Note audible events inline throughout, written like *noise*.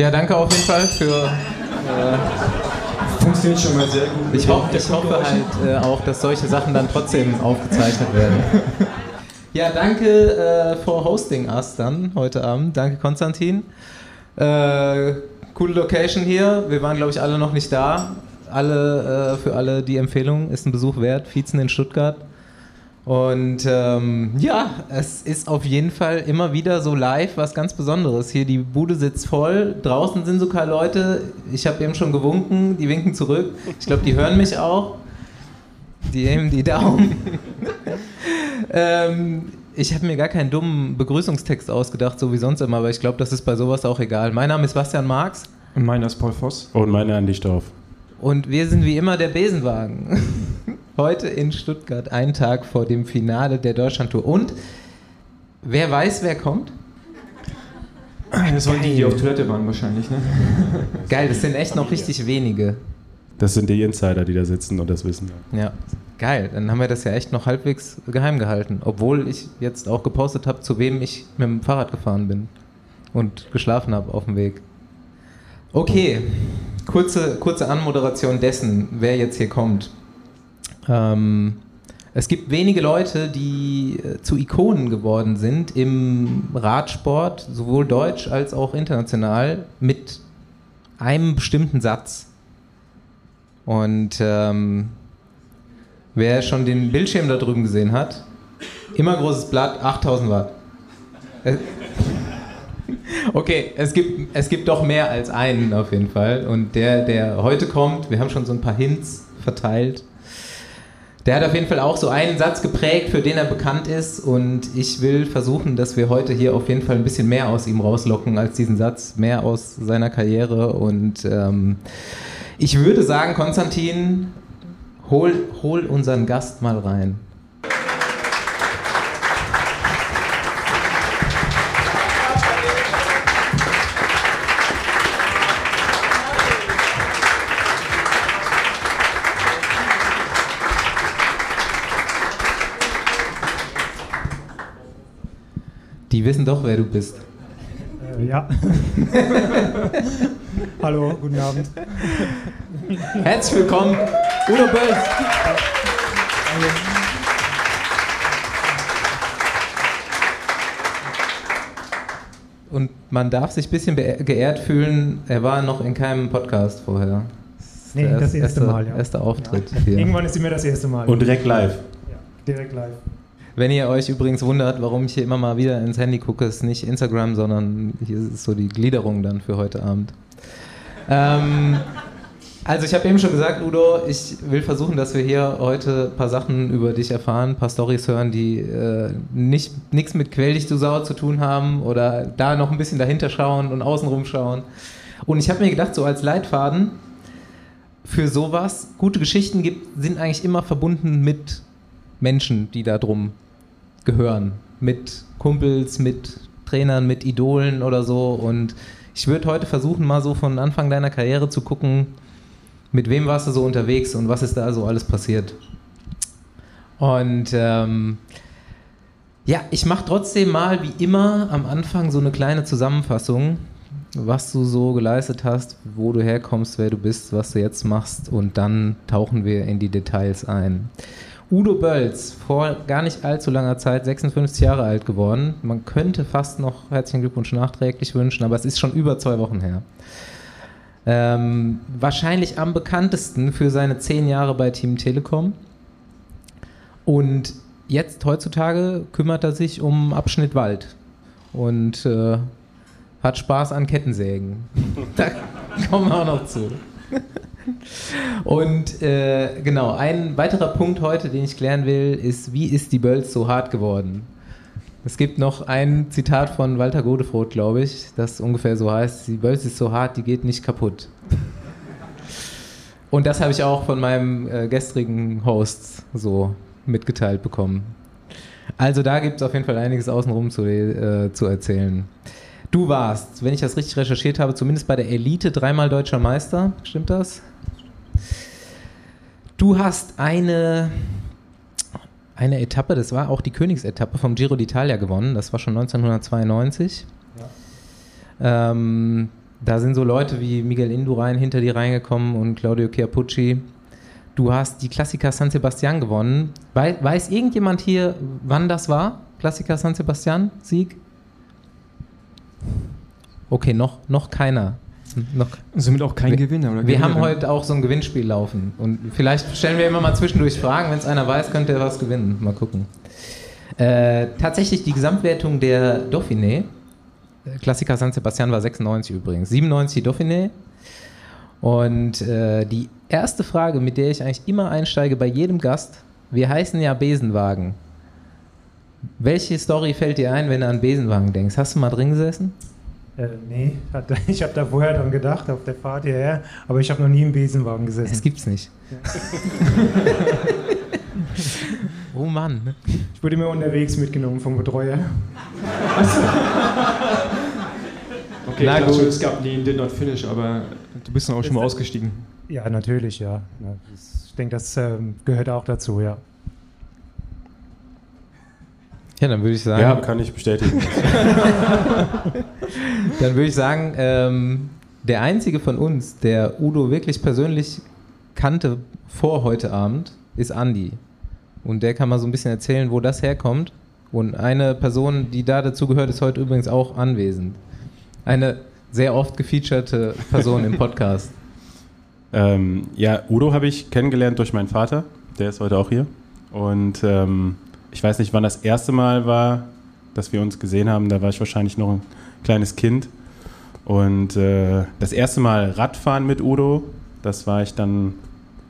Ja, danke auf jeden Fall für. Äh, Funktioniert schon mal sehr gut. Ich, hoff, ich hoffe halt äh, auch, dass solche Sachen dann trotzdem aufgezeichnet werden. *laughs* Ja, danke äh, for hosting us dann heute Abend. Danke Konstantin. Äh, coole Location hier. Wir waren, glaube ich, alle noch nicht da. Alle, äh, für alle die Empfehlung ist ein Besuch wert. Viezen in Stuttgart. Und ähm, ja, es ist auf jeden Fall immer wieder so live was ganz Besonderes. Hier die Bude sitzt voll, draußen sind sogar Leute. Ich habe eben schon gewunken, die winken zurück. Ich glaube, die hören mich auch. Die heben die Daumen. *laughs* ähm, ich habe mir gar keinen dummen Begrüßungstext ausgedacht, so wie sonst immer, aber ich glaube, das ist bei sowas auch egal. Mein Name ist Bastian Marx. Und meiner ist Paul Voss. Und meiner Andi Storff. Und wir sind wie immer der Besenwagen. *laughs* Heute in Stuttgart, einen Tag vor dem Finale der Deutschlandtour. Und wer weiß, wer kommt? Das waren die, die auf Toilette waren wahrscheinlich, ne? Geil, das sind echt noch richtig wenige. Das sind die Insider, die da sitzen und das wissen. Ja, geil. Dann haben wir das ja echt noch halbwegs geheim gehalten. Obwohl ich jetzt auch gepostet habe, zu wem ich mit dem Fahrrad gefahren bin und geschlafen habe auf dem Weg. Okay, kurze, kurze Anmoderation dessen, wer jetzt hier kommt. Ähm, es gibt wenige Leute, die äh, zu Ikonen geworden sind im Radsport, sowohl deutsch als auch international, mit einem bestimmten Satz. Und ähm, wer schon den Bildschirm da drüben gesehen hat, immer großes Blatt, 8000 Watt. Äh, *laughs* Okay, es gibt, es gibt doch mehr als einen auf jeden Fall. Und der, der heute kommt, wir haben schon so ein paar Hints verteilt. Der hat auf jeden Fall auch so einen Satz geprägt, für den er bekannt ist. Und ich will versuchen, dass wir heute hier auf jeden Fall ein bisschen mehr aus ihm rauslocken als diesen Satz, mehr aus seiner Karriere. Und ähm, ich würde sagen, Konstantin, hol, hol unseren Gast mal rein. Die wissen doch, wer du bist. Äh, ja. *laughs* Hallo, guten Abend. Herzlich willkommen, Udo Bölz. Und man darf sich ein bisschen geehrt fühlen, er war noch in keinem Podcast vorher. Das nee, das erste, erste Mal, ja. Erster Auftritt. Ja. Irgendwann ist immer das erste Mal. Und direkt live. Ja, direkt live. Wenn ihr euch übrigens wundert, warum ich hier immer mal wieder ins Handy gucke, ist nicht Instagram, sondern hier ist so die Gliederung dann für heute Abend. Ähm, also ich habe eben schon gesagt, Udo, ich will versuchen, dass wir hier heute ein paar Sachen über dich erfahren, ein paar Stories hören, die äh, nicht nichts mit Quell dich du sauer zu tun haben oder da noch ein bisschen dahinter schauen und außenrum schauen. Und ich habe mir gedacht, so als Leitfaden für sowas, gute Geschichten gibt, sind eigentlich immer verbunden mit Menschen, die da drum gehören. Mit Kumpels, mit Trainern, mit Idolen oder so. Und ich würde heute versuchen, mal so von Anfang deiner Karriere zu gucken, mit wem warst du so unterwegs und was ist da so alles passiert. Und ähm, ja, ich mache trotzdem mal wie immer am Anfang so eine kleine Zusammenfassung, was du so geleistet hast, wo du herkommst, wer du bist, was du jetzt machst und dann tauchen wir in die Details ein. Udo Bölz, vor gar nicht allzu langer Zeit 56 Jahre alt geworden. Man könnte fast noch herzlichen Glückwunsch nachträglich wünschen, aber es ist schon über zwei Wochen her. Ähm, wahrscheinlich am bekanntesten für seine zehn Jahre bei Team Telekom. Und jetzt heutzutage kümmert er sich um Abschnitt Wald und äh, hat Spaß an Kettensägen. *laughs* da kommen wir auch noch zu. *laughs* Und äh, genau, ein weiterer Punkt heute, den ich klären will, ist, wie ist die Bölz so hart geworden? Es gibt noch ein Zitat von Walter Godefroth, glaube ich, das ungefähr so heißt, die Bölz ist so hart, die geht nicht kaputt. *laughs* Und das habe ich auch von meinem äh, gestrigen Host so mitgeteilt bekommen. Also da gibt es auf jeden Fall einiges außenrum zu, äh, zu erzählen. Du warst, wenn ich das richtig recherchiert habe, zumindest bei der Elite dreimal deutscher Meister. Stimmt das? Du hast eine, eine Etappe, das war auch die Königsetappe vom Giro d'Italia gewonnen. Das war schon 1992. Ja. Ähm, da sind so Leute wie Miguel Indurain hinter dir reingekommen und Claudio Chiapucci. Du hast die Klassiker San Sebastian gewonnen. Weiß irgendjemand hier, wann das war? Klassiker San Sebastian, Sieg? Okay, noch, noch keiner. Noch. Somit auch kein wir, Gewinner. Oder wir haben heute auch so ein Gewinnspiel laufen. Und vielleicht stellen wir immer mal zwischendurch Fragen. Wenn es einer weiß, könnte er was gewinnen. Mal gucken. Äh, tatsächlich die Gesamtwertung der Dauphiné. Klassiker San Sebastian war 96 übrigens. 97 Dauphiné. Und äh, die erste Frage, mit der ich eigentlich immer einsteige bei jedem Gast, wir heißen ja Besenwagen. Welche Story fällt dir ein, wenn du an Besenwagen denkst? Hast du mal drin gesessen? Äh, nee, *laughs* ich habe da vorher dran gedacht, auf der Fahrt hierher, aber ich habe noch nie im Besenwagen gesessen. Das gibt's nicht. Ja. *laughs* oh Mann. Ich wurde immer unterwegs mitgenommen vom Betreuer. *laughs* okay, Na gut. es gab nie einen Did Not Finish, aber du bist dann auch schon mal ausgestiegen. Ja, natürlich, ja. Ich denke, das ähm, gehört auch dazu, ja. Ja, dann würde ich sagen. Ja, kann ich bestätigen. *laughs* dann würde ich sagen, ähm, der einzige von uns, der Udo wirklich persönlich kannte vor heute Abend, ist Andi. Und der kann mal so ein bisschen erzählen, wo das herkommt. Und eine Person, die da dazu gehört, ist heute übrigens auch anwesend. Eine sehr oft gefeaturete Person im Podcast. *laughs* Ähm, ja, Udo habe ich kennengelernt durch meinen Vater. Der ist heute auch hier. Und ähm, ich weiß nicht, wann das erste Mal war, dass wir uns gesehen haben. Da war ich wahrscheinlich noch ein kleines Kind. Und äh, das erste Mal Radfahren mit Udo, das war ich dann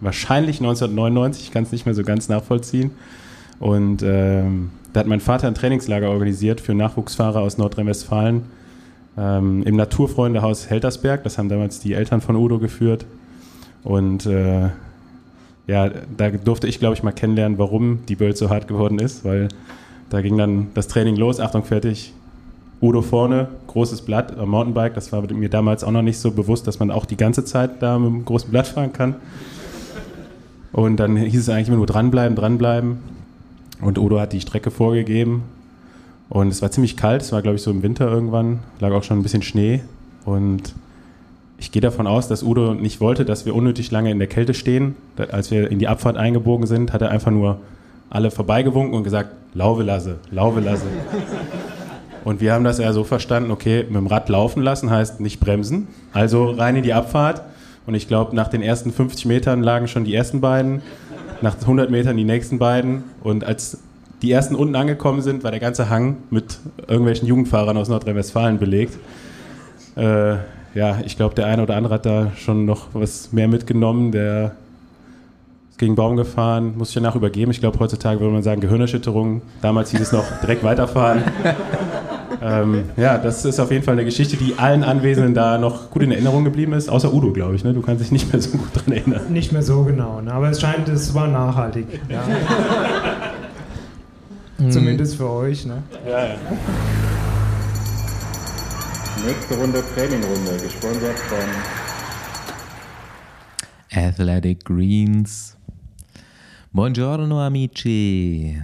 wahrscheinlich 1999. Ich kann es nicht mehr so ganz nachvollziehen. Und ähm, da hat mein Vater ein Trainingslager organisiert für Nachwuchsfahrer aus Nordrhein-Westfalen ähm, im Naturfreundehaus Heltersberg. Das haben damals die Eltern von Udo geführt. Und äh, ja, da durfte ich, glaube ich, mal kennenlernen, warum die Böld so hart geworden ist, weil da ging dann das Training los, Achtung, fertig, Udo vorne, großes Blatt am Mountainbike, das war mir damals auch noch nicht so bewusst, dass man auch die ganze Zeit da mit einem großen Blatt fahren kann. Und dann hieß es eigentlich immer nur dranbleiben, dranbleiben. Und Udo hat die Strecke vorgegeben. Und es war ziemlich kalt, es war, glaube ich, so im Winter irgendwann, lag auch schon ein bisschen Schnee. Und ich gehe davon aus, dass Udo nicht wollte, dass wir unnötig lange in der Kälte stehen. Als wir in die Abfahrt eingebogen sind, hat er einfach nur alle vorbeigewunken und gesagt, Laufe lasse, Laufe lasse. Und wir haben das ja so verstanden, okay, mit dem Rad laufen lassen heißt nicht bremsen. Also rein in die Abfahrt. Und ich glaube, nach den ersten 50 Metern lagen schon die ersten beiden, nach 100 Metern die nächsten beiden. Und als die ersten unten angekommen sind, war der ganze Hang mit irgendwelchen Jugendfahrern aus Nordrhein-Westfalen belegt. Äh, ja, ich glaube, der eine oder andere hat da schon noch was mehr mitgenommen. Der ist gegen Baum gefahren, muss ich danach übergeben. Ich glaube, heutzutage würde man sagen Gehirnerschütterung. Damals hieß es noch direkt weiterfahren. *laughs* ähm, ja, das ist auf jeden Fall eine Geschichte, die allen Anwesenden da noch gut in Erinnerung geblieben ist, außer Udo, glaube ich. Ne? Du kannst dich nicht mehr so gut dran erinnern. Nicht mehr so genau, ne? aber es scheint, es war nachhaltig. *laughs* Ja. Zumindest für euch. Ne? Ja, ja. Nächste Runde Trainingrunde, gesponsert von Athletic Greens. Buongiorno amici.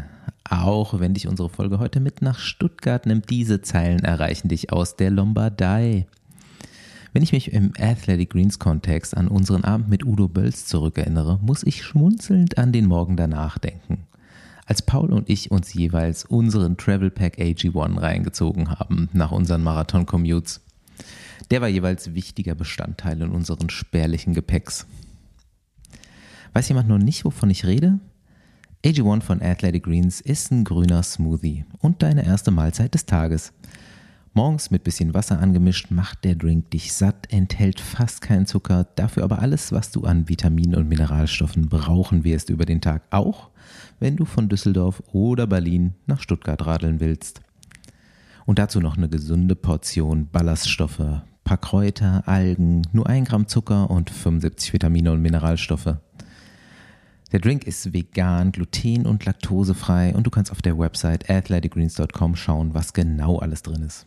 Auch wenn dich unsere Folge heute mit nach Stuttgart nimmt, diese Zeilen erreichen dich aus der Lombardei. Wenn ich mich im Athletic Greens Kontext an unseren Abend mit Udo Bölz zurückerinnere, muss ich schmunzelnd an den Morgen danach denken als Paul und ich uns jeweils unseren Travel Pack AG1 reingezogen haben nach unseren Marathon-Commutes. Der war jeweils wichtiger Bestandteil in unseren spärlichen Gepäcks. Weiß jemand noch nicht, wovon ich rede? AG1 von Athletic Greens ist ein grüner Smoothie und deine erste Mahlzeit des Tages. Morgens mit bisschen Wasser angemischt macht der Drink dich satt, enthält fast keinen Zucker, dafür aber alles, was du an Vitaminen und Mineralstoffen brauchen wirst über den Tag, auch wenn du von Düsseldorf oder Berlin nach Stuttgart radeln willst. Und dazu noch eine gesunde Portion Ballaststoffe, paar Kräuter, Algen, nur ein Gramm Zucker und 75 Vitamine und Mineralstoffe. Der Drink ist vegan, gluten- und laktosefrei und du kannst auf der Website athleticgreens.com schauen, was genau alles drin ist.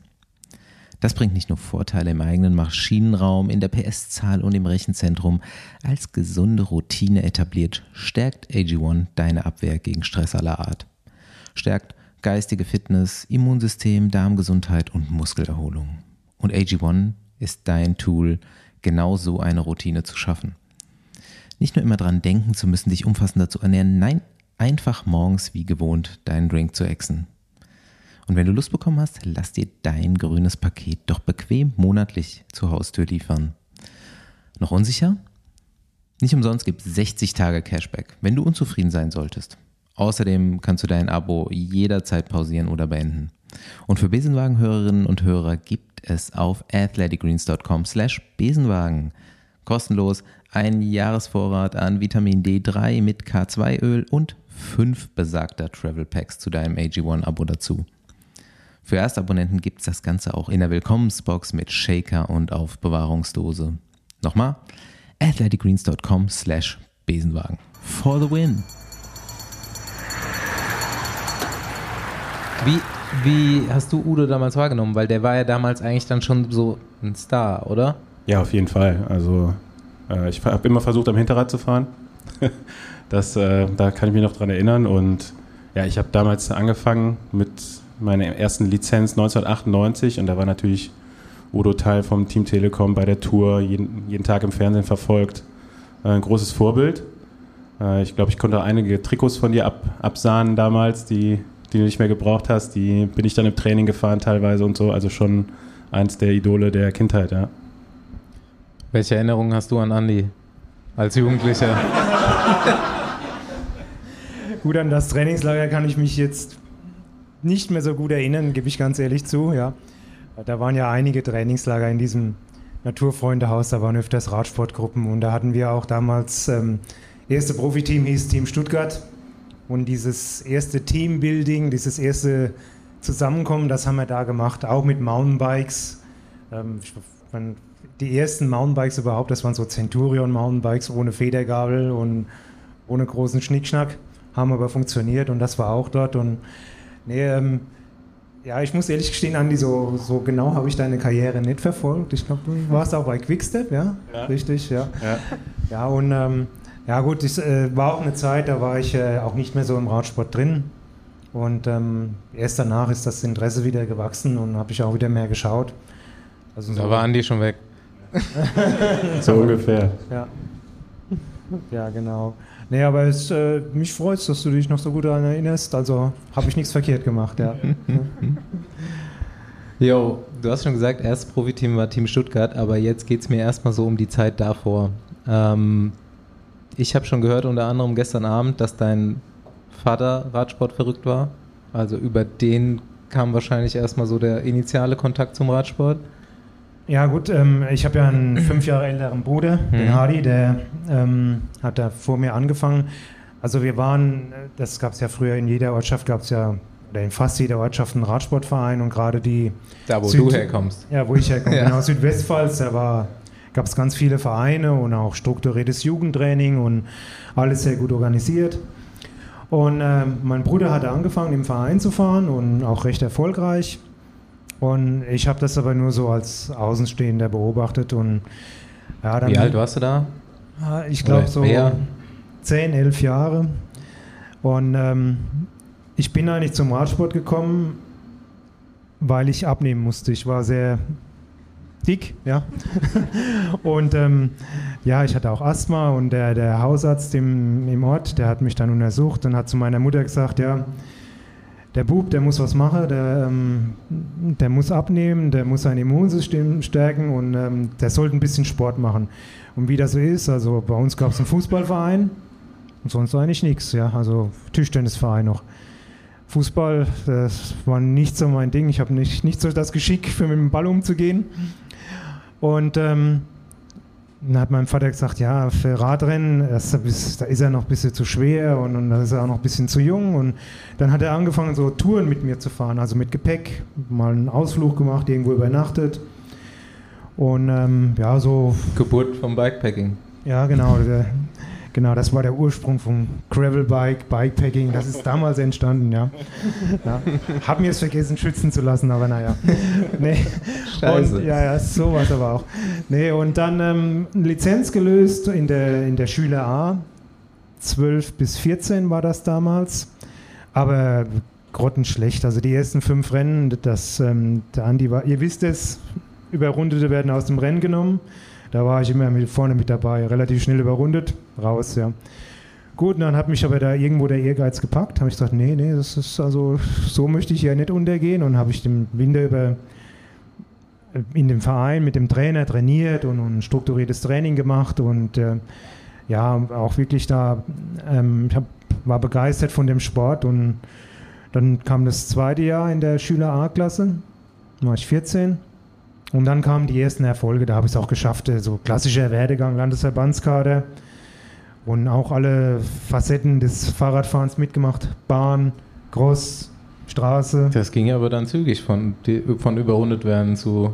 Das bringt nicht nur Vorteile im eigenen Maschinenraum, in der PS-Zahl und im Rechenzentrum. Als gesunde Routine etabliert, stärkt AG1 deine Abwehr gegen Stress aller Art. Stärkt geistige Fitness, Immunsystem, Darmgesundheit und Muskelerholung. Und AG1 ist dein Tool, genau so eine Routine zu schaffen. Nicht nur immer dran denken zu müssen, dich umfassender zu ernähren, nein, einfach morgens wie gewohnt deinen Drink zu exen. Und wenn du Lust bekommen hast, lass dir dein grünes Paket doch bequem monatlich zur Haustür liefern. Noch unsicher? Nicht umsonst gibt es 60 Tage Cashback, wenn du unzufrieden sein solltest. Außerdem kannst du dein Abo jederzeit pausieren oder beenden. Und für Besenwagen-Hörerinnen und Hörer gibt es auf athleticgreens.com slash Besenwagen kostenlos ein Jahresvorrat an Vitamin D3 mit K2-Öl und fünf besagter Travel Packs zu deinem AG1-Abo dazu. Für Erstabonnenten gibt es das Ganze auch in der Willkommensbox mit Shaker und Aufbewahrungsdose. Nochmal, athleticgreens.com slash Besenwagen. For the win! Wie, wie hast du Udo damals wahrgenommen? Weil der war ja damals eigentlich dann schon so ein Star, oder? Ja, auf jeden Fall. Also äh, ich habe immer versucht, am Hinterrad zu fahren. *laughs* das, äh, da kann ich mich noch dran erinnern. Und ja, ich habe damals angefangen mit meiner ersten Lizenz 1998 und da war natürlich Udo Teil vom Team Telekom bei der Tour, jeden, jeden Tag im Fernsehen verfolgt. Äh, ein großes Vorbild. Äh, ich glaube, ich konnte einige Trikots von dir ab, absahnen damals, die die du nicht mehr gebraucht hast, die bin ich dann im Training gefahren teilweise und so. Also schon eins der Idole der Kindheit, ja. Welche Erinnerungen hast du an Andi als Jugendlicher? *laughs* gut, an das Trainingslager kann ich mich jetzt nicht mehr so gut erinnern, gebe ich ganz ehrlich zu, ja. Da waren ja einige Trainingslager in diesem Naturfreundehaus, da waren öfters Radsportgruppen und da hatten wir auch damals, ähm, erste Profiteam hieß Team Stuttgart und dieses erste Teambuilding, dieses erste Zusammenkommen, das haben wir da gemacht, auch mit Mountainbikes. Ähm, die ersten Mountainbikes überhaupt, das waren so Centurion Mountainbikes ohne Federgabel und ohne großen Schnickschnack, haben aber funktioniert und das war auch dort. Und nee, ähm, ja, ich muss ehrlich gestehen, Andi, so, so genau habe ich deine Karriere nicht verfolgt. Ich glaube, du warst auch bei Quickstep, ja? ja. Richtig, ja. Ja, ja und ähm, ja gut, es äh, war auch eine Zeit, da war ich äh, auch nicht mehr so im Radsport drin. Und ähm, erst danach ist das Interesse wieder gewachsen und habe ich auch wieder mehr geschaut. Also so da war Andi schon weg. *laughs* so ungefähr. Ja. Ja, genau. Nee, aber es, äh, mich freut es, dass du dich noch so gut daran erinnerst. Also habe ich nichts verkehrt gemacht, ja. *laughs* Jo, du hast schon gesagt, erstes Profiteam war Team Stuttgart, aber jetzt geht es mir erstmal so um die Zeit davor. Ähm, ich habe schon gehört, unter anderem gestern Abend, dass dein Vater Radsport verrückt war. Also über den kam wahrscheinlich erstmal so der initiale Kontakt zum Radsport. Ja gut, ähm, ich habe ja einen *clears throat* fünf Jahre älteren Bruder, mhm. den Hardy, der ähm, hat da vor mir angefangen. Also wir waren, das gab es ja früher in jeder Ortschaft, gab es ja, oder in fast jeder Ortschaft einen Radsportverein und gerade die... Da, wo Süd du herkommst. Ja, wo ich herkomme, *laughs* ja. genau, Südwestpfalz, da war gab es ganz viele Vereine und auch strukturiertes Jugendtraining und alles sehr gut organisiert. Und äh, mein Bruder hatte angefangen, im Verein zu fahren und auch recht erfolgreich. Und ich habe das aber nur so als Außenstehender beobachtet. Und, ja, Wie alt warst du da? Ich glaube so mehr? 10, 11 Jahre. Und ähm, ich bin eigentlich zum Radsport gekommen, weil ich abnehmen musste. Ich war sehr dick, ja. *laughs* und ähm, ja, ich hatte auch Asthma und der, der Hausarzt im, im Ort, der hat mich dann untersucht und hat zu meiner Mutter gesagt, ja, der Bub, der muss was machen, der, ähm, der muss abnehmen, der muss sein Immunsystem stärken und ähm, der sollte ein bisschen Sport machen. Und wie das so ist, also bei uns gab es einen Fußballverein und sonst eigentlich nichts, ja, also Tischtennisverein noch. Fußball, das war nicht so mein Ding. Ich habe nicht, nicht so das Geschick, für *laughs* mit dem Ball umzugehen. Und ähm, dann hat mein Vater gesagt, ja, für Radrennen, das, da ist er noch ein bisschen zu schwer und, und da ist er auch noch ein bisschen zu jung. Und dann hat er angefangen, so Touren mit mir zu fahren, also mit Gepäck, mal einen Ausflug gemacht, irgendwo übernachtet. Und ähm, ja, so. Geburt vom Bikepacking. Ja, genau. Der, *laughs* Genau, das war der Ursprung vom Gravelbike, Bikepacking. Das ist damals entstanden, ja. ja. Hab mir es vergessen, schützen zu lassen, aber naja. Nee. Scheiße. Und, ja, ja, sowas aber auch. Nee, und dann ähm, Lizenz gelöst in der, in der Schüler A. 12 bis 14 war das damals. Aber grottenschlecht. Also die ersten fünf Rennen, das, ähm, der Andi war, ihr wisst es, Überrundete werden aus dem Rennen genommen. Da war ich immer mit, vorne mit dabei, relativ schnell überrundet, raus, ja. Gut, und dann hat mich aber da irgendwo der Ehrgeiz gepackt. Habe ich gesagt, nee, nee, das ist also, so möchte ich ja nicht untergehen. Und habe ich den Winter über in dem Verein mit dem Trainer trainiert und, und strukturiertes Training gemacht und äh, ja, auch wirklich da, ähm, ich hab, war begeistert von dem Sport und dann kam das zweite Jahr in der Schüler A-Klasse, war ich 14 und dann kamen die ersten Erfolge, da habe ich es auch geschafft, äh, so klassischer Werdegang, Landesverbandskader und auch alle Facetten des Fahrradfahrens mitgemacht, Bahn, Cross, Straße. Das ging aber dann zügig von, von überrundet werden zu.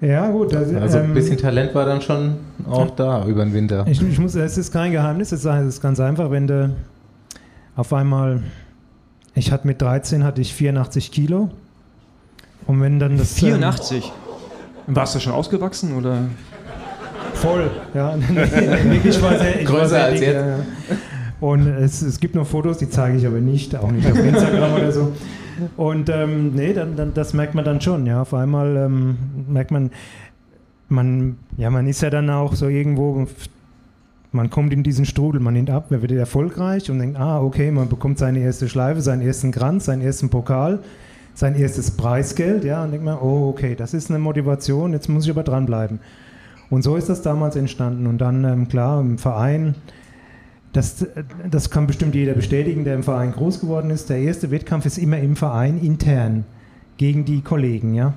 Ja, gut. Also, also ein bisschen Talent war dann schon auch da über den Winter. Ich, ich muss, es ist kein Geheimnis, es ist ganz einfach, wenn du auf einmal, ich hatte mit 13 hatte ich 84 Kilo. Und wenn dann das. 84? Ähm, Warst du schon ausgewachsen oder? Voll, ja. *laughs* wirklich war sehr, Größer sehr als dick, jetzt. Ja. Und es, es gibt noch Fotos, die zeige ich aber nicht, auch nicht auf Instagram oder so. Und ähm, nee, dann, dann, das merkt man dann schon, ja. Auf einmal ähm, merkt man, man, ja, man ist ja dann auch so irgendwo, man kommt in diesen Strudel, man nimmt ab, man wird erfolgreich und denkt, ah, okay, man bekommt seine erste Schleife, seinen ersten Kranz, seinen ersten Pokal, sein erstes Preisgeld, ja, und denkt man, oh, okay, das ist eine Motivation, jetzt muss ich aber dranbleiben. Und so ist das damals entstanden. Und dann, ähm, klar, im Verein, das, das kann bestimmt jeder bestätigen, der im Verein groß geworden ist. Der erste Wettkampf ist immer im Verein intern gegen die Kollegen, ja.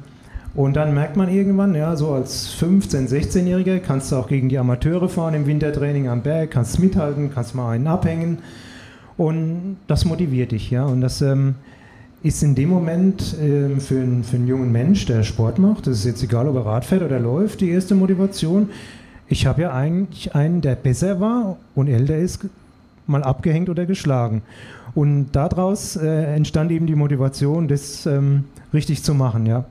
Und dann merkt man irgendwann, ja, so als 15-, 16-Jähriger kannst du auch gegen die Amateure fahren im Wintertraining am Berg, kannst mithalten, kannst mal einen abhängen. Und das motiviert dich, ja. Und das ähm, ist in dem Moment ähm, für, einen, für einen jungen Mensch, der Sport macht, das ist jetzt egal, ob er Rad fährt oder läuft, die erste Motivation ich habe ja eigentlich einen, der besser war und älter ist, mal abgehängt oder geschlagen. Und daraus äh, entstand eben die Motivation, das ähm, richtig zu machen, ja.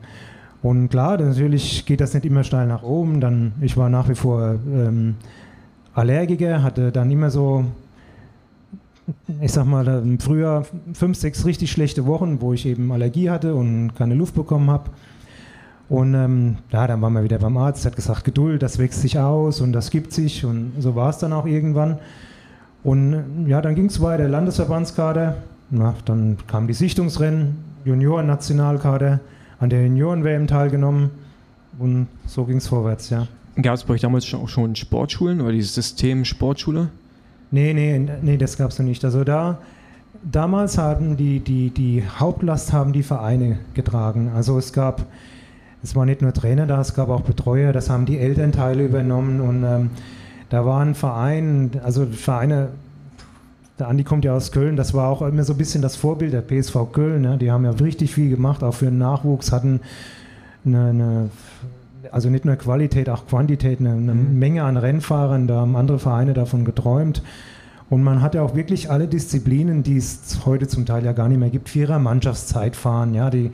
Und klar, natürlich geht das nicht immer steil nach oben. Dann, ich war nach wie vor ähm, Allergiker, hatte dann immer so, ich sag mal, im Frühjahr fünf, sechs richtig schlechte Wochen, wo ich eben Allergie hatte und keine Luft bekommen habe. Und ähm, ja, dann waren wir wieder beim Arzt, hat gesagt, Geduld, das wächst sich aus und das gibt sich und so war es dann auch irgendwann. Und ja, dann ging es weiter, Landesverbandskader, na, dann kamen die Sichtungsrennen, Junioren-Nationalkader, an der Junioren-WM teilgenommen und so ging es vorwärts, ja. Gab es bei euch damals schon, schon Sportschulen oder dieses System Sportschule? Nee, nee, nee, das gab es noch nicht. Also da, damals haben die, die, die Hauptlast haben die Vereine getragen. Also es gab es war nicht nur Trainer da, es gab auch Betreuer, das haben die Elternteile übernommen und ähm, da war ein Verein, also Vereine, der Andi kommt ja aus Köln, das war auch immer so ein bisschen das Vorbild der PSV Köln, ne? die haben ja richtig viel gemacht, auch für den Nachwuchs, hatten eine, eine also nicht nur Qualität, auch Quantität, eine, eine mhm. Menge an Rennfahrern, da haben andere Vereine davon geträumt. Und man hatte auch wirklich alle Disziplinen, die es heute zum Teil ja gar nicht mehr gibt. Vierer Mannschaftszeitfahren, ja, die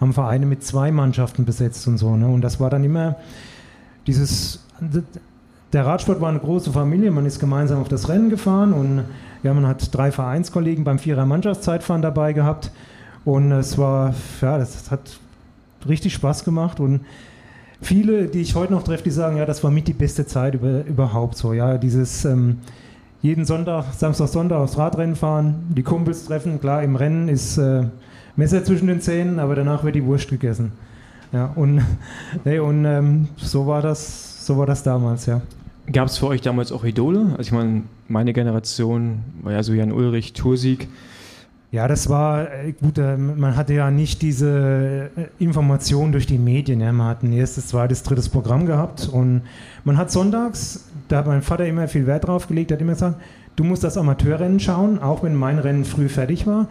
haben Vereine mit zwei Mannschaften besetzt und so. Ne? Und das war dann immer dieses, der Radsport war eine große Familie, man ist gemeinsam auf das Rennen gefahren und ja, man hat drei Vereinskollegen beim Vierer Mannschaftszeitfahren dabei gehabt und es war, ja, das hat richtig Spaß gemacht und viele, die ich heute noch treffe, die sagen, ja, das war mit die beste Zeit über, überhaupt so, ja, dieses ähm, jeden Sonntag, Samstag, Sonntag aufs Radrennen fahren, die Kumpels treffen, klar, im Rennen ist äh, Messer zwischen den Zähnen, aber danach wird die Wurst gegessen. Ja, und, *laughs* nee, und ähm, so, war das, so war das damals, ja. Gab es für euch damals auch Idole? Also ich meine, meine Generation war ja so Jan Ulrich, Toursieg. Ja, das war äh, gut. Äh, man hatte ja nicht diese äh, Information durch die Medien. Ja. Man hat ein erstes, zweites, drittes Programm gehabt und man hat sonntags, da hat mein Vater immer viel Wert drauf gelegt, hat immer gesagt, du musst das Amateurrennen schauen, auch wenn mein Rennen früh fertig war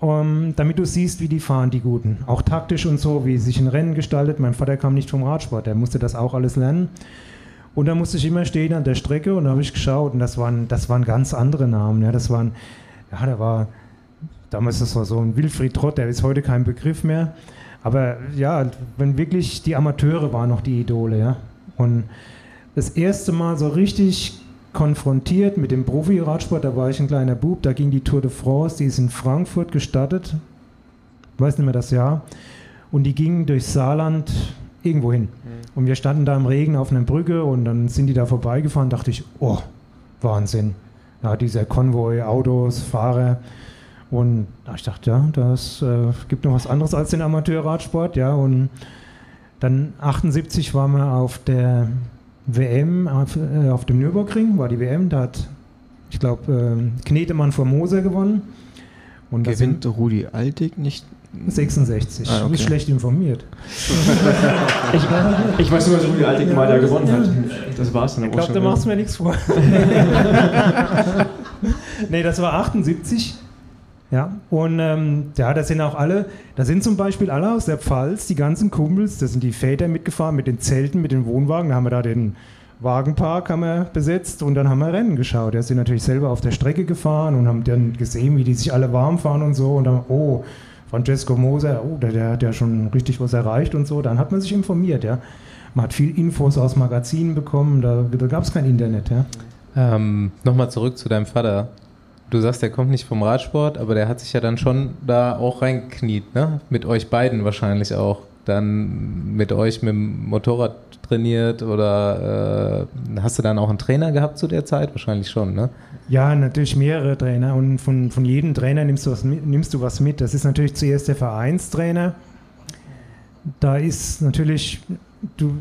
um, damit du siehst, wie die fahren, die Guten. Auch taktisch und so, wie sich ein Rennen gestaltet. Mein Vater kam nicht vom Radsport, der musste das auch alles lernen. Und da musste ich immer stehen an der Strecke und da habe ich geschaut und das waren, das waren ganz andere Namen. Ja, das waren, ja, da war, damals das war so ein Wilfried Trott, der ist heute kein Begriff mehr. Aber ja, wenn wirklich die Amateure waren noch die Idole, ja. Und das erste Mal so richtig konfrontiert mit dem Profi-Radsport. Da war ich ein kleiner Bub, da ging die Tour de France, die ist in Frankfurt gestartet, weiß nicht mehr das Jahr, und die ging durch Saarland irgendwo hin. Mhm. Und wir standen da im Regen auf einer Brücke und dann sind die da vorbeigefahren, dachte ich, oh, Wahnsinn. Ja, dieser Konvoi, Autos, Fahrer. Und ich dachte, ja, das äh, gibt noch was anderes als den Amateurradsport, ja. Und dann 78 waren wir auf der WM, auf, äh, auf dem Nürburgring, war die WM, da hat, ich glaube, äh, Knetemann vor Moser gewonnen. Und Gewinnt Rudi Altig nicht 66. Ah, okay. Du bist schlecht informiert. *laughs* ich, ich, weiß nur, dass Rudi Altig ja, mal da gewonnen hat. Das war's dann Ich glaube, da machst du mir nichts vor. *laughs* *laughs* nee, das war 78. Ja, und ähm, ja, da sind auch alle, da sind zum Beispiel alle aus der Pfalz, die ganzen Kumpels, da sind die Väter mitgefahren mit den Zelten, mit den Wohnwagen, da haben wir da den Wagenpark haben wir besetzt und dann haben wir Rennen geschaut. Da sind natürlich selber auf der Strecke gefahren und haben dann gesehen, wie die sich alle warm fahren und so und dann, oh, Francesco Moser, oh, der, der hat ja schon richtig was erreicht und so. Dann hat man sich informiert, ja. Man hat viel Infos aus Magazinen bekommen, da, da gab es kein Internet, ja. Ähm, Nochmal zurück zu deinem Vater. Du sagst, der kommt nicht vom Radsport, aber der hat sich ja dann schon da auch reingekniet, ne? Mit euch beiden wahrscheinlich auch. Dann mit euch mit dem Motorrad trainiert oder äh, hast du dann auch einen Trainer gehabt zu der Zeit? Wahrscheinlich schon, ne? Ja, natürlich mehrere Trainer und von, von jedem Trainer nimmst du, was mit, nimmst du was mit. Das ist natürlich zuerst der Vereinstrainer. Da ist natürlich, du,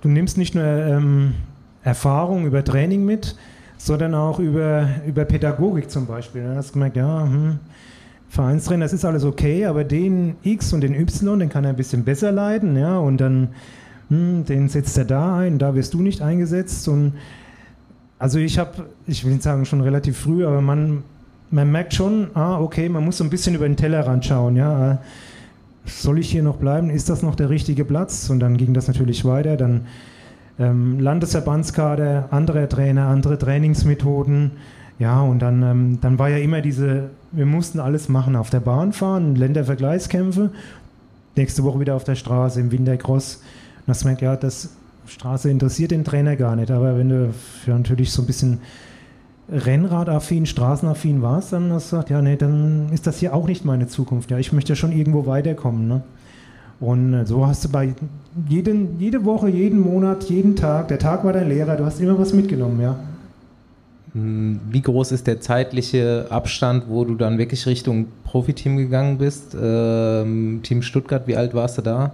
du nimmst nicht nur ähm, Erfahrung über Training mit, sondern auch über, über Pädagogik zum Beispiel. Du hast gemerkt, ja, hm, Vereinstrainer, das ist alles okay, aber den X und den Y, den kann er ein bisschen besser leiten, ja, und dann, hm, den setzt er da ein, da wirst du nicht eingesetzt und also ich habe, ich will nicht sagen schon relativ früh, aber man, man merkt schon, ah, okay, man muss so ein bisschen über den Tellerrand schauen, ja. Soll ich hier noch bleiben? Ist das noch der richtige Platz? Und dann ging das natürlich weiter. Dann ähm, Landesverbandskader, andere Trainer, andere Trainingsmethoden. Ja, und dann, ähm, dann war ja immer diese, wir mussten alles machen, auf der Bahn fahren, Ländervergleichskämpfe, nächste Woche wieder auf der Straße im Wintercross. Und das merkt, ja, das Straße interessiert den Trainer gar nicht, aber wenn du natürlich so ein bisschen Rennradaffin, Straßenaffin warst, dann hast du gesagt, ja, nee, dann ist das hier auch nicht meine Zukunft. Ja, ich möchte ja schon irgendwo weiterkommen. Ne? Und äh, so hast du bei jeden, jede Woche, jeden Monat, jeden Tag, der Tag war dein Lehrer, du hast immer was mitgenommen, ja. Hm, wie groß ist der zeitliche Abstand, wo du dann wirklich Richtung Profiteam gegangen bist? Ähm, Team Stuttgart, wie alt warst du da?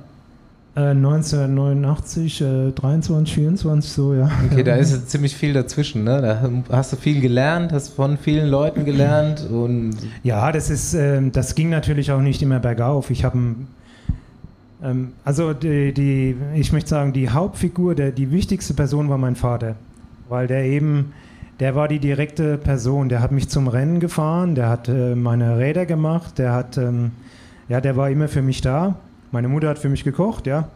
1989, äh, 23, 24, so, ja. Okay, da *laughs* ist ziemlich viel dazwischen, ne? Da hast du viel gelernt, hast von vielen Leuten gelernt und. Ja, das ist, äh, das ging natürlich auch nicht immer bergauf. Ich habe ähm, also die, die, ich möchte sagen, die Hauptfigur, der, die wichtigste Person war mein Vater, weil der eben, der war die direkte Person, der hat mich zum Rennen gefahren, der hat äh, meine Räder gemacht, der hat, ähm, ja, der war immer für mich da meine Mutter hat für mich gekocht, ja.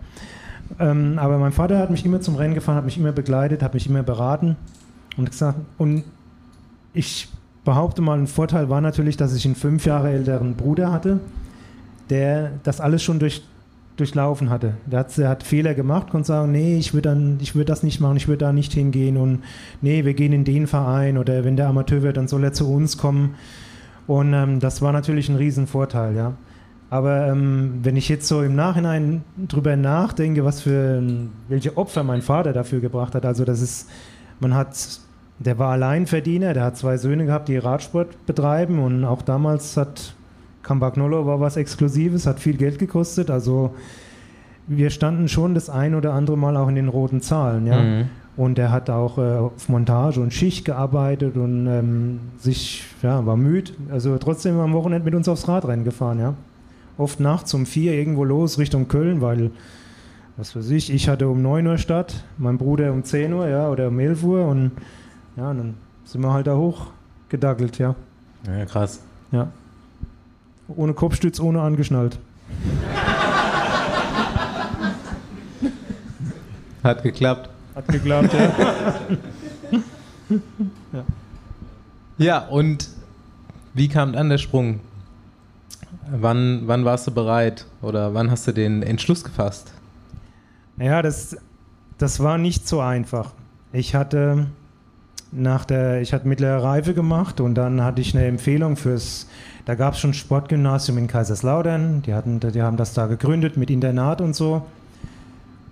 Ähm, aber mein Vater hat mich immer zum Rennen gefahren, hat mich immer begleitet, hat mich immer beraten und gesagt, und ich behaupte mal, ein Vorteil war natürlich, dass ich einen fünf Jahre älteren Bruder hatte, der das alles schon durch, durchlaufen hatte. Der hat, der hat Fehler gemacht, konnte sagen, nee, ich würde würd das nicht machen, ich würde da nicht hingehen und nee, wir gehen in den Verein oder wenn der Amateur wird, dann soll er zu uns kommen. Und ähm, das war natürlich ein Riesenvorteil, ja. Aber ähm, wenn ich jetzt so im Nachhinein drüber nachdenke, was für welche Opfer mein Vater dafür gebracht hat, also das ist, man hat, der war Alleinverdiener, der hat zwei Söhne gehabt, die Radsport betreiben und auch damals hat Cambagnolo war was Exklusives, hat viel Geld gekostet, also wir standen schon das ein oder andere Mal auch in den roten Zahlen, ja. Mhm. Und er hat auch äh, auf Montage und Schicht gearbeitet und ähm, sich, ja, war müde. Also trotzdem am Wochenende mit uns aufs Radrennen gefahren, ja oft nachts um vier irgendwo los Richtung Köln, weil, was weiß ich, ich hatte um 9 Uhr Stadt, mein Bruder um 10 Uhr, ja, oder um 11 Uhr und ja, dann sind wir halt da hochgedackelt, ja. Ja, krass. Ja. Ohne Kopfstütz, ohne angeschnallt. Hat geklappt. Hat geklappt, ja. ja. *laughs* Ja, und wie kam dann der Sprung Wann, wann warst du bereit oder wann hast du den Entschluss gefasst? Ja, das, das war nicht so einfach. Ich hatte nach der, ich hatte mittlere Reife gemacht und dann hatte ich eine Empfehlung fürs, da gab es schon Sportgymnasium in Kaiserslautern, die, hatten, die haben das da gegründet mit Internat und so.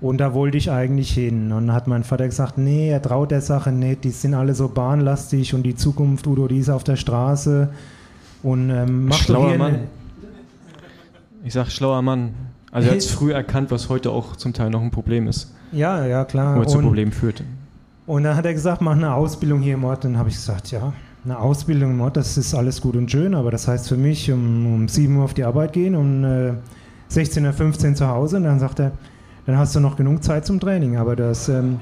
Und da wollte ich eigentlich hin. Und dann hat mein Vater gesagt, nee, er traut der Sache nicht, die sind alle so bahnlastig und die Zukunft, Udo, die ist auf der Straße. Und ähm, mach Schlauer hier Mann. Ich sag schlauer Mann. Also er hat es früh erkannt, was heute auch zum Teil noch ein Problem ist. Ja, ja, klar. Wo zu Problemen führt. Und dann hat er gesagt, mach eine Ausbildung hier im Ort. Dann habe ich gesagt, ja, eine Ausbildung im Ort, das ist alles gut und schön, aber das heißt für mich, um, um 7 Uhr auf die Arbeit gehen, um äh, 16 oder 15 zu Hause. Und dann sagt er, dann hast du noch genug Zeit zum Training. Aber das, ähm,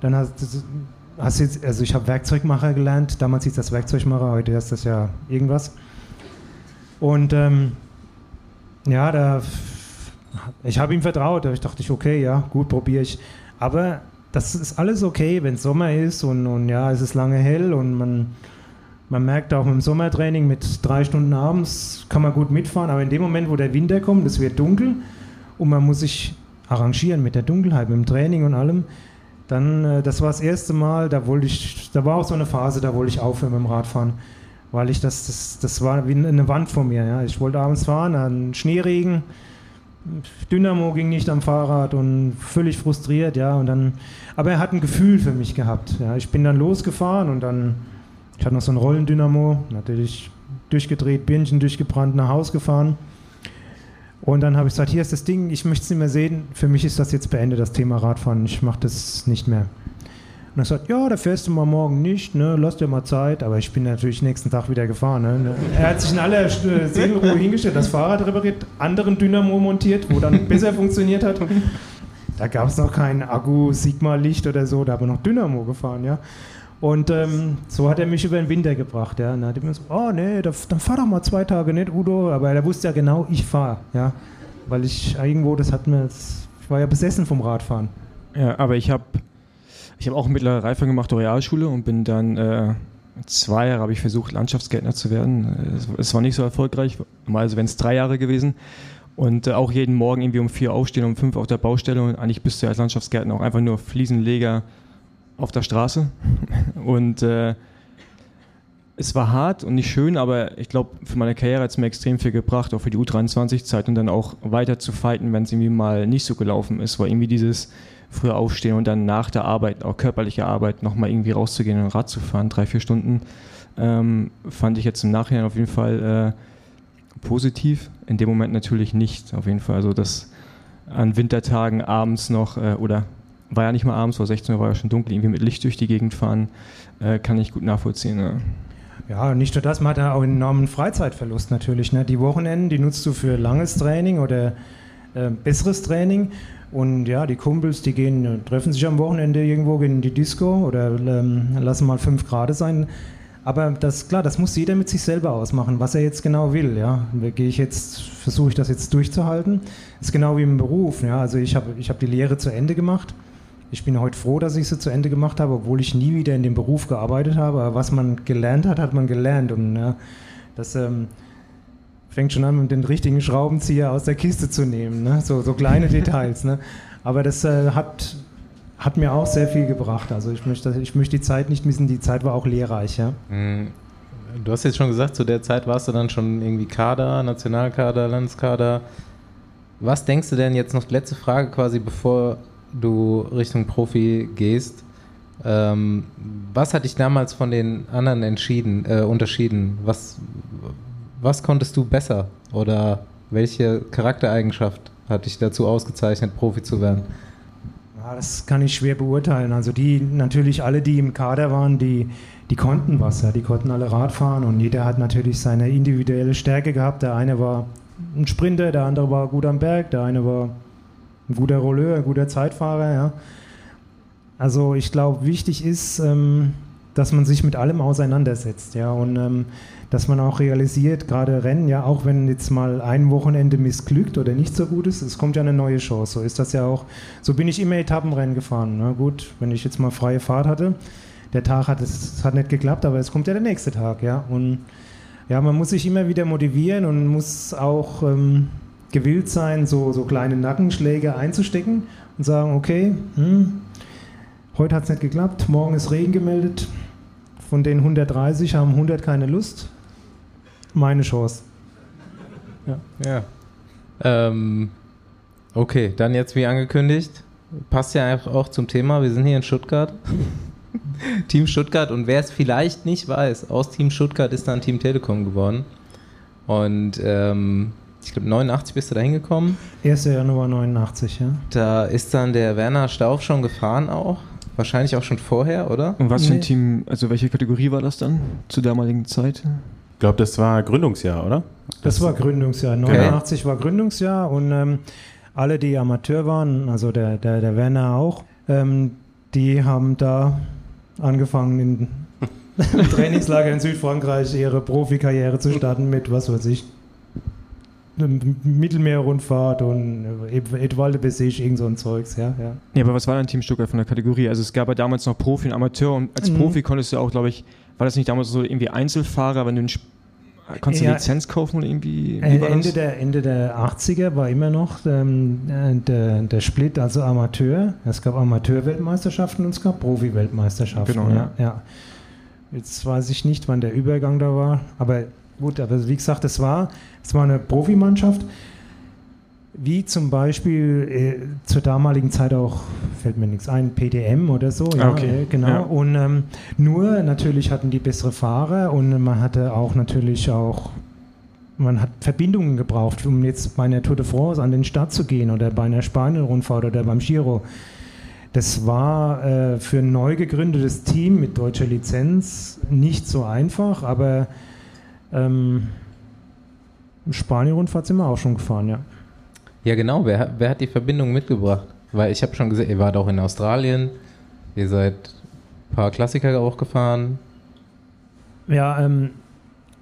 dann hast, hast jetzt, also ich habe Werkzeugmacher gelernt. Damals hieß das Werkzeugmacher, heute ist das ja irgendwas. Und ähm, ja, da, ich habe ihm vertraut. Da dachte ich, okay, ja, gut, probiere ich. Aber das ist alles okay, wenn es Sommer ist und, und ja, es ist lange hell und man, man merkt auch im Sommertraining mit drei Stunden abends kann man gut mitfahren, aber in dem Moment, wo der Winter kommt, es wird dunkel und man muss sich arrangieren mit der Dunkelheit, mit dem Training und allem, dann, äh, das war das erste Mal, da wollte ich, da war auch so eine Phase, da wollte ich aufhören mit dem Radfahren, weil ich das, das, das war wie eine Wand vor mir, ja. Ich wollte abends fahren, dann Schneeregen, Dynamo ging nicht am Fahrrad und völlig frustriert, ja, und dann, aber er hat ein Gefühl für mich gehabt, ja. Ich bin dann losgefahren und dann, ich hatte noch so ein Rollendynamo, natürlich durchgedreht, Birnchen durchgebrannt, nach Haus gefahren. Und dann habe ich gesagt, hier ist das Ding, ich möchte es nicht mehr sehen, für mich ist das jetzt beendet, das Thema Radfahren, ich mache das nicht mehr. Und er sagt, ja, da fährst du mal morgen nicht, ne? lass dir mal Zeit. Aber ich bin natürlich nächsten Tag wieder gefahren. Ne? Er hat sich in aller Seelenruhe hingestellt, das Fahrrad repariert, anderen Dynamo montiert, wo dann *laughs* besser funktioniert hat. Da gab es noch kein Akku-Sigma-Licht oder so, da haben wir noch Dynamo gefahren, ja. Und ähm, so hat er mich über den Winter gebracht, ja. Und dann hat er mir so, oh nee, dann fahr doch mal zwei Tage nicht, Udo. Aber er wusste ja genau, ich fahre, ja. Weil ich irgendwo, das hat mir, ich war ja besessen vom Radfahren. Ja, aber ich habe ich habe auch mittlere Reife gemacht, Realschule und bin dann äh, zwei Jahre habe ich versucht, Landschaftsgärtner zu werden. Es, es war nicht so erfolgreich, also wenn es drei Jahre gewesen. Und äh, auch jeden Morgen irgendwie um vier aufstehen, um fünf auf der Baustelle und eigentlich bist du als Landschaftsgärtner auch einfach nur Fliesenleger auf der Straße. *laughs* Und äh, es war hart und nicht schön, aber ich glaube, für meine Karriere hat es mir extrem viel gebracht, auch für die U23-Zeit und dann auch weiter zu fighten, wenn es irgendwie mal nicht so gelaufen ist, weil irgendwie dieses früher aufstehen und dann nach der Arbeit, auch körperliche Arbeit, nochmal irgendwie rauszugehen und Rad zu fahren, drei, vier Stunden, ähm, fand ich jetzt im Nachhinein auf jeden Fall äh, positiv. In dem Moment natürlich nicht, auf jeden Fall. Also das an Wintertagen abends noch, äh, oder war ja nicht mal abends, war 16 Uhr, war ja schon dunkel, irgendwie mit Licht durch die Gegend fahren, äh, kann ich gut nachvollziehen. Ja. Ja, nicht nur das, man hat ja auch einen enormen Freizeitverlust natürlich. Ne? Die Wochenenden, die nutzt du für langes Training oder äh, besseres Training und ja, die Kumpels, die gehen, treffen sich am Wochenende irgendwo, gehen in die Disco oder ähm, lassen mal fünf Grad sein. Aber das klar, das muss jeder mit sich selber ausmachen, was er jetzt genau will. Ja, gehe ich jetzt, versuche ich das jetzt durchzuhalten. Das ist genau wie im Beruf. Ja, also ich habe ich hab die Lehre zu Ende gemacht. Ich bin heute froh, dass ich sie zu Ende gemacht habe, obwohl ich nie wieder in dem Beruf gearbeitet habe. Aber was man gelernt hat, hat man gelernt und ja, das ähm, fängt schon an, mit den richtigen Schraubenzieher aus der Kiste zu nehmen. Ne? So, so kleine *laughs* Details. Ne? Aber das äh, hat, hat mir auch sehr viel gebracht. Also ich möchte, ich möchte die Zeit nicht missen. Die Zeit war auch lehrreich. Ja? Mhm. Du hast jetzt schon gesagt, zu der Zeit warst du dann schon irgendwie Kader, Nationalkader, Landeskader. Was denkst du denn jetzt noch, letzte Frage quasi, bevor du Richtung Profi gehst? Ähm, was hat dich damals von den anderen entschieden, äh, unterschieden? Was, was konntest du besser oder welche Charaktereigenschaft hat dich dazu ausgezeichnet, Profi zu werden? Ja, das kann ich schwer beurteilen. Also die natürlich alle, die im Kader waren, die, die konnten was, ja. die konnten alle Rad fahren und jeder hat natürlich seine individuelle Stärke gehabt. Der eine war ein Sprinter, der andere war gut am Berg, der eine war ein guter Rolleur, ein guter Zeitfahrer. Ja. Also ich glaube, wichtig ist, ähm, dass man sich mit allem auseinandersetzt, ja, und ähm, dass man auch realisiert, gerade Rennen, ja, auch wenn jetzt mal ein Wochenende missglückt oder nicht so gut ist, es kommt ja eine neue Chance. So ist das ja auch. So bin ich immer Etappenrennen gefahren. Na gut, wenn ich jetzt mal freie Fahrt hatte, der Tag hat es hat nicht geklappt, aber es kommt ja der nächste Tag, ja. Und ja, man muss sich immer wieder motivieren und muss auch ähm, gewillt sein, so, so kleine Nackenschläge einzustecken und sagen, okay, hm, heute hat es nicht geklappt, morgen ist Regen gemeldet, von den 130 haben 100 keine Lust. Meine Chance. Ja. ja. Ähm, okay, dann jetzt wie angekündigt, passt ja auch zum Thema. Wir sind hier in Stuttgart. *laughs* Team Stuttgart und wer es vielleicht nicht weiß, aus Team Stuttgart ist dann Team Telekom geworden. Und ähm, ich glaube 89 bist du da hingekommen. 1. Januar 89, ja. Da ist dann der Werner Stauf schon gefahren auch. Wahrscheinlich auch schon vorher, oder? Und was für ein Team, also welche Kategorie war das dann zur damaligen Zeit? Ich glaube, das war Gründungsjahr, oder? Das, das war Gründungsjahr. 89 okay. war Gründungsjahr und ähm, alle, die Amateur waren, also der, der, der Werner auch, ähm, die haben da angefangen in *laughs* im Trainingslager in Südfrankreich ihre Profikarriere zu starten mit, was weiß ich, Mittelmeerrundfahrt und Edwalde Bessig, irgend so ein Zeugs, ja, ja. Ja, aber was war dein Team Stuttgart von der Kategorie? Also es gab ja damals noch Profi und Amateur und als mhm. Profi konntest du auch, glaube ich, war das nicht damals so irgendwie Einzelfahrer, wenn du einen Konntest du ja, Lizenz kaufen oder irgendwie? Ende der, Ende der 80er war immer noch ähm, äh, der, der Split, also Amateur. Es gab Amateur-Weltmeisterschaften und es gab Profi-Weltmeisterschaften. Genau, ja. ja. Jetzt weiß ich nicht, wann der Übergang da war, aber gut, aber wie gesagt, es war, war eine Profimannschaft wie zum Beispiel äh, zur damaligen Zeit auch, fällt mir nichts ein, PDM oder so. Ja, okay. äh, genau. Ja. Und ähm, nur natürlich hatten die bessere Fahrer und man hatte auch natürlich auch, man hat Verbindungen gebraucht, um jetzt bei einer Tour de France an den Start zu gehen oder bei einer Spanien-Rundfahrt oder beim Giro. Das war äh, für ein neu gegründetes Team mit deutscher Lizenz nicht so einfach, aber ähm, Spanien-Rundfahrt sind wir auch schon gefahren, ja. Ja, genau. Wer, wer hat die Verbindung mitgebracht? Weil ich habe schon gesehen, ihr wart auch in Australien, ihr seid ein paar Klassiker auch gefahren. Ja, ähm,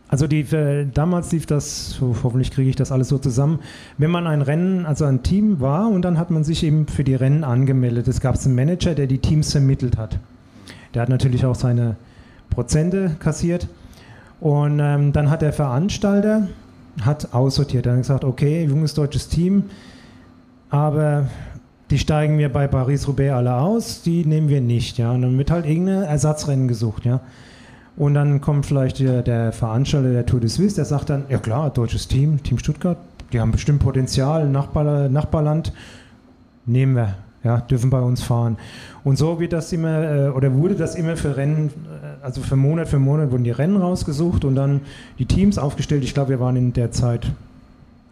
also die, äh, damals lief das, hoffentlich kriege ich das alles so zusammen, wenn man ein Rennen, also ein Team war und dann hat man sich eben für die Rennen angemeldet. Es gab einen Manager, der die Teams vermittelt hat. Der hat natürlich auch seine Prozente kassiert. Und ähm, dann hat der Veranstalter, hat aussortiert. Er hat gesagt, okay, junges deutsches Team, aber die steigen wir bei Paris-Roubaix alle aus, die nehmen wir nicht, ja. Und dann wird halt irgendein Ersatzrennen gesucht, ja. Und dann kommt vielleicht der, der Veranstalter der Tour de Suisse, der sagt dann, ja klar, deutsches Team, Team Stuttgart, die haben bestimmt Potenzial, Nachbar, Nachbarland, nehmen wir ja, dürfen bei uns fahren. Und so wird das immer, äh, oder wurde das immer für Rennen, äh, also für Monat für Monat wurden die Rennen rausgesucht und dann die Teams aufgestellt. Ich glaube, wir waren in der Zeit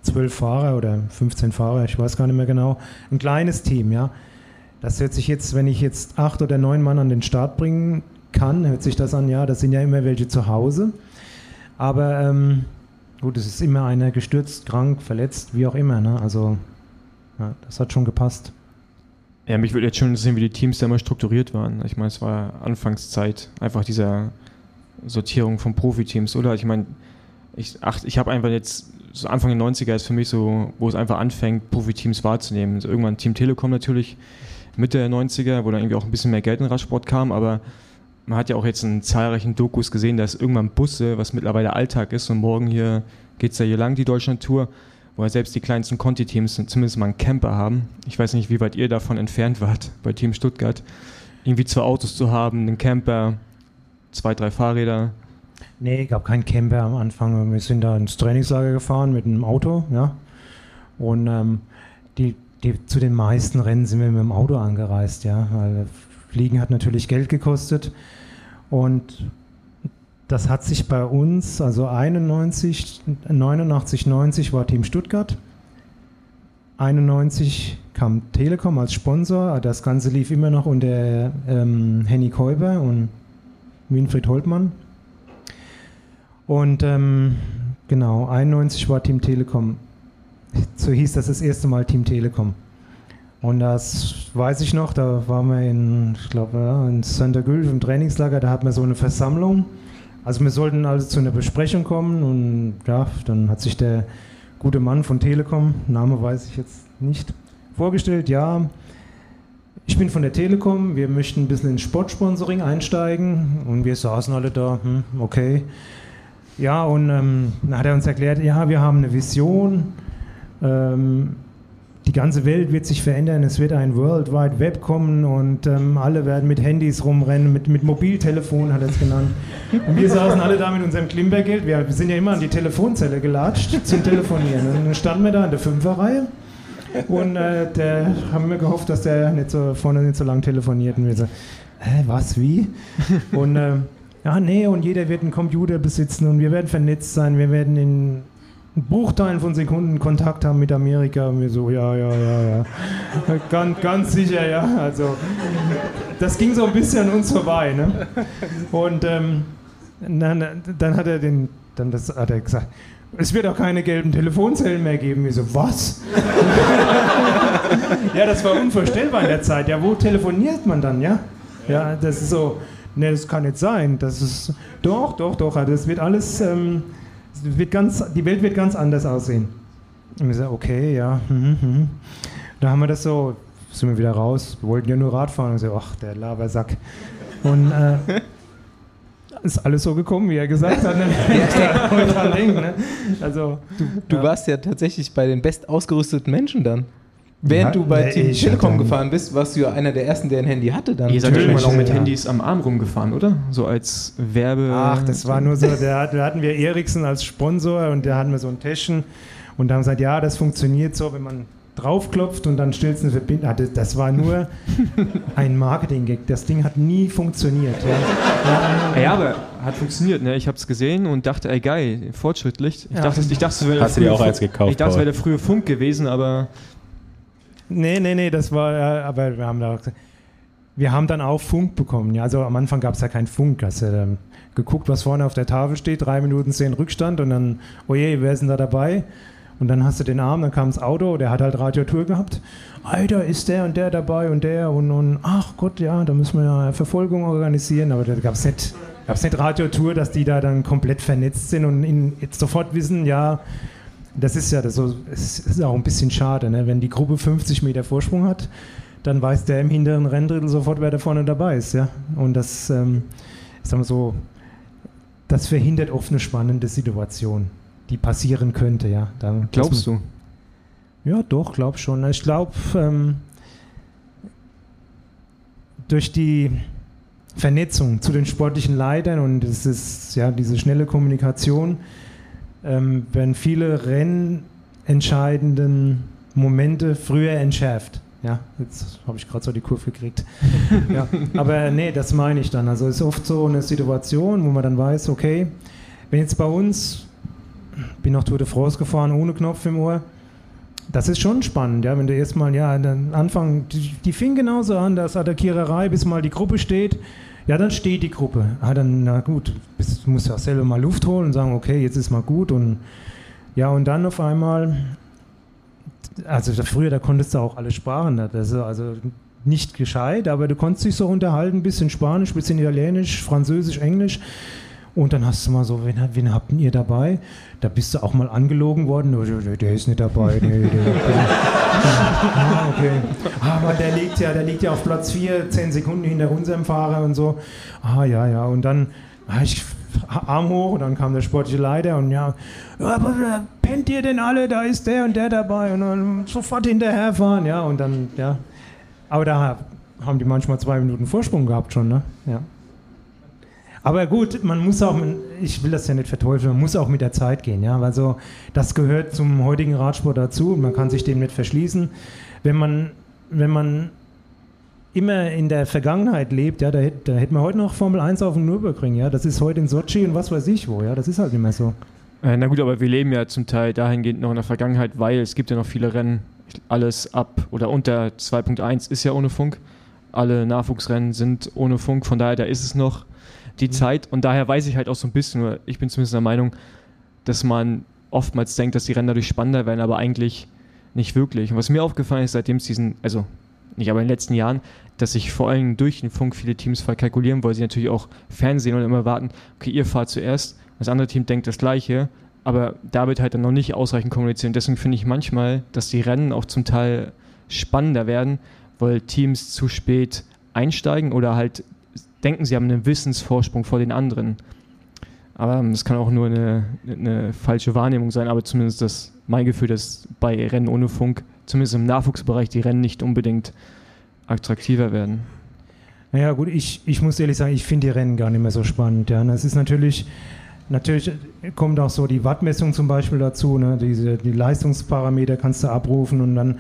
zwölf Fahrer oder 15 Fahrer, ich weiß gar nicht mehr genau. Ein kleines Team, ja. Das hört sich jetzt, wenn ich jetzt acht oder neun Mann an den Start bringen kann, hört sich das an, ja, das sind ja immer welche zu Hause. Aber ähm, gut, es ist immer einer gestürzt, krank, verletzt, wie auch immer. Ne? Also ja, das hat schon gepasst. Ja, mich würde jetzt schon sehen, wie die Teams da immer strukturiert waren. Ich meine, es war Anfangszeit einfach dieser Sortierung von Profiteams, oder? Ich meine, ich, ich habe einfach jetzt, so Anfang der 90er ist für mich so, wo es einfach anfängt, Profiteams wahrzunehmen. Also irgendwann Team Telekom natürlich, Mitte der 90er, wo dann irgendwie auch ein bisschen mehr Geld in Radsport kam, aber man hat ja auch jetzt in zahlreichen Dokus gesehen, dass irgendwann Busse, was mittlerweile Alltag ist, und morgen hier geht es ja hier lang, die Deutschland-Tour, wo ja selbst die kleinsten Conti-Teams zumindest mal einen Camper haben. Ich weiß nicht, wie weit ihr davon entfernt wart bei Team Stuttgart. Irgendwie zwei Autos zu haben, einen Camper, zwei, drei Fahrräder. Nee, ich gab keinen Camper am Anfang. Wir sind da ins Trainingslager gefahren mit einem Auto, ja. Und ähm, die, die, zu den meisten Rennen sind wir mit dem Auto angereist, ja. Weil Fliegen hat natürlich Geld gekostet. Und das hat sich bei uns, also 91, 89, 90 war Team Stuttgart. 91 kam Telekom als Sponsor. Das Ganze lief immer noch unter ähm, Henny Käuber und Winfried Holtmann. Und ähm, genau, 91 war Team Telekom. So hieß das das erste Mal Team Telekom. Und das weiß ich noch, da waren wir in, ich glaube, in Gülf im Trainingslager, da hatten wir so eine Versammlung also wir sollten also zu einer Besprechung kommen und ja, dann hat sich der gute Mann von Telekom, Name weiß ich jetzt nicht, vorgestellt, ja, ich bin von der Telekom, wir möchten ein bisschen ins Sportsponsoring einsteigen und wir saßen alle da, hm, okay. Ja, und ähm, dann hat er uns erklärt, ja, wir haben eine Vision, ähm, die ganze Welt wird sich verändern, es wird ein World Wide Web kommen und ähm, alle werden mit Handys rumrennen, mit, mit Mobiltelefon hat er es genannt. Und wir saßen alle da mit unserem Klimpergeld, wir sind ja immer an die Telefonzelle gelatscht zum Telefonieren. Und dann standen wir da in der Fünferreihe Und äh, der haben wir gehofft, dass der nicht so, vorne nicht so lang telefoniert. Und wir so, hä, was, wie? Und äh, ja, nee, und jeder wird einen Computer besitzen und wir werden vernetzt sein, wir werden in Bruchteilen von Sekunden Kontakt haben mit Amerika. Und wir so, ja, ja, ja, ja. ganz, ganz sicher, ja. Also, das ging so ein bisschen an uns vorbei. Ne? Und ähm, dann, dann hat er den, dann das hat er gesagt, es wird auch keine gelben Telefonzellen mehr geben. Wir so, was? ja, das war unvorstellbar in der Zeit. Ja, wo telefoniert man dann, ja? Ja, das ist so, ne, das kann nicht sein. Das ist, doch, doch, doch. Das wird alles, ähm, wird ganz, die Welt wird ganz anders aussehen. Und wir so, okay, ja. Hm, hm. Da haben wir das so, sind wir wieder raus. Wir wollten ja nur Radfahren. Und so, ach, der Labersack. Und äh, *laughs* ist alles so gekommen, wie er gesagt hat. Ne? *laughs* ne? Also, du, du ja. warst ja tatsächlich bei den best ausgerüsteten Menschen dann. Während ja, du bei Team Telekom gefahren bist, warst du ja einer der ersten, der ein Handy hatte dann. Ihr seid irgendwann auch mit ja. Handys am Arm rumgefahren, oder? So als Werbe... Ach, das war nur so, da hatten wir Ericsson als Sponsor und da hatten wir so ein Täschchen und da haben gesagt, ja, das funktioniert so, wenn man draufklopft und dann stellst du eine Verbindung. Das war nur *laughs* ein Marketing-Gag. Das Ding hat nie funktioniert. Ja, ja aber hat funktioniert. Ne? Ich habe es gesehen und dachte, ey geil, fortschrittlich. Ich ja. dachte, ich dachte, wäre Hast du dir auch eins gekauft? Ich dachte, es wäre der frühe Funk gewesen, aber... Nee, nee, nee, das war, aber wir haben da wir haben dann auch Funk bekommen. Ja, also am Anfang gab es ja keinen Funk. Hast du ähm, geguckt, was vorne auf der Tafel steht, drei Minuten zehn Rückstand und dann, oh je, wer ist denn da dabei? Und dann hast du den Arm, dann kam das Auto, der hat halt Radiotour gehabt. Alter, ist der und der dabei und der und, und ach Gott, ja, da müssen wir ja Verfolgung organisieren. Aber da gab es nicht, gab's nicht Radiotour, dass die da dann komplett vernetzt sind und in, jetzt sofort wissen, ja, das ist ja das so, es ist auch ein bisschen schade, ne? wenn die Gruppe 50 Meter Vorsprung hat, dann weiß der im hinteren Renndrittel sofort, wer da vorne dabei ist. Ja? Und das, ähm, sagen wir so, das verhindert oft eine spannende Situation die passieren könnte, ja. Dann, Glaubst du? Ja, doch, glaub schon. Ich glaube, ähm, durch die Vernetzung zu den sportlichen Leitern und es ist ja diese schnelle Kommunikation, ähm, werden viele rennentscheidenden Momente früher entschärft. Ja, jetzt habe ich gerade so die Kurve gekriegt. *laughs* ja, aber nee, das meine ich dann. Also es ist oft so eine Situation, wo man dann weiß, okay, wenn jetzt bei uns bin noch Tour de France gefahren ohne Knopf im Ohr. Das ist schon spannend, ja, wenn du erstmal, ja, dann Anfang, die, die fing genauso an, dass Attackiererei, bis mal die Gruppe steht. Ja, dann steht die Gruppe. Ah, dann, na gut, du musst ja selber mal Luft holen und sagen, okay, jetzt ist mal gut. Und ja, und dann auf einmal, also früher, da konntest du auch alle Sprachen, das ist also nicht gescheit, aber du konntest dich so unterhalten, bisschen Spanisch, bisschen Italienisch, Französisch, Englisch. Und dann hast du mal so, wen, wen habt ihr dabei? Da bist du auch mal angelogen worden. Der, der ist nicht dabei. Nee, der, ah, okay. Aber der liegt ja, der liegt ja auf Platz 4, 10 Sekunden hinter unserem Fahrer und so. Ah, ja, ja. Und dann ah, ich Arm hoch und dann kam der sportliche Leiter und ja, pennt ihr denn alle? Da ist der und der dabei und dann sofort hinterherfahren, ja. Und dann, ja. Aber da haben die manchmal zwei Minuten Vorsprung gehabt schon, ne? Ja. Aber gut, man muss auch, ich will das ja nicht verteufeln, man muss auch mit der Zeit gehen. Ja? Also das gehört zum heutigen Radsport dazu. Man kann sich dem nicht verschließen. Wenn man, wenn man immer in der Vergangenheit lebt, ja, da, da hätte man heute noch Formel 1 auf dem Nürburgring. Ja? Das ist heute in Sochi und was weiß ich wo. Ja? Das ist halt immer so. Äh, na gut, aber wir leben ja zum Teil dahingehend noch in der Vergangenheit, weil es gibt ja noch viele Rennen, alles ab oder unter 2.1 ist ja ohne Funk. Alle Nachwuchsrennen sind ohne Funk, von daher da ist es noch die mhm. Zeit. Und daher weiß ich halt auch so ein bisschen, oder ich bin zumindest der Meinung, dass man oftmals denkt, dass die Rennen dadurch spannender werden, aber eigentlich nicht wirklich. Und was mir aufgefallen ist, seitdem es diesen, also nicht aber in den letzten Jahren, dass sich vor allem durch den Funk viele Teams verkalkulieren, weil sie natürlich auch Fernsehen und immer warten, okay, ihr fahrt zuerst, das andere Team denkt das Gleiche, aber da wird halt dann noch nicht ausreichend kommunizieren. Deswegen finde ich manchmal, dass die Rennen auch zum Teil spannender werden, weil Teams zu spät einsteigen oder halt denken, sie haben einen Wissensvorsprung vor den anderen. Aber das kann auch nur eine, eine falsche Wahrnehmung sein, aber zumindest das mein Gefühl, dass bei Rennen ohne Funk, zumindest im Nachwuchsbereich, die Rennen nicht unbedingt attraktiver werden. Naja, gut, ich, ich muss ehrlich sagen, ich finde die Rennen gar nicht mehr so spannend. Ja. Das ist natürlich, Natürlich kommt auch so die Wattmessung zum Beispiel dazu, ne? Diese, die Leistungsparameter kannst du abrufen und dann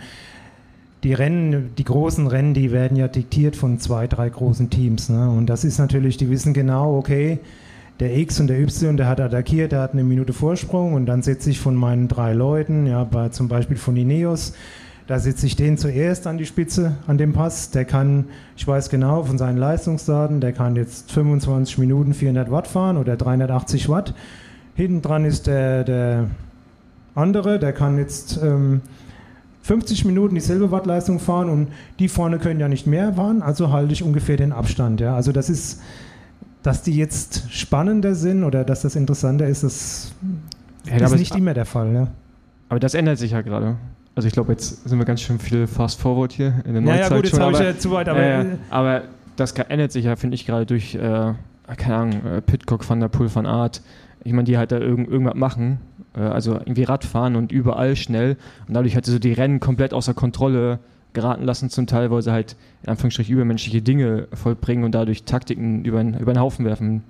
die Rennen, die großen Rennen, die werden ja diktiert von zwei, drei großen Teams. Ne? Und das ist natürlich, die wissen genau, okay, der X und der Y, der hat attackiert, der hat eine Minute Vorsprung und dann setze ich von meinen drei Leuten, ja, bei, zum Beispiel von Ineos, da setze ich den zuerst an die Spitze, an dem Pass. Der kann, ich weiß genau von seinen Leistungsdaten, der kann jetzt 25 Minuten 400 Watt fahren oder 380 Watt. Hinten dran ist der, der andere, der kann jetzt ähm, 50 Minuten dieselbe Wattleistung fahren und die vorne können ja nicht mehr fahren, also halte ich ungefähr den Abstand. Ja. Also das ist, dass die jetzt spannender sind oder dass das interessanter ist, das ja, ist nicht immer der Fall. Ja. Aber das ändert sich ja gerade. Also ich glaube, jetzt sind wir ganz schön viel fast forward hier in der Neuzeit. Ja, ja gut, jetzt habe ich ja zu weit, aber... Äh, aber das ändert sich ja, finde ich, gerade durch, äh, keine Ahnung, äh, Pitcock, Van der Poel, Van Art. Ich meine, die halt da irgend, irgendwas machen, äh, also irgendwie Radfahren und überall schnell. Und dadurch hat sie so die Rennen komplett außer Kontrolle geraten lassen, zum Teil, weil sie halt in Anführungsstrichen übermenschliche Dinge vollbringen und dadurch Taktiken über, über den Haufen werfen.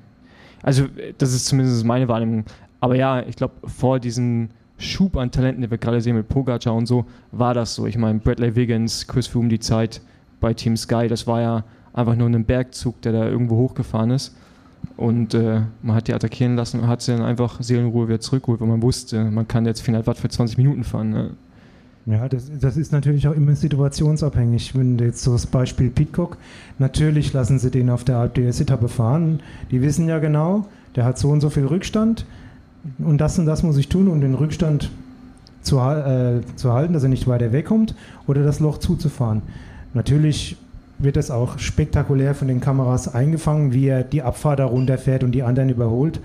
Also, das ist zumindest meine Wahrnehmung. Aber ja, ich glaube, vor diesen Schub an Talenten, den wir gerade sehen mit Pogacar und so, war das so. Ich meine, Bradley Wiggins, Chris Froome die Zeit bei Team Sky, das war ja einfach nur ein Bergzug, der da irgendwo hochgefahren ist. Und äh, man hat die attackieren lassen und hat sie dann einfach Seelenruhe wieder zurückgeholt, weil man wusste, man kann jetzt 400 Watt für 20 Minuten fahren. Ne? Ja, das, das, ist natürlich auch immer situationsabhängig. Wenn jetzt so das Beispiel Pitcock, natürlich lassen sie den auf der Alp DS-Etappe fahren. Die wissen ja genau, der hat so und so viel Rückstand und das und das muss ich tun, um den Rückstand zu, äh, zu halten, dass er nicht weiter wegkommt oder das Loch zuzufahren. Natürlich wird das auch spektakulär von den Kameras eingefangen, wie er die Abfahrt da runterfährt und die anderen überholt.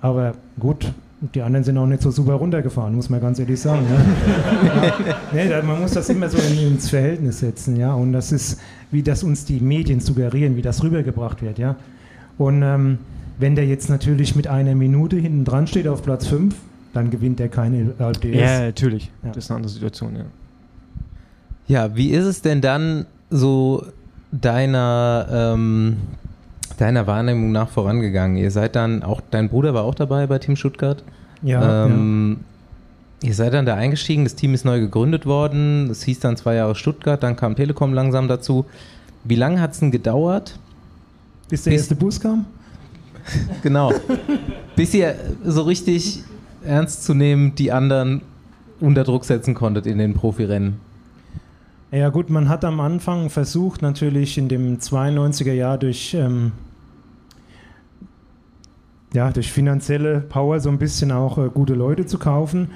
Aber gut, die anderen sind auch nicht so super runtergefahren, muss man ganz ehrlich sagen. Ne? *laughs* nee, man muss das immer so ins Verhältnis setzen, ja. Und das ist, wie das uns die Medien suggerieren, wie das rübergebracht wird, ja. Und ähm, wenn der jetzt natürlich mit einer Minute hinten dran steht auf Platz 5, dann gewinnt er keine LDS. Ja, natürlich. Ja. Das ist eine andere Situation, ja. Ja, wie ist es denn dann so deiner, ähm, deiner Wahrnehmung nach vorangegangen? Ihr seid dann auch, dein Bruder war auch dabei bei Team Stuttgart. Ja. Ähm, ja. Ihr seid dann da eingestiegen, das Team ist neu gegründet worden, es hieß dann zwei Jahre Stuttgart, dann kam Telekom langsam dazu. Wie lange hat es denn gedauert? Bis der bis erste Bus kam? *laughs* genau. Bis ihr so richtig ernst zu nehmen die anderen unter Druck setzen konntet in den Profirennen. Ja gut, man hat am Anfang versucht natürlich in dem 92er Jahr durch, ähm, ja, durch finanzielle Power so ein bisschen auch äh, gute Leute zu kaufen.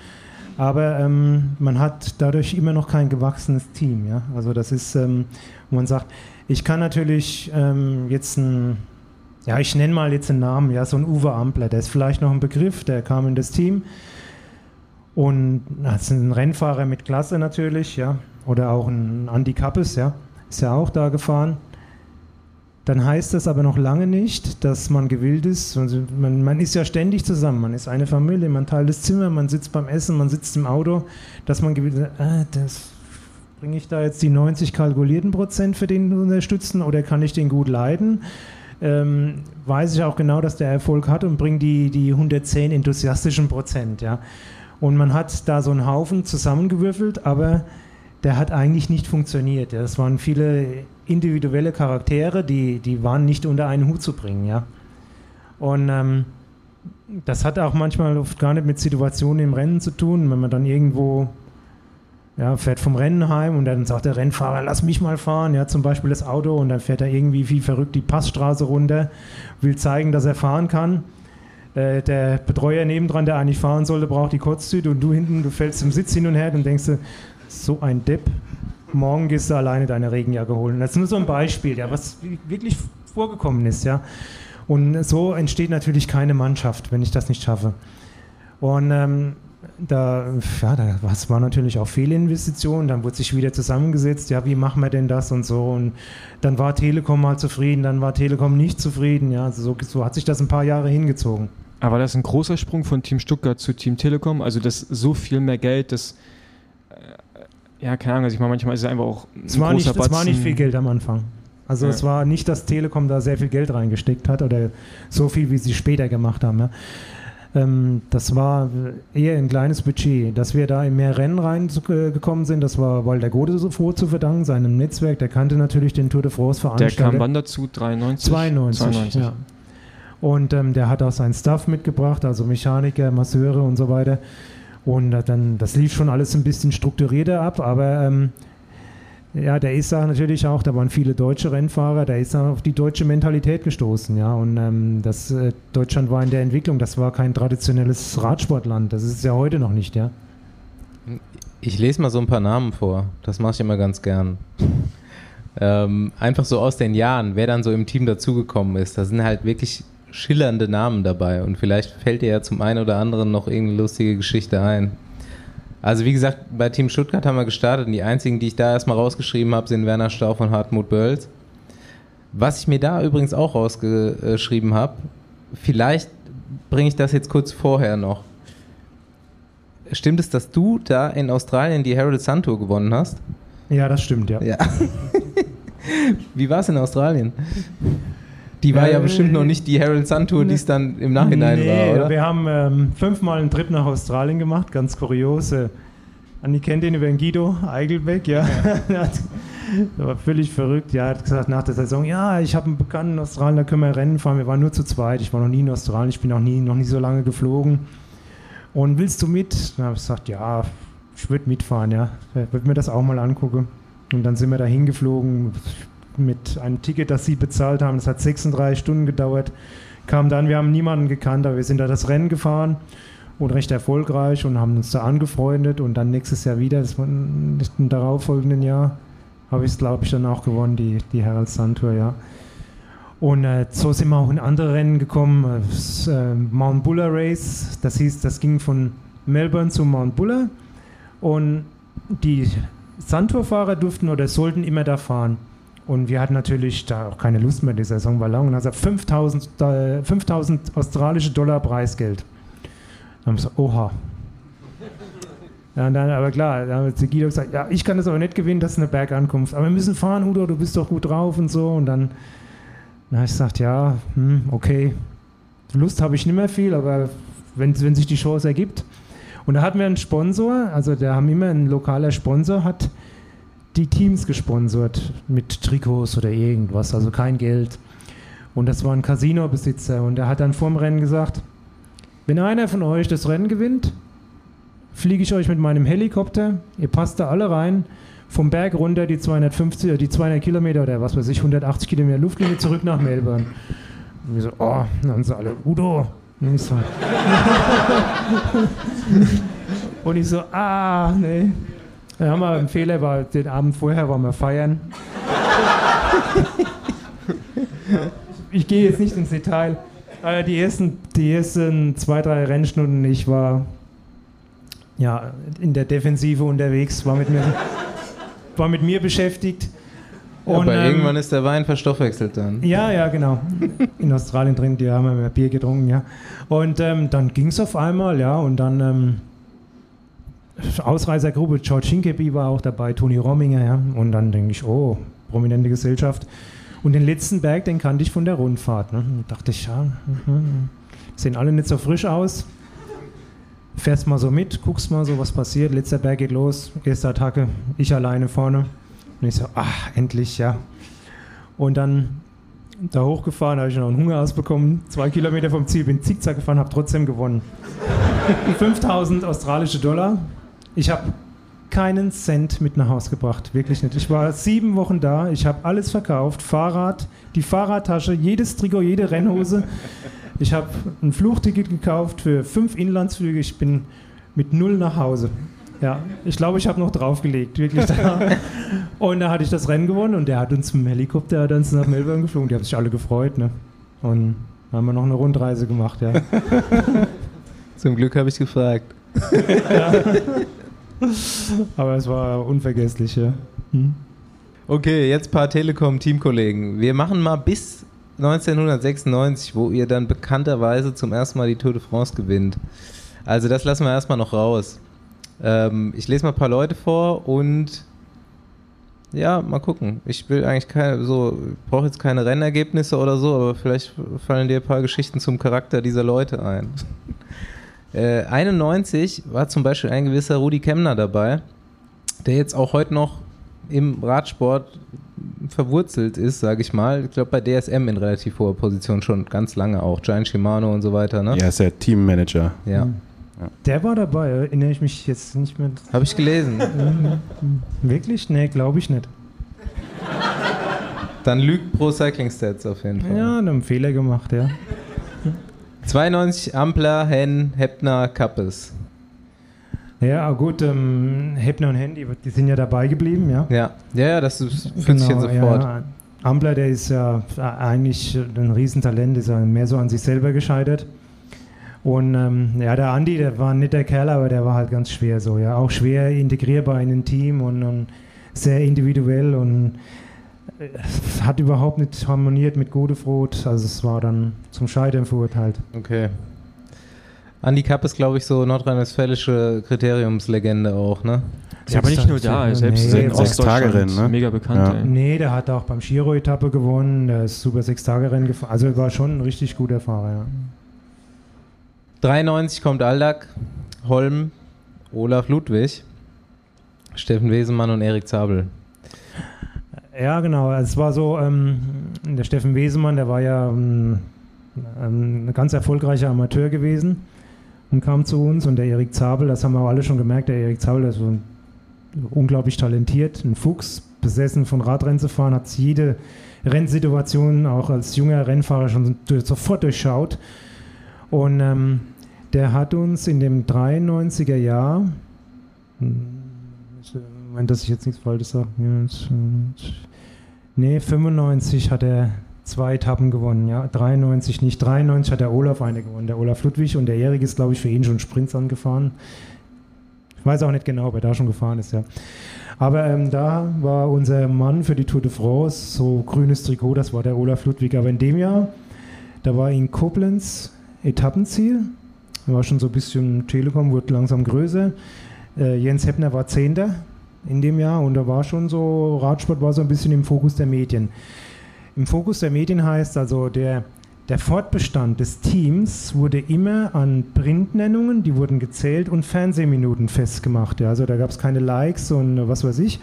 Aber ähm, man hat dadurch immer noch kein gewachsenes Team. Ja? Also das ist, ähm, wo man sagt, ich kann natürlich ähm, jetzt ein ja, ich nenne mal jetzt einen Namen, ja, so ein Uwe Ampler, der ist vielleicht noch ein Begriff, der kam in das Team und das ist ein Rennfahrer mit Klasse natürlich, ja, oder auch ein Andy Kappes, ja, ist ja auch da gefahren. Dann heißt das aber noch lange nicht, dass man gewillt ist. Also man, man, ist ja ständig zusammen, man ist eine Familie, man teilt das Zimmer, man sitzt beim Essen, man sitzt im Auto, dass man gewillt ist, ah, das bringe ich da jetzt die 90 kalkulierten Prozent für den unterstützen oder kann ich den gut leiden? ähm, weiß ich auch genau, dass der Erfolg hat und bringt die, die 110 enthusiastischen Prozent. Ja. Und man hat da so einen Haufen zusammengewürfelt, aber der hat eigentlich nicht funktioniert. Ja. Es waren viele individuelle Charaktere, die, die waren nicht unter einen Hut zu bringen. Ja. Und ähm, das hat auch manchmal oft gar nicht mit Situationen im Rennen zu tun, wenn man dann irgendwo ja, fährt vom Rennen heim und dann sagt der Rennfahrer, lass mich mal fahren, ja, zum Beispiel das Auto und dann fährt er irgendwie wie verrückt die Passstraße runter, will zeigen, dass er fahren kann. Äh, der Betreuer nebendran, der eigentlich fahren sollte, braucht die Kurztüte und du hinten, du fällst im Sitz hin und her und denkst so ein Depp, morgen gehst du alleine deine Regenjacke holen. Das ist nur so ein Beispiel, ja, was wirklich vorgekommen ist, ja. Und so entsteht natürlich keine Mannschaft, wenn ich das nicht schaffe. Und ähm, da, ja, da war natürlich auch Fehlinvestitionen, dann wurde sich wieder zusammengesetzt, ja, wie machen wir denn das und so und dann war Telekom mal zufrieden, dann war Telekom nicht zufrieden, ja, also so, so hat sich das ein paar Jahre hingezogen. Aber das ist ein großer Sprung von Team Stuttgart zu Team Telekom, also das so viel mehr Geld, das äh, ja, keine Ahnung, also ich meine, manchmal ist es einfach auch ein es war, nicht, es war nicht viel Geld am Anfang. Also ja. es war nicht, dass Telekom da sehr viel Geld reingesteckt hat oder so viel, wie sie später gemacht haben. Ja. Ähm, das war eher ein kleines Budget. Dass wir da in mehr Rennen reingekommen sind, das war Walter Gode sofort zu verdanken, seinem Netzwerk. Der kannte natürlich den Tour de France Veranstalter. Der kam wann dazu? 93? 92. 92. Ja. Und ähm, der hat auch seinen Stuff mitgebracht, also Mechaniker, Masseure und so weiter. Und äh, dann, das lief schon alles ein bisschen strukturierter ab, aber ähm, ja, der ist da natürlich auch, da waren viele deutsche Rennfahrer, da ist er auf die deutsche Mentalität gestoßen, ja. Und ähm, das äh, Deutschland war in der Entwicklung, das war kein traditionelles Radsportland, das ist es ja heute noch nicht, ja. Ich lese mal so ein paar Namen vor, das mache ich immer ganz gern. *laughs* ähm, einfach so aus den Jahren, wer dann so im Team dazugekommen ist, da sind halt wirklich schillernde Namen dabei und vielleicht fällt dir ja zum einen oder anderen noch irgendeine lustige Geschichte ein. Also wie gesagt, bei Team Stuttgart haben wir gestartet und die einzigen, die ich da erstmal rausgeschrieben habe, sind Werner Stauf und Hartmut Bölls. Was ich mir da übrigens auch rausgeschrieben habe, vielleicht bringe ich das jetzt kurz vorher noch. Stimmt es, dass du da in Australien die Harold Sun Tour gewonnen hast? Ja, das stimmt, ja. ja. *laughs* Wie war es in Australien? Die war ja, ja bestimmt noch nicht die Harold Sun Tour, die es dann im Nachhinein nee, war, oder? Wir haben ähm, fünfmal einen Trip nach Australien gemacht, ganz kurios. Äh, Andi kennt den über den Guido Eigelbeck, ja. ja. *laughs* Der war völlig verrückt. Ja, er hat gesagt nach der Saison, ja, ich habe einen Bekannten in Australien, da können wir Rennen fahren. Wir waren nur zu zweit. Ich war noch nie in Australien, ich bin auch nie, noch nie so lange geflogen. Und willst du mit? Dann habe ich gesagt, ja, ich würde mitfahren, ja. Ich würde mir das auch mal angucken. Und dann sind wir da hingeflogen mit einem Ticket, das sie bezahlt haben. Das hat 36 Stunden gedauert. Kam dann, wir haben niemanden gekannt, aber wir sind da das Rennen gefahren und recht erfolgreich und haben uns da angefreundet und dann nächstes Jahr wieder, das war im darauffolgenden Jahr, habe ich es, glaube ich, dann auch gewonnen, die, die Herald Sun Tour, ja. Und äh, so sind wir auch in andere Rennen gekommen. Das, äh, Mount Buller Race, das hieß, das ging von Melbourne zu Mount Buller und die Sandtour-Fahrer durften oder sollten immer da fahren. Und wir hatten natürlich da auch keine Lust mehr, die Saison war lang. Und also 5000, äh, 5000 australische Dollar Preisgeld. Dann haben wir so, oha. Ja, und dann, aber klar, da hat Guido gesagt, ja, ich kann das aber nicht gewinnen, das ist eine Bergankunft. Aber wir müssen fahren, Udo, du bist doch gut drauf und so. Und dann, dann habe ich gesagt, ja, hm, okay. Lust habe ich nicht mehr viel, aber wenn, wenn sich die Chance ergibt. Und da hatten wir einen Sponsor, also da haben immer ein lokaler Sponsor, hat die Teams gesponsert mit Trikots oder irgendwas, also kein Geld. Und das war ein Casino-Besitzer und der hat dann vorm Rennen gesagt, wenn einer von euch das Rennen gewinnt, fliege ich euch mit meinem Helikopter, ihr passt da alle rein, vom Berg runter die 250, die 200 Kilometer oder was weiß ich, 180 Kilometer Luftlinie zurück nach Melbourne. Und wir so, oh, dann so alle, Udo. Und ich so, *laughs* und ich so ah, nee. Dann haben wir einen Fehler, war den Abend vorher waren wir feiern. ich gehe jetzt nicht ins Detail. Aber die ersten, die ersten zwei, drei Rennstunden, ich war ja, in der Defensive unterwegs, war mit mir, war mit mir beschäftigt. Und, ja, aber ähm, irgendwann ist der Wein verstoffwechselt dann. Ja, ja, genau. In Australien drin, die haben wir Bier getrunken, ja. Und ähm, dann ging es auf einmal, ja, und dann ähm, Ausreisergruppe, George Hinkeby war auch dabei, Toni Rominger, ja. Und dann denke ich, oh, prominente Gesellschaft. Und den letzten Berg, den kannte ich von der Rundfahrt. Ne? Da dachte ich, ja, mh, sehen alle nicht so frisch aus. Fährst mal so mit, guckst mal so, was passiert. Letzter Berg geht los, erste Attacke, ich alleine vorne. Und ich so, ach, endlich, ja. Und dann da hochgefahren, habe ich noch einen Hunger ausbekommen. Zwei Kilometer vom Ziel, bin zickzack gefahren, habe trotzdem gewonnen. *laughs* 5000 australische Dollar ich habe keinen Cent mit nach Hause gebracht, wirklich nicht. Ich war sieben Wochen da, ich habe alles verkauft, Fahrrad, die Fahrradtasche, jedes Trikot, jede Rennhose. Ich habe ein Fluchticket gekauft für fünf Inlandsflüge, ich bin mit null nach Hause. Ja, ich glaube, ich habe noch draufgelegt, wirklich. Da. Und da hatte ich das Rennen gewonnen und der hat uns mit dem Helikopter dann nach Melbourne geflogen. Die haben sich alle gefreut, ne? Und dann haben wir noch eine Rundreise gemacht, ja. *laughs* Zum Glück habe ich gefragt. ja. *laughs* Aber es war unvergesslich, ja. Hm? Okay, jetzt ein paar Telekom-Teamkollegen. Wir machen mal bis 1996, wo ihr dann bekannterweise zum ersten Mal die Tour de France gewinnt. Also das lassen wir erstmal noch raus. Ähm, ich lese mal ein paar Leute vor und Ja, mal gucken. Ich will eigentlich keine, so, brauche jetzt keine Rennergebnisse oder so, aber vielleicht fallen dir ein paar Geschichten zum Charakter dieser Leute ein. *laughs* Äh, 91 war zum Beispiel ein gewisser Rudi Kemner dabei, der jetzt auch heute noch im Radsport verwurzelt ist, sage ich mal. Ich glaube bei DSM in relativ hoher Position schon ganz lange auch. Giant Shimano und so weiter, ne? Ja, ist der Teammanager. Ja. Mhm. Der war dabei, erinnere ich mich jetzt nicht mehr. Habe ich gelesen. *laughs* Wirklich? Nee, glaube ich nicht. Dann lügt Pro Cycling Stats auf jeden Fall. Ja, einen Fehler gemacht, ja. 92 Ampler, Hen, Heppner, Kappes. Ja, gut, ähm, Heppner und Hen, die, sind ja dabei geblieben, ja. Ja, ja, das fühlt genau, sich jetzt sofort. Ja. Ampler, der ist ja eigentlich ein Riesentalent, ist ja mehr so an sich selber gescheitert. Und ähm, ja, der Andi, der war nicht der Kerl, aber der war halt ganz schwer so, ja. Auch schwer integrierbar in ein Team und, und sehr individuell und es hat überhaupt nicht harmoniert mit Godefroth. Also es war dann zum Scheitern verurteilt. Okay. Andi Kapp ist, glaube ich, so nordrhein-westfälische Kriteriumslegende auch, ne? Ja, aber nicht nur da, selbst nee, in Ostdeutschland ne? mega bekannt. Ja. Nee, der hat auch beim Giro-Etappe gewonnen, der ist super Sechs-Tage-Rennen gefahren. Also war schon ein richtig guter Fahrer, ja. 93 kommt Aldag, Holm, Olaf Ludwig, Steffen Wesemann und Erik Zabel. Ja, genau. Es war so, ähm, der Steffen Wesemann, der war ja ähm, ähm, ein ganz erfolgreicher Amateur gewesen und kam zu uns. Und der Erik Zabel, das haben wir alle schon gemerkt, der Erik Zabel ist so unglaublich talentiert, ein Fuchs, besessen von Radrennen zu fahren, hat jede Rennsituation auch als junger Rennfahrer schon sofort durchschaut. Und ähm, der hat uns in dem 93er Jahr, wenn das ich jetzt nichts Falsches sage, nee, 95 hat er zwei Etappen gewonnen, ja, 93 nicht, 93 hat der Olaf eine gewonnen, der Olaf Ludwig und der Erik ist, glaube ich, für ihn schon Sprints angefahren. Ich weiß auch nicht genau, ob er da schon gefahren ist, ja. Aber ähm, da war unser Mann für die Tour de France, so grünes Trikot, das war der Olaf Ludwig. Aber in dem Jahr, da war in Koblenz Etappenziel. War schon so ein bisschen Telekom, wurde langsam größer. Äh, Jens Heppner war Zehnter in dem Jahr und da war schon so, Radsport war so ein bisschen im Fokus der Medien. Im Fokus der Medien heißt also, der, der Fortbestand des Teams wurde immer an Printnennungen, die wurden gezählt und Fernsehminuten festgemacht. Ja. Also da gab es keine Likes und was weiß ich,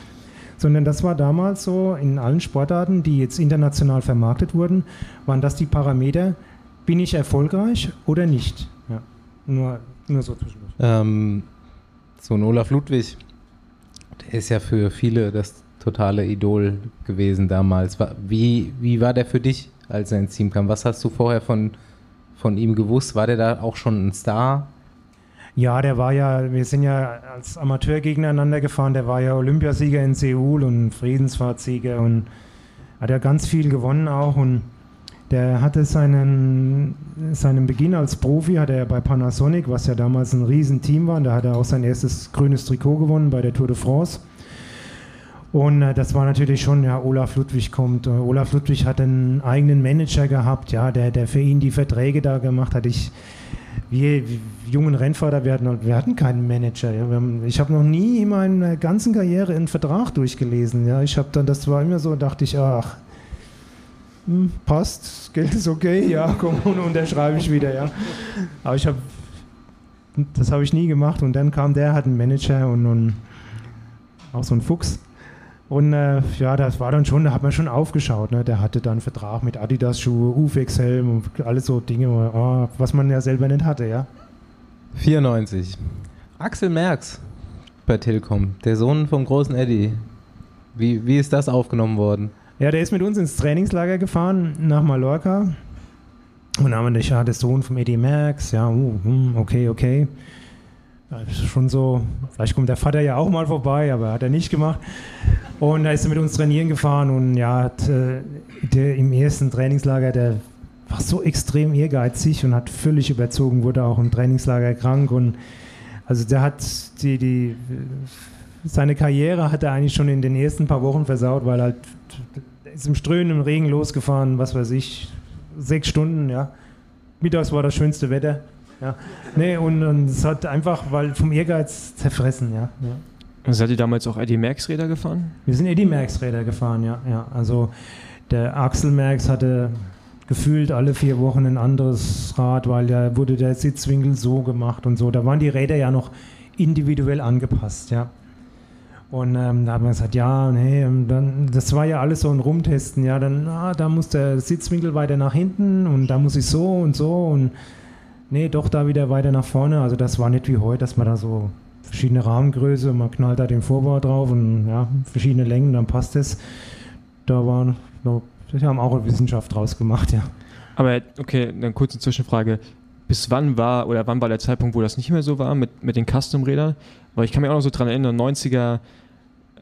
sondern das war damals so in allen Sportarten, die jetzt international vermarktet wurden, waren das die Parameter, bin ich erfolgreich oder nicht? Ja. Nur, nur so zwischendurch. Ähm, so ein Olaf Ludwig, ist ja für viele das totale Idol gewesen damals. Wie, wie war der für dich, als er ins Team kam? Was hast du vorher von, von ihm gewusst? War der da auch schon ein Star? Ja, der war ja, wir sind ja als Amateur gegeneinander gefahren, der war ja Olympiasieger in Seoul und Friedensfahrtsieger und hat ja ganz viel gewonnen auch und der hatte seinen, seinen Beginn als Profi, hat er bei Panasonic, was ja damals ein Riesenteam war, und da hat er auch sein erstes grünes Trikot gewonnen bei der Tour de France. Und äh, das war natürlich schon, ja, Olaf Ludwig kommt. Uh, Olaf Ludwig hat einen eigenen Manager gehabt, ja, der, der für ihn die Verträge da gemacht hat. Ich, wir, wir jungen Rennfahrer, wir hatten, wir hatten keinen Manager. Ja. Haben, ich habe noch nie in meiner ganzen Karriere einen Vertrag durchgelesen. Ja. Ich habe dann, das war immer so, dachte ich, ach, hm, passt, Geld ist okay, ja, *laughs* komm, und unterschreibe ich wieder, ja. Aber ich habe, das habe ich nie gemacht und dann kam der, hat einen Manager und, und auch so ein Fuchs. Und äh, ja, das war dann schon, da hat man schon aufgeschaut. Ne? Der hatte dann einen Vertrag mit Adidas-Schuhe, Ufex-Helm und alles so Dinge, oh, was man ja selber nicht hatte, ja. 94. Axel Merks bei Telekom, der Sohn vom großen Eddie. Wie, wie ist das aufgenommen worden? Ja, der ist mit uns ins Trainingslager gefahren nach Mallorca. Und haben wir ja, der Sohn vom Eddie Merckx, ja, uh, okay, okay. Schon so, vielleicht kommt der Vater ja auch mal vorbei, aber hat er nicht gemacht. Und da ist er mit uns trainieren gefahren und ja, hat, äh, der im ersten Trainingslager, der war so extrem ehrgeizig und hat völlig überzogen, wurde auch im Trainingslager krank und also der hat die, die seine Karriere hat er eigentlich schon in den ersten paar Wochen versaut, weil halt ist im strömenden Regen losgefahren, was weiß ich, sechs Stunden, ja. Mittags war das schönste Wetter. Ja. Nee, und, und es hat einfach, weil vom Ehrgeiz zerfressen, ja. ja. Seid ihr damals auch Eddie Merckx Räder gefahren? Wir sind Eddie Merckx Räder gefahren, ja. ja. Also der Axel Merckx hatte gefühlt alle vier Wochen ein anderes Rad, weil da wurde der Sitzwinkel so gemacht und so. Da waren die Räder ja noch individuell angepasst, ja. Und ähm, da haben wir gesagt, ja, nee, dann, das war ja alles so ein Rumtesten, ja, dann, ah, da muss der Sitzwinkel weiter nach hinten und da muss ich so und so und nee, doch da wieder weiter nach vorne. Also das war nicht wie heute, dass man da so verschiedene Rahmengröße, man knallt da den Vorbau drauf und ja, verschiedene Längen, dann passt es. Da war, da haben auch eine Wissenschaft draus gemacht, ja. Aber okay, dann kurze Zwischenfrage. Bis wann war oder wann war der Zeitpunkt, wo das nicht mehr so war mit, mit den Custom-Rädern? Weil ich kann mich auch noch so dran erinnern, 90er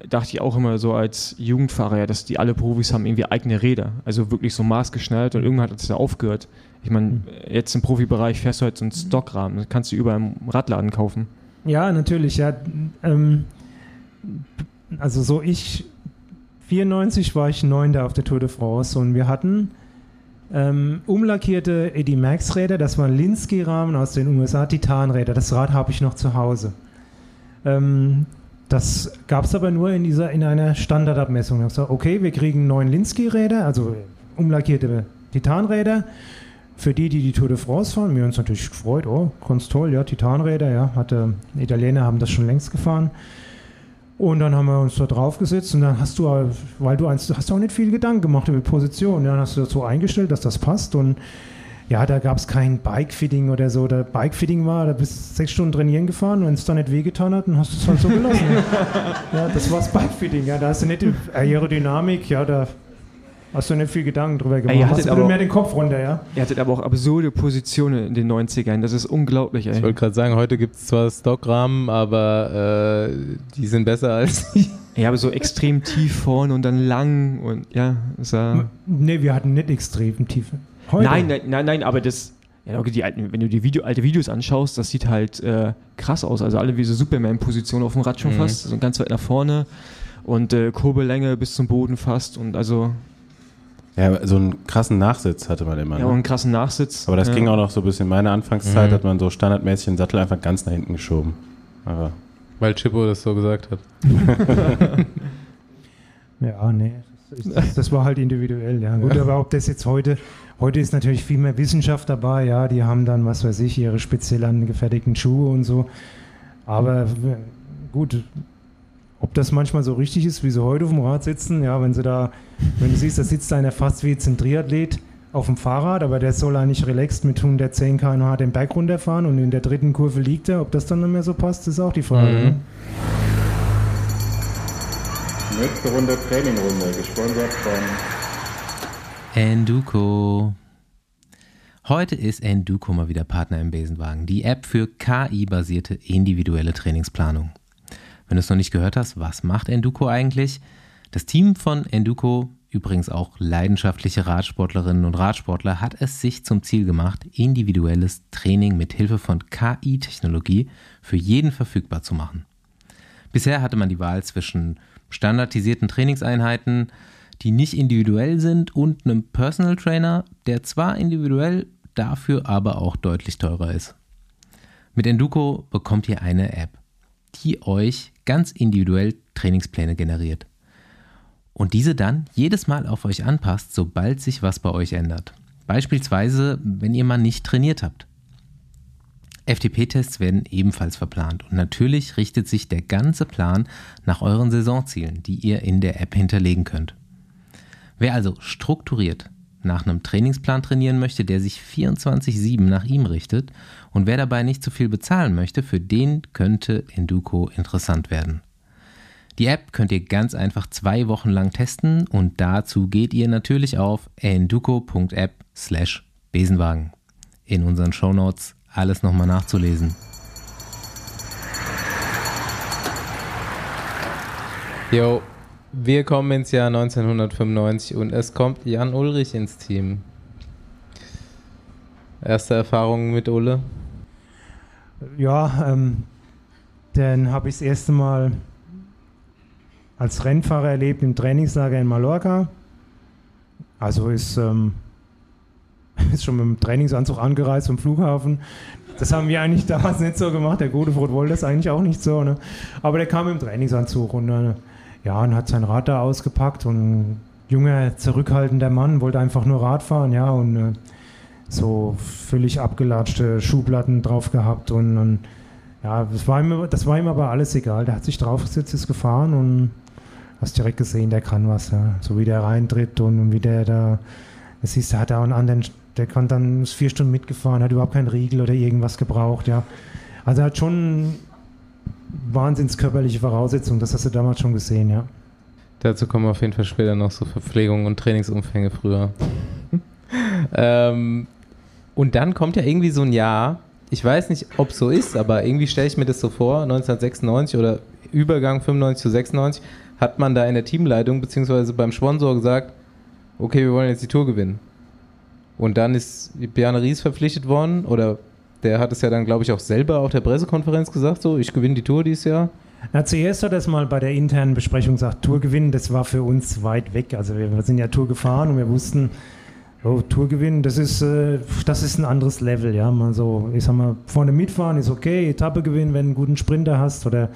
dachte ich auch immer so als Jugendfahrer, ja, dass die alle Profis haben irgendwie eigene Räder. Also wirklich so maßgeschnallt und irgendwann hat es ja aufgehört. Ich meine, hm. jetzt im Profibereich fährst du halt so einen Stockrahmen, das kannst du überall im Radladen kaufen. Ja, natürlich, ja. Ähm, also so ich, 94 war ich Neunter auf der Tour de France und wir hatten ähm, umlackierte Eddie Max Räder, das waren Linsky-Rahmen aus den USA, Titanräder. Das Rad habe ich noch zu Hause. Ähm, das gab es aber nur in, dieser, in einer Standardabmessung. Ich gesagt, okay, wir kriegen neun Linsky-Räder, also umlackierte Titanräder. Für die, die die Tour de France fahren, wir haben uns natürlich gefreut, oh, ganz toll, ja, Titanräder, ja, hatte, Italiener haben das schon längst gefahren. Und dann haben wir uns da drauf gesetzt und dann hast du, weil du eins, hast auch nicht viel Gedanken gemacht über Position, ja, dann hast du so eingestellt, dass das passt und ja, da gab es kein Bike-Fitting oder so. Der Bike-Fitting war, da bist du sechs Stunden trainieren gefahren und wenn es da nicht wehgetan hat, dann hast du es halt so gelassen. ja, das war das Bike-Fitting. Ja, da hast du nicht die Aerodynamik, ja, da hast du nicht viel Gedanken drüber gemacht. Ey, hast du mehr den Kopf runter, ja? Ihr hattet aber auch absurde Positionen in den 90ern. Das ist unglaublich, ey. Ich wollte gerade sagen, heute gibt es zwar Stockrahmen, aber äh, die sind besser als *laughs* die. Ja, aber so extrem tief vorne und dann lang und ja, ist ja. Nee, wir hatten nicht extrem tiefe. Heute? Nein, nein, nein, nein, aber das, ja, okay, die alten, wenn du die Video, alte Videos anschaust, das sieht halt äh, krass aus. Also alle wie so Superman-Position auf dem Rad schon mhm. fast, so ganz weit nach vorne und äh, Kurbellänge bis zum Boden fast und also. Ja, so einen krassen Nachsitz hatte man immer. Ja, ne? einen krassen Nachsitz. Aber das ja. ging auch noch so ein bisschen. Meine Anfangszeit mhm. hat man so standardmäßig den Sattel einfach ganz nach hinten geschoben. Aber Weil Chippo das so gesagt hat. *laughs* ja, nee. Das, das, war halt individuell, ja. Gut, *laughs* aber ob das jetzt heute Heute ist natürlich viel mehr Wissenschaft dabei, ja, die haben dann, was weiß ich, ihre speziell angefertigten Schuhe und so. Aber gut, ob das manchmal so richtig ist, wie sie heute auf dem Rad sitzen, ja, wenn sie da, wenn du siehst, da sitzt einer fast wie ein Triathlet auf dem Fahrrad, aber der soll eigentlich relaxed mit 110 km/h den Berg runterfahren und in der dritten Kurve liegt er. Ob das dann nicht mehr so passt, ist auch die Frage. Mhm. Ne? Nächste Runde Trainingrunde, gesponsert von Enduko. Heute ist Enduko mal wieder Partner im Besenwagen, die App für KI-basierte individuelle Trainingsplanung. Wenn du es noch nicht gehört hast, was macht Enduko eigentlich? Das Team von Enduko, übrigens auch leidenschaftliche Radsportlerinnen und Radsportler, hat es sich zum Ziel gemacht, individuelles Training mit Hilfe von KI-Technologie für jeden verfügbar zu machen. Bisher hatte man die Wahl zwischen standardisierten Trainingseinheiten, die nicht individuell sind und einem Personal Trainer, der zwar individuell, dafür aber auch deutlich teurer ist. Mit Enduko bekommt ihr eine App, die euch ganz individuell Trainingspläne generiert. Und diese dann jedes Mal auf euch anpasst, sobald sich was bei euch ändert. Beispielsweise, wenn ihr mal nicht trainiert habt. FTP-Tests werden ebenfalls verplant und natürlich richtet sich der ganze Plan nach euren Saisonzielen, die ihr in der App hinterlegen könnt. Wer also strukturiert nach einem Trainingsplan trainieren möchte, der sich 24-7 nach ihm richtet und wer dabei nicht zu viel bezahlen möchte, für den könnte Enduko interessant werden. Die App könnt ihr ganz einfach zwei Wochen lang testen und dazu geht ihr natürlich auf enduko.app slash Besenwagen. In unseren Shownotes alles nochmal nachzulesen. Jo, wir kommen ins Jahr 1995 und es kommt Jan Ulrich ins Team. Erste Erfahrungen mit Ulle? Ja, ähm, den habe ich das erste Mal als Rennfahrer erlebt im Trainingslager in Mallorca. Also ist, ähm, *laughs* ist schon mit dem Trainingsanzug angereist vom Flughafen. Das haben wir eigentlich *laughs* damals nicht so gemacht. Der Godefroth wollte das eigentlich auch nicht so. Ne? Aber der kam im Trainingsanzug und, äh, ja, und hat sein Rad da ausgepackt und junger, zurückhaltender Mann wollte einfach nur Rad fahren, ja, und äh, so völlig abgelatschte Schuhplatten drauf gehabt und, und ja, das war, ihm, das war ihm aber alles egal. Der hat sich draufgesetzt, ist gefahren und hast direkt gesehen, der kann was, ja. So wie der reintritt und wie der da, das siehst du, hat er einen anderen, der kann dann vier Stunden mitgefahren, hat überhaupt keinen Riegel oder irgendwas gebraucht, ja. Also er hat schon wahnsinns körperliche Voraussetzungen, das hast du damals schon gesehen, ja. Dazu kommen auf jeden Fall später noch so Verpflegung und Trainingsumfänge früher. *laughs* ähm, und dann kommt ja irgendwie so ein Jahr, ich weiß nicht, ob so ist, aber irgendwie stelle ich mir das so vor, 1996 oder Übergang 95 zu 96, hat man da in der Teamleitung beziehungsweise beim Sponsor gesagt, okay, wir wollen jetzt die Tour gewinnen. Und dann ist Bjarne Ries verpflichtet worden oder der hat es ja dann, glaube ich, auch selber auf der Pressekonferenz gesagt, so, ich gewinne die Tour dieses Jahr. Na, zuerst hat er es mal bei der internen Besprechung gesagt, Tour gewinnen, das war für uns weit weg. Also wir, wir sind ja Tour gefahren und wir wussten, oh, Tour gewinnen, das ist, äh, das ist ein anderes Level, ja. Man so, ich sag mal, vorne mitfahren ist okay, Etappe gewinnen, wenn du einen guten Sprinter hast. Oder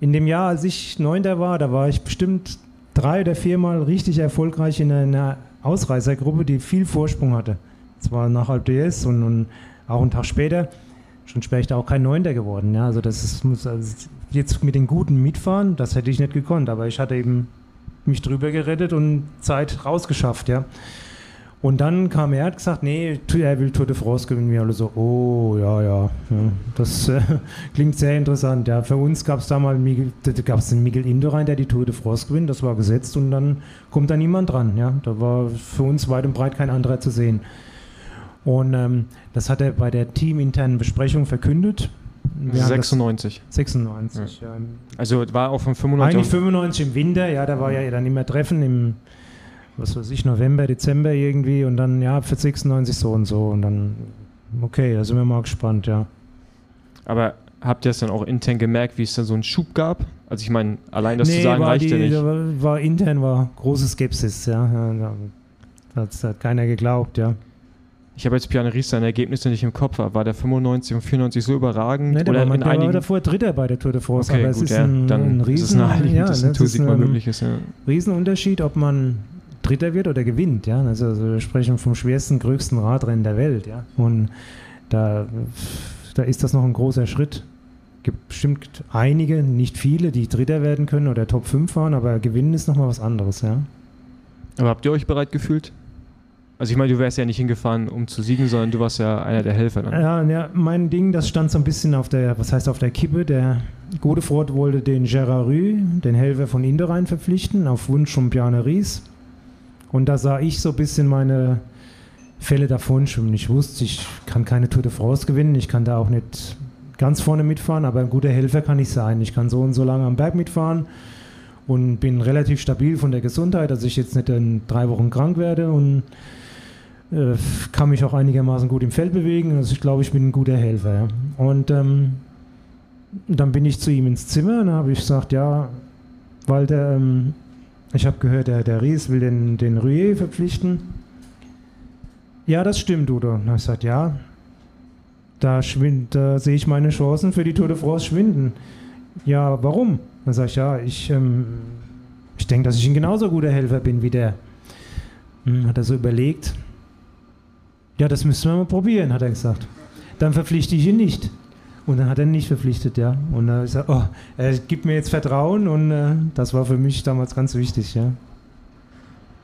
in dem Jahr, als ich Neunter war, da war ich bestimmt drei oder viermal richtig erfolgreich in einer Ausreißergruppe, die viel Vorsprung hatte. Zwar nach Alp DS und, und auch einen Tag später schon später auch kein Neunter geworden. Ja? Also das ist, muss also jetzt mit den Guten mitfahren, das hätte ich nicht gekonnt, aber ich hatte eben mich drüber gerettet und Zeit rausgeschafft, ja. Und dann kam er, hat gesagt, nee, er will Tour de France gewinnen. Wir alle so, oh, ja, ja, ja das äh, *laughs* klingt sehr interessant. Ja, für uns gab es damals gab es den Miguel Indurain, der die Tour de France gewinnt, das war gesetzt und dann kommt da niemand dran. Ja, da war für uns weit und breit kein anderer zu sehen. Und ähm, das hat er bei der teaminternen Besprechung verkündet. Wir 96. 96, ja. ja. Also war auch von 95. Eigentlich 95 im Winter, ja, da war ja dann immer Treffen im, was weiß ich, November, Dezember irgendwie und dann, ja, für 96 so und so und dann, okay, da sind wir mal gespannt, ja. Aber habt ihr es dann auch intern gemerkt, wie es da so einen Schub gab? Also ich meine, allein das nee, zu sagen reicht die, ja nicht. War, war intern war große Skepsis, ja. Da hat keiner geglaubt, ja. Ich habe jetzt Piane Ries seine Ergebnisse nicht im Kopf, war der 95 und 94 so überragend? Der, oder war, in der war davor Dritter bei der Tour de France. Okay, aber gut, es ist ja, ein, dann ein Riesen, ist es naheliegend, ja, dass ein Toursieg mal möglich ist. Ja. Riesenunterschied, ob man Dritter wird oder gewinnt. Ja? Also, also wir sprechen vom schwersten, größten Radrennen der Welt. Ja? Und da, da ist das noch ein großer Schritt. Es gibt bestimmt einige, nicht viele, die Dritter werden können oder Top 5 fahren, aber gewinnen ist nochmal was anderes. Ja? Aber habt ihr euch bereit gefühlt? Also ich meine, du wärst ja nicht hingefahren, um zu siegen, sondern du warst ja einer der Helfer. Dann. Ja, ja, mein Ding, das stand so ein bisschen auf der, was heißt auf der Kippe. Der Godefroth wollte den Gerard Rue, den Helfer von Inderein, verpflichten, auf Wunsch von Bjarne Ries. Und da sah ich so ein bisschen meine Fälle davon schwimmen. Ich wusste, ich kann keine Tour de France gewinnen, ich kann da auch nicht ganz vorne mitfahren, aber ein guter Helfer kann ich sein. Ich kann so und so lange am Berg mitfahren und bin relativ stabil von der Gesundheit, dass ich jetzt nicht in drei Wochen krank werde und äh, kann mich auch einigermaßen gut im Feld bewegen. Also ich glaube, ich bin ein guter Helfer. Ja. Und ähm, dann bin ich zu ihm ins Zimmer und habe ich gesagt, ja, Walter, ähm, ich habe gehört, der, der Ries will den, den Ruyer verpflichten. Ja, das stimmt, Udo. Und ich gesagt, ja, da, da sehe ich meine Chancen für die Tour de France schwinden. Ja, warum? Dann sage ich, ja, ich, ähm, ich denke, dass ich ein genauso guter Helfer bin wie der. Hm, hat er so überlegt. Ja, das müssen wir mal probieren, hat er gesagt. Dann verpflichte ich ihn nicht. Und dann hat er ihn nicht verpflichtet, ja. Und er sagt, oh, er gibt mir jetzt Vertrauen und äh, das war für mich damals ganz wichtig, ja.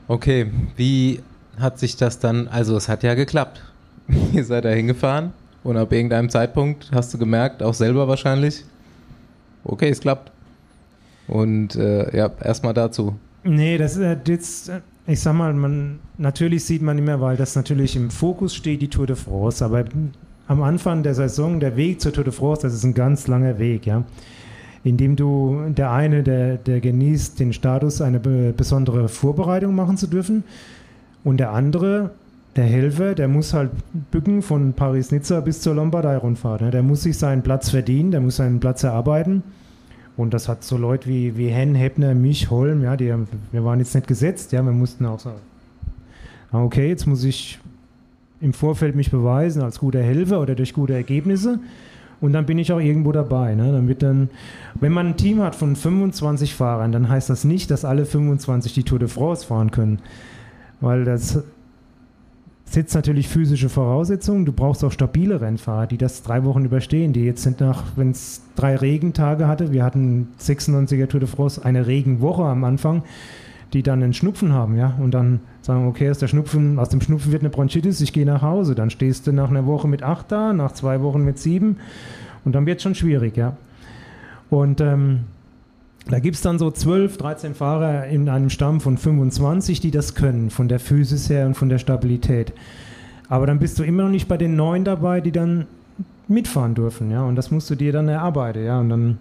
Okay, wie hat sich das dann, also es hat ja geklappt. *laughs* Ihr seid da hingefahren und ab irgendeinem Zeitpunkt hast du gemerkt, auch selber wahrscheinlich, okay, es klappt. Und äh, ja, erstmal dazu. Nee, das ist äh, jetzt, äh, ich sag mal, man, natürlich sieht man immer, weil das natürlich im Fokus steht, die Tour de France, aber am Anfang der Saison, der Weg zur Tour de France, das ist ein ganz langer Weg, ja. Indem du, der eine, der, der genießt den Status, eine besondere Vorbereitung machen zu dürfen, und der andere, der Helfer, der muss halt bücken von Paris-Nizza bis zur Lombardei-Rundfahrt. Ne? Der muss sich seinen Platz verdienen, der muss seinen Platz erarbeiten. Und das hat so Leute wie, wie Hen, Heppner, mich, Holm, ja, die, wir waren jetzt nicht gesetzt, ja, wir mussten auch sagen, okay, jetzt muss ich im Vorfeld mich beweisen als guter Helfer oder durch gute Ergebnisse. Und dann bin ich auch irgendwo dabei. Ne? Wird dann, wenn man ein Team hat von 25 Fahrern, dann heißt das nicht, dass alle 25 die Tour de France fahren können. Weil das setzt natürlich physische Voraussetzungen. Du brauchst auch stabile Rennfahrer, die das drei Wochen überstehen. Die jetzt sind nach, wenn es drei Regentage hatte, wir hatten 96er Tour de France, eine Regenwoche am Anfang, die dann einen Schnupfen haben, ja, und dann sagen, okay, aus, der Schnupfen, aus dem Schnupfen wird eine Bronchitis, ich gehe nach Hause. Dann stehst du nach einer Woche mit acht da, nach zwei Wochen mit sieben und dann wird es schon schwierig, ja. Und ähm, da gibt es dann so 12, 13 Fahrer in einem Stamm von 25, die das können, von der Physis her und von der Stabilität. Aber dann bist du immer noch nicht bei den neun dabei, die dann mitfahren dürfen, ja. Und das musst du dir dann erarbeiten, ja. Und dann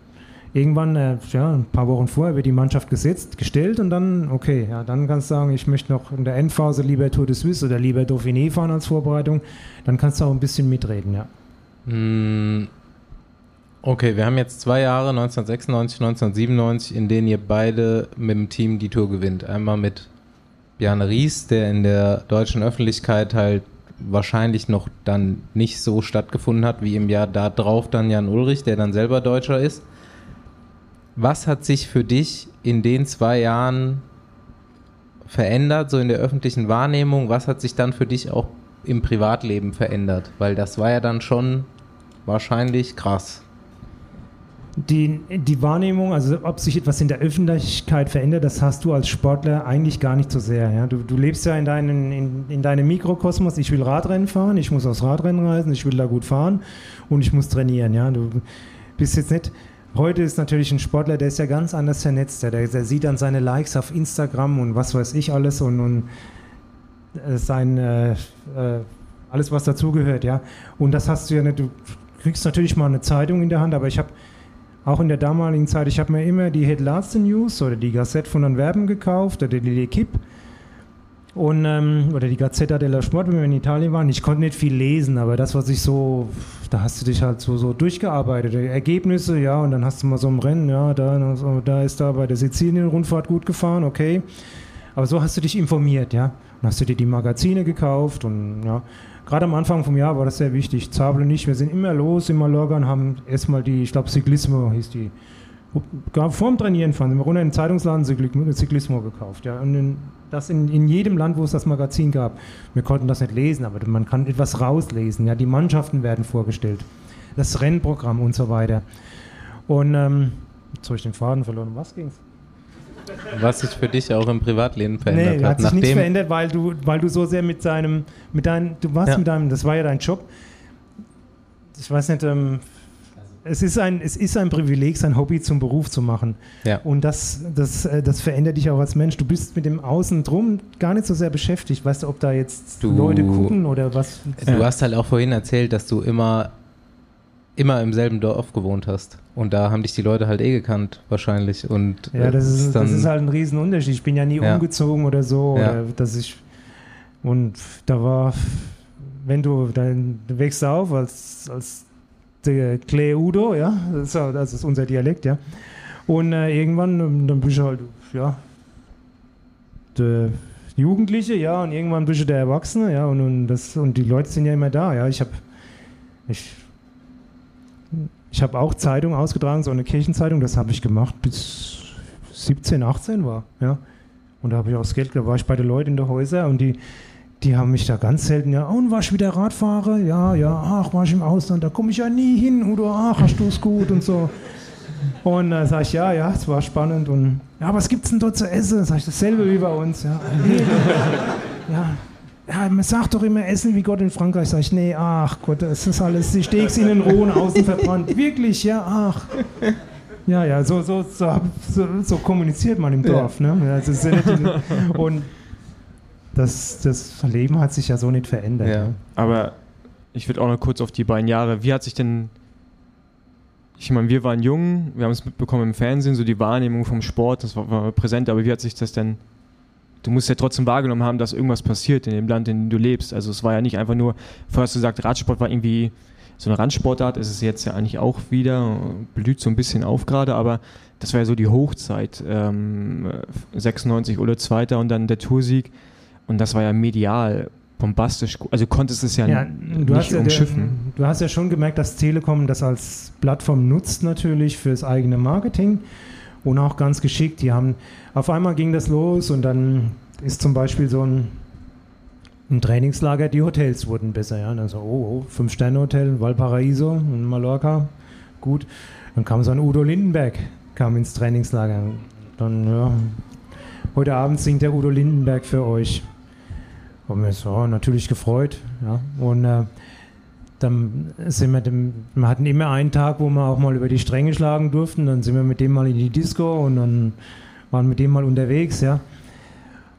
irgendwann, äh, ja, ein paar Wochen vorher wird die Mannschaft gesetzt, gestellt und dann, okay, ja, dann kannst du sagen, ich möchte noch in der Endphase lieber Tour de Suisse oder lieber Dauphiné fahren als Vorbereitung. Dann kannst du auch ein bisschen mitreden, ja. Mm, okay, wir haben jetzt zwei Jahre, 1996, 1997, in denen ihr beide mit dem Team die Tour gewinnt. Einmal mit Bjarne Ries, der in der deutschen Öffentlichkeit halt wahrscheinlich noch dann nicht so stattgefunden hat wie im Jahr da drauf dann Jan Ulrich, der dann selber Deutscher ist. Was hat sich für dich in den zwei Jahren verändert, so in der öffentlichen Wahrnehmung? Was hat sich dann für dich auch im Privatleben verändert? Weil das war ja dann schon wahrscheinlich krass. Die, die Wahrnehmung, also ob sich etwas in der Öffentlichkeit verändert, das hast du als Sportler eigentlich gar nicht so sehr. Ja? Du, du lebst ja in, deinen, in, in deinem Mikrokosmos, ich will Radrennen fahren, ich muss aufs Radrennen reisen, ich will da gut fahren und ich muss trainieren. Ja? Du bist jetzt nicht Heute ist natürlich ein Sportler, der ist ja ganz anders vernetzt. Der, der sieht dann seine Likes auf Instagram und was weiß ich alles und, und äh, sein äh, äh, alles, was dazugehört, ja. Und das hast du ja nicht. Du kriegst natürlich mal eine Zeitung in der Hand, aber ich habe auch in der damaligen Zeit, ich habe mir immer die Head Last News oder die Gazette von Antwerpen gekauft oder die L'Equipe und, ähm, oder die Gazzetta dello Sport, wenn wir in Italien waren. Ich konnte nicht viel lesen, aber das, was ich so, da hast du dich halt so, so durchgearbeitet. Ergebnisse, ja, und dann hast du mal so ein Rennen, ja, da, da ist da bei der Sizilien-Rundfahrt gut gefahren, okay. Aber so hast du dich informiert, ja. Und hast du dir die Magazine gekauft und ja. Gerade am Anfang vom Jahr war das sehr wichtig. Zabel nicht. Wir sind immer los Mallorca und haben erstmal die, ich glaube, Ciclismo hieß die. Vorm Trainieren fahren sind wir runter in den Zeitungsladen Ciclismo gekauft. Ja. Und in, das in, in jedem Land, wo es das Magazin gab. Wir konnten das nicht lesen, aber man kann etwas rauslesen. Ja, die Mannschaften werden vorgestellt, das Rennprogramm und so weiter. Und ähm, jetzt habe ich den Faden verloren. Um was ging's? Was sich für dich auch im Privatleben verändert nee, hat. hat sich nichts verändert, weil du, weil du so sehr mit deinem, mit deinem, du warst ja. mit deinem, das war ja dein Job. Ich weiß nicht, ähm, es ist, ein, es ist ein Privileg, sein Hobby zum Beruf zu machen. Ja. Und das, das, äh, das verändert dich auch als Mensch. Du bist mit dem Außen drum gar nicht so sehr beschäftigt. Weißt du, ob da jetzt du, Leute gucken oder was? Du hast halt auch vorhin erzählt, dass du immer, immer im selben Dorf gewohnt hast. Und da haben dich die Leute halt eh gekannt, wahrscheinlich. Und, ja, das ist, dann, das ist halt ein Riesenunterschied. Ich bin ja nie ja. umgezogen oder so. Ja. Oder dass ich, und da war, wenn du, dann wächst auf als, als der Cleudo, ja, das ist, das ist unser Dialekt, ja. Und äh, irgendwann, ähm, dann bist du halt, ja, der Jugendliche, ja, und irgendwann bist du der Erwachsene, ja, und, und, das, und die Leute sind ja immer da, ja. Ich habe ich, ich hab auch Zeitung ausgetragen, so eine Kirchenzeitung, das habe ich gemacht bis 17, 18 war, ja. Und da habe ich auch das Geld, da war ich bei den Leuten in der Häuser und die, die haben mich da ganz selten, ja, und warst wieder Radfahrer? Ja, ja, ach, war ich im Ausland, da komme ich ja nie hin, Udo, ach, hast du es gut und so. Und da äh, sage ich, ja, ja, es war spannend und, ja, was gibt's denn dort zu essen? Sag ich, dasselbe wie bei uns, ja. *laughs* ja. Ja, man sagt doch immer Essen wie Gott in Frankreich. Sag ich, nee, ach Gott, das ist alles, die Steaks in den Rohen außen verbrannt. *laughs* Wirklich, ja, ach. Ja, ja, so, so, so, so, kommuniziert man im Dorf. Ja. Ne? Also, und das, das Leben hat sich ja so nicht verändert. Ja. Aber ich würde auch noch kurz auf die beiden Jahre. Wie hat sich denn. Ich meine, wir waren jung, wir haben es mitbekommen im Fernsehen, so die Wahrnehmung vom Sport, das war, war präsent, aber wie hat sich das denn du musst ja trotzdem wahrgenommen haben, dass irgendwas passiert in dem Land, in dem du lebst. Also es war ja nicht einfach nur, vorher hast du gesagt, Radsport war irgendwie so eine Randsportart, ist es jetzt ja eigentlich auch wieder, blüht so ein bisschen auf gerade, aber das war ja so die Hochzeit. Ähm, 96 oder Zweiter und dann der Toursieg. Und das war ja medial bombastisch. Also konntest es ja, ja du nicht ja umschiffen. Der, du hast ja schon gemerkt, dass Telekom das als Plattform nutzt natürlich fürs eigene Marketing und auch ganz geschickt. Die haben auf einmal ging das los und dann ist zum Beispiel so ein, ein Trainingslager, die Hotels wurden besser. Ja? Dann so, oh, oh Fünf-Sterne-Hotel, Valparaiso in Mallorca, gut. Dann kam so ein Udo Lindenberg, kam ins Trainingslager. Dann, ja, heute Abend singt der Udo Lindenberg für euch. Und wir so, natürlich gefreut. Ja. Und äh, dann sind wir, dem, wir hatten immer einen Tag, wo wir auch mal über die Stränge schlagen durften. Dann sind wir mit dem mal in die Disco und dann waren mit dem mal unterwegs, ja.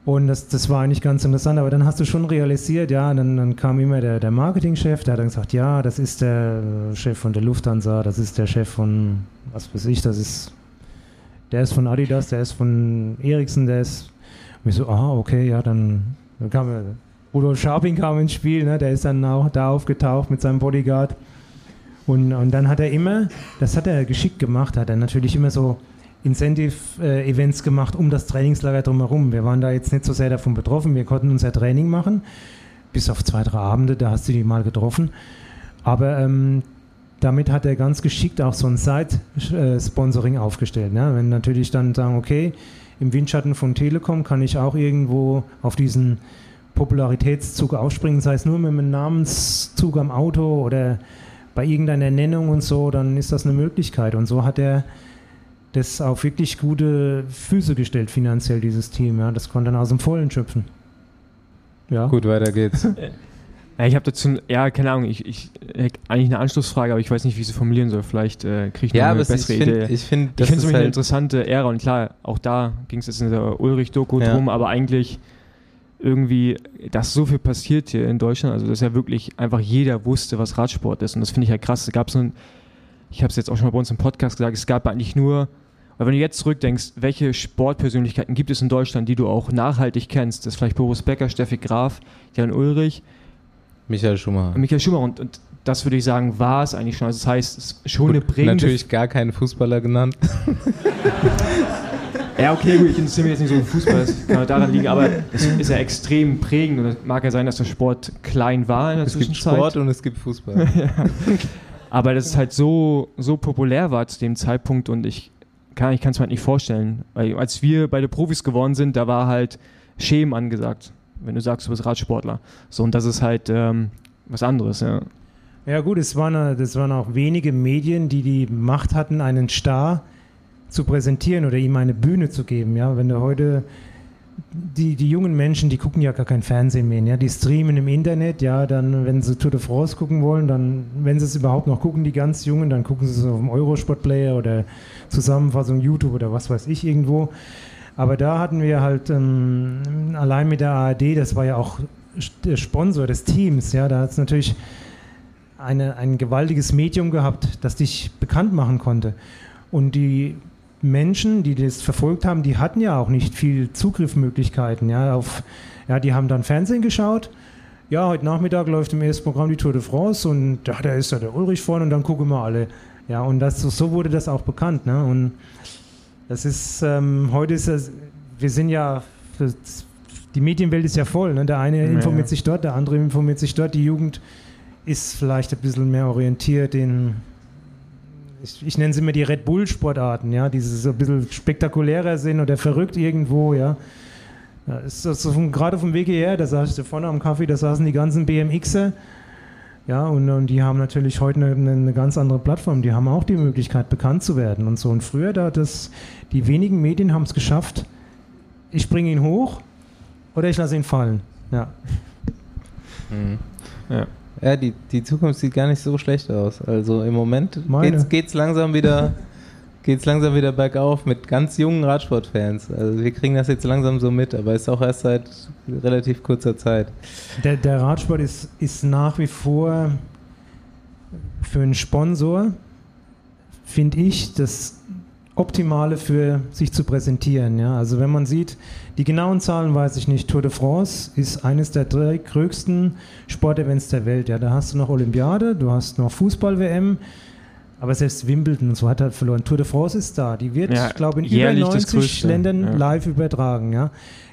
Und das, das war eigentlich ganz interessant, aber dann hast du schon realisiert, ja, dann, dann kam immer der, der Marketingchef, der hat dann gesagt, ja, das ist der Chef von der Lufthansa, das ist der Chef von, was weiß ich, das ist, der ist von Adidas, der ist von Ericsson, der ist, und ich so, ah, okay, ja, dann, dann kam Rudolf Scharping kam ins Spiel, ne, der ist dann auch da aufgetaucht mit seinem Bodyguard. Und, und dann hat er immer, das hat er geschickt gemacht, hat er natürlich immer so Incentive-Events gemacht um das Trainingslager drumherum. Wir waren da jetzt nicht so sehr davon betroffen. Wir konnten unser Training machen, bis auf zwei, drei Abende, da hast du die mal getroffen. Aber ähm, damit hat er ganz geschickt auch so ein Side-Sponsoring aufgestellt. Ne? Wenn natürlich dann sagen, okay, im Windschatten von Telekom kann ich auch irgendwo auf diesen Popularitätszug aufspringen, sei es nur mit einem Namenszug am Auto oder bei irgendeiner Nennung und so, dann ist das eine Möglichkeit. Und so hat er das auf wirklich gute Füße gestellt finanziell, dieses Team. Ja. Das konnte dann aus dem Vollen schöpfen. Ja. Gut, weiter geht's. *laughs* Ja, ich habe dazu, ja, keine Ahnung, ich, ich eigentlich eine Anschlussfrage, aber ich weiß nicht, wie ich sie formulieren soll. Vielleicht äh, kriege ich ja, noch eine bessere ich find, Idee. Ich finde ich finde es halt eine interessante Ära und klar, auch da ging es jetzt in der Ulrich-Doku ja. drum, aber eigentlich irgendwie, dass so viel passiert hier in Deutschland, also dass ja wirklich einfach jeder wusste, was Radsport ist und das finde ich ja krass. Es gab so ein, ich habe es jetzt auch schon mal bei uns im Podcast gesagt, es gab eigentlich nur, weil wenn du jetzt zurückdenkst, welche Sportpersönlichkeiten gibt es in Deutschland, die du auch nachhaltig kennst? Das ist vielleicht Boris Becker, Steffi Graf, Jan Ulrich. Michael Schumacher. Michael Schumacher und, und das würde ich sagen, war es eigentlich schon. Also das heißt, es ist schon eine prägende... Natürlich gar keinen Fußballer genannt. *laughs* ja, okay, gut, ich interessiere mich jetzt nicht so für Fußball, das kann daran liegen, aber es ist ja extrem prägend und es mag ja sein, dass der Sport klein war in der es Zwischenzeit. Es gibt Sport und es gibt Fußball. *laughs* ja. Aber dass es halt so, so populär war zu dem Zeitpunkt und ich kann ich es mir halt nicht vorstellen. Weil als wir beide Profis geworden sind, da war halt Schämen angesagt, wenn du sagst, du bist Radsportler. So, und das ist halt ähm, was anderes, ja. Ja gut, es waren, das waren auch wenige Medien, die die Macht hatten, einen Star zu präsentieren oder ihm eine Bühne zu geben. Ja, wenn du heute die, die jungen Menschen, die gucken ja gar kein Fernsehen mehr, ja, die streamen im Internet, ja, dann, wenn sie Tour de France gucken wollen, dann, wenn sie es überhaupt noch gucken, die ganz Jungen, dann gucken sie es auf dem Eurosport-Player oder Zusammenfassung YouTube oder was weiß ich irgendwo. Aber da hatten wir halt ähm, allein mit der ARD, das war ja auch der Sponsor des Teams, ja, da hat es natürlich eine, ein gewaltiges Medium gehabt, das dich bekannt machen konnte. Und die Menschen, die das verfolgt haben, die hatten ja auch nicht viel Zugriffmöglichkeiten. Ja, auf, ja, die haben dann Fernsehen geschaut. Ja, heute Nachmittag läuft im ersten Programm die Tour de France und ja, da ist ja der Ulrich vorne und dann gucken wir alle. Ja, und das, so wurde das auch bekannt. Ne? Und das ist, ähm, heute ist das, wir sind ja, die Medienwelt ist ja voll. Ne? Der eine informiert ja. sich dort, der andere informiert sich dort. Die Jugend ist vielleicht ein bisschen mehr orientiert in ich, ich nenne sie immer die Red Bull-Sportarten, ja, die so ein bisschen spektakulärer sind oder verrückt irgendwo, ja. ja ist das so vom, gerade vom Weg hierher, da saß ich vorne am Kaffee, da saßen die ganzen BMXer, ja, und, und die haben natürlich heute eine, eine, ganz andere Plattform, die haben auch die Möglichkeit, bekannt zu werden und so. Und früher, da das, die wenigen Medien haben es geschafft, ich bringe ihn hoch oder ich lasse ihn fallen, ja. Mhm. Ja. Ja, die, die Zukunft sieht gar nicht so schlecht aus. Also im Moment geht es langsam wieder geht's langsam wieder bergauf mit ganz jungen Radsportfans. Also wir kriegen das jetzt langsam so mit, aber ist auch erst seit relativ kurzer Zeit. Der, der Radsport ist, ist nach wie vor für einen Sponsor, finde ich, das Optimale für sich zu präsentieren. Ja? Also wenn man sieht, die genauen Zahlen weiß ich nicht, Tour de France ist eines der drei größten Sportevents der Welt. Ja? Da hast du noch Olympiade, du hast noch Fußball-WM, Aber selbst Wimbledon und so hat halt verloren. Tour de France ist da. Die wird, ja, ich glaube, in über 90 Ländern ja. live übertragen. Ja.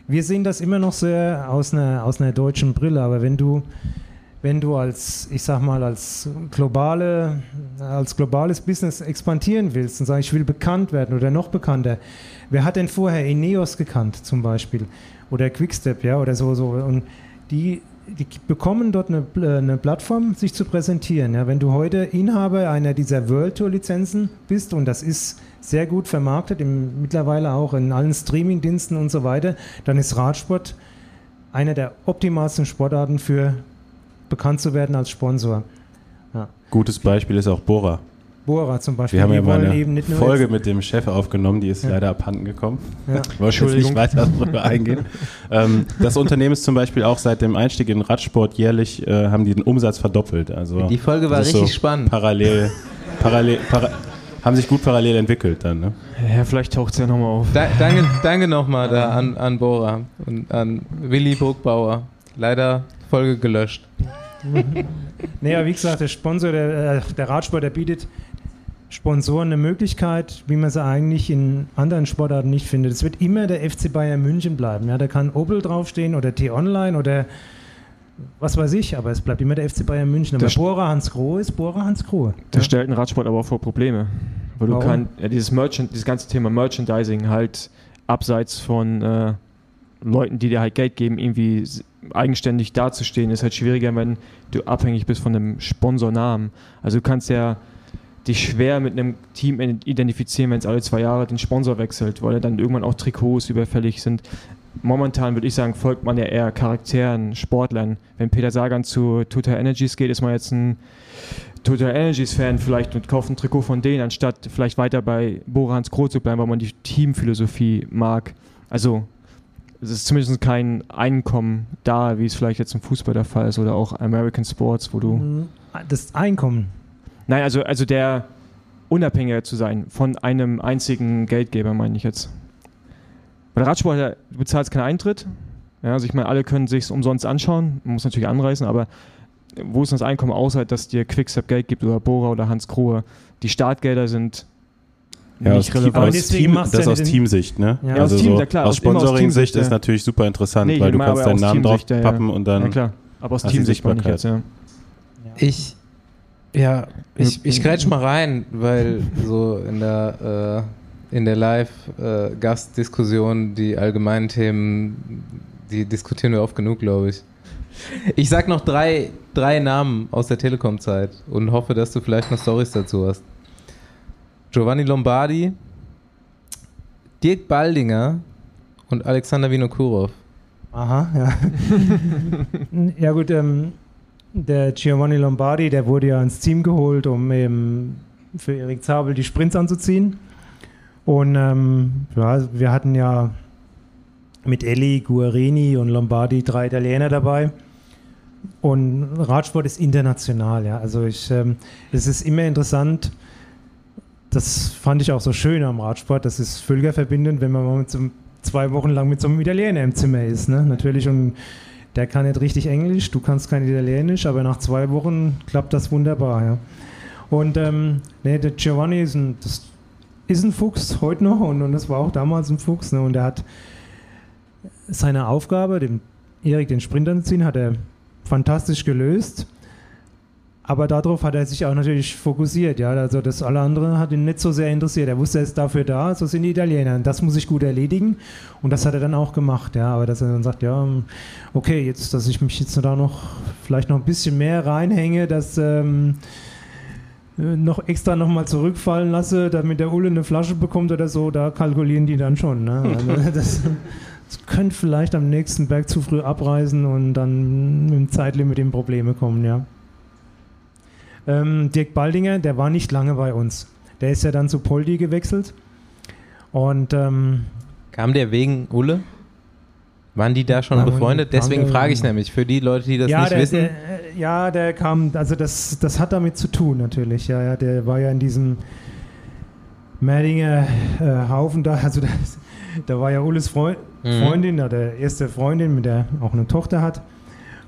Wir sehen das immer noch sehr aus einer, aus einer deutschen Brille. Aber wenn du, wenn du als, ich sag mal, als, globale, als globales Business expandieren willst und sagst, ich will bekannt werden oder noch bekannter, wer hat denn vorher Ineos gekannt zum Beispiel? Oder Quickstep, ja, oder so, so. Und die die bekommen dort eine, eine, Plattform, sich zu präsentieren. Ja, wenn du heute Inhaber einer dieser World Tour Lizenzen bist und das ist sehr gut vermarktet, im, mittlerweile auch in allen Streaming-Diensten und so weiter, dann ist Radsport einer der optimalsten Sportarten für bekannt zu werden als Sponsor. Ja. Gutes Beispiel ist auch Bora. Bohrer zum Beispiel. Wir haben ja mal eine Folge mit dem Chef aufgenommen, die ist ja. leider abhanden gekommen. Ja. *laughs* Ich wollte jetzt nicht weiter darüber eingehen. *laughs* ähm, das Unternehmen ist zum Beispiel auch seit dem Einstieg in Radsport jährlich, äh, haben die den Umsatz verdoppelt. Also die Folge war richtig so spannend. Parallel, parallel, para, haben sich gut parallel entwickelt dann. Ne? Ja, vielleicht taucht es ja nochmal auf. Da, danke danke nochmal da an, an Bora und an Willi Burgbauer. Leider Folge gelöscht. *laughs* naja, wie gesagt, der Sponsor, der, äh, der Radsport, der bietet Sponsoren eine Möglichkeit, wie man sie eigentlich in anderen Sportarten nicht findet. Es wird immer der FC Bayern München bleiben. Ja, da kann Opel draufstehen oder T-Online oder was weiß ich, aber es bleibt immer der FC Bayern München. Aber Bora Hans Grohe ist Bora Hans Grohe. Das ja. stellt einen Radsport aber auch vor Probleme. Weil du kannst, ja, dieses, Merchant, dieses ganze Thema Merchandising halt abseits von äh, Leuten, die dir halt Geld geben, irgendwie eigenständig dazustehen, ist halt schwieriger, wenn du abhängig bist von einem Sponsornamen. Also du kannst ja dich schwer mit einem Team identifizieren, wenn es alle zwei Jahre den Sponsor wechselt, weil dann irgendwann auch Trikots überfällig sind. Momentan würde ich sagen, folgt man ja eher Charakteren, Sportlern. Wenn Peter Sagan zu Total Energies geht, ist man jetzt ein Total Energies Fan vielleicht und kauft ein Trikot von denen, anstatt vielleicht weiter bei Borans Kroh zu bleiben, weil man die Teamphilosophie mag. Also es ist zumindest kein Einkommen da, wie es vielleicht jetzt im Fußball der Fall ist oder auch American Sports, wo du. Mhm. Das Einkommen, Nein, also, also der unabhängiger zu sein von einem einzigen Geldgeber, meine ich jetzt. Bei der Radsport du bezahlst keinen Eintritt. Ja, also ich meine, alle können sich umsonst anschauen, man muss natürlich anreißen, aber wo ist das Einkommen außer, dass dir Quickstep Geld gibt oder Bora oder Hans Krohe? Die Startgelder sind ja, nicht aus relevant. Aus Team, das ja aus Teamsicht, ne? Ja, also aus, Team, so, klar, aus Sponsoring-Sicht ist natürlich super interessant, nee, weil du kannst deinen Namen drauf pappen und dann. Ja, klar. Aber aus Teamsicht meine ich jetzt, ja. Ich ja, ich, ich grätsch mal rein, weil so in der, äh, in der Live-Gastdiskussion äh, die allgemeinen Themen, die diskutieren wir oft genug, glaube ich. Ich sag noch drei, drei Namen aus der Telekom-Zeit und hoffe, dass du vielleicht noch Stories dazu hast. Giovanni Lombardi, Dirk Baldinger und Alexander Vinokurov. Aha, ja. *laughs* ja gut, ähm, der Giovanni Lombardi, der wurde ja ins Team geholt, um eben für Erik Zabel die Sprints anzuziehen. Und ähm, ja, wir hatten ja mit Elli, Guarini und Lombardi drei Italiener dabei. Und Radsport ist international, ja. Also ich, ähm, es ist immer interessant. Das fand ich auch so schön am Radsport. Das ist völkerverbindend, wenn man mal so, zwei Wochen lang mit so einem Italiener im Zimmer ist. Ne? Natürlich und der kann nicht richtig Englisch, du kannst kein Italienisch, aber nach zwei Wochen klappt das wunderbar. Ja. Und ähm, nee, der Giovanni ist ein, ist ein Fuchs heute noch und, und das war auch damals ein Fuchs. Ne, und er hat seine Aufgabe, dem Erik den Sprinter zu ziehen, hat er fantastisch gelöst. Aber darauf hat er sich auch natürlich fokussiert. Ja? Also das alle andere hat ihn nicht so sehr interessiert. Er wusste, er ist dafür da, so sind die Italiener. Und das muss ich gut erledigen. Und das hat er dann auch gemacht. Ja? Aber dass er dann sagt, ja, okay, jetzt, dass ich mich jetzt da noch vielleicht noch ein bisschen mehr reinhänge, dass ähm, noch extra nochmal zurückfallen lasse, damit der Ulle eine Flasche bekommt oder so, da kalkulieren die dann schon. Ne? Also das, *laughs* das könnte vielleicht am nächsten Berg zu früh abreisen und dann mit dem Zeitlimit in Probleme kommen, ja. Ähm, Dirk Baldinger, der war nicht lange bei uns. Der ist ja dann zu Poldi gewechselt. Und ähm, kam der wegen Ulle? Waren die da schon befreundet? Deswegen frage ich nämlich für die Leute, die das ja, nicht der, wissen. Der, ja, der kam, also das, das hat damit zu tun natürlich. Ja, ja, der war ja in diesem Merdinger äh, Haufen da. *laughs* Also das, da war ja Ulles Freund, mhm. Freundin, der erste Freundin, mit der auch eine Tochter hat.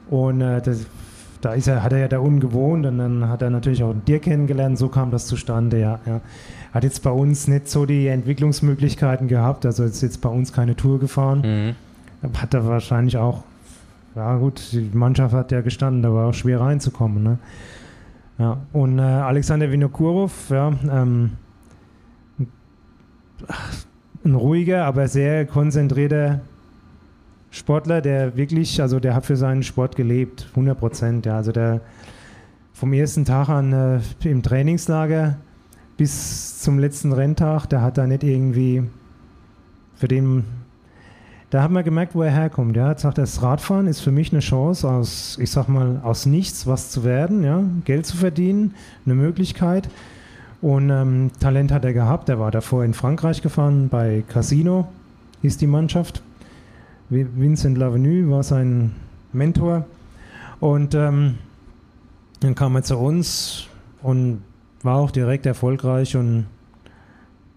Und äh, das da ist er, hat er ja da unten gewohnt und dann hat er natürlich auch dir kennengelernt, so kam das zustande, ja, ja. Hat jetzt bei uns nicht so die Entwicklungsmöglichkeiten gehabt, also ist jetzt bei uns keine Tour gefahren. Mhm. Hat er wahrscheinlich auch, ja gut, die Mannschaft hat ja gestanden, da war auch schwer reinzukommen, ne? Ja, und äh, Alexander Vinokurov, ja, ähm, ein ruhiger, aber sehr konzentrierter Sportler, der wirklich, also der hat für seinen Sport gelebt, 100 Prozent. Ja, also der vom ersten Tag an äh, im Trainingslager bis zum letzten Renntag, der hat da nicht irgendwie für den, da hat man gemerkt, wo er herkommt. Ja, hat gesagt, das Radfahren ist für mich eine Chance aus, ich sag mal, aus nichts was zu werden, ja, Geld zu verdienen, eine Möglichkeit. Und ähm, Talent hat er gehabt. Er war davor in Frankreich gefahren bei Casino, ist die Mannschaft. Vincent Lavenu war sein Mentor. Und ähm, dann kam er zu uns und war auch direkt erfolgreich und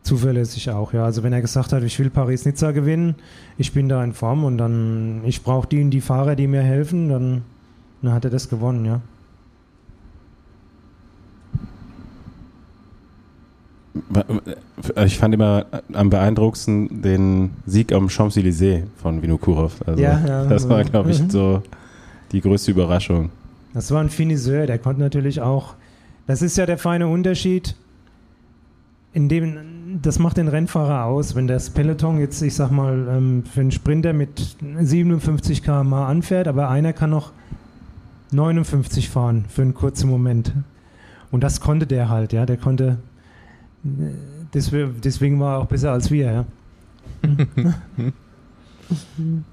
zuverlässig auch. Ja, also wenn er gesagt hat, ich will Paris-Nizza gewinnen, ich bin da in Form und dann ich brauche die und die Fahrer, die mir helfen, dann, dann hat er das gewonnen. Ja. Ich fand immer am beeindruckendsten den Sieg am Champs-Élysées von Vinokurov. Also ja, ja, das war, glaube ich, mhm. so die größte Überraschung. Das war ein Finiseur, der konnte natürlich auch. Das ist ja der feine Unterschied. In dem, das macht den Rennfahrer aus, wenn das Peloton jetzt, ich sag mal, ähm, für einen Sprinter mit 57 km/h anfährt, aber einer kann noch 59 fahren für einen kurzen Moment. Und das konnte der halt, ja. Der konnte Deswegen war er auch besser als wir, ja. *laughs*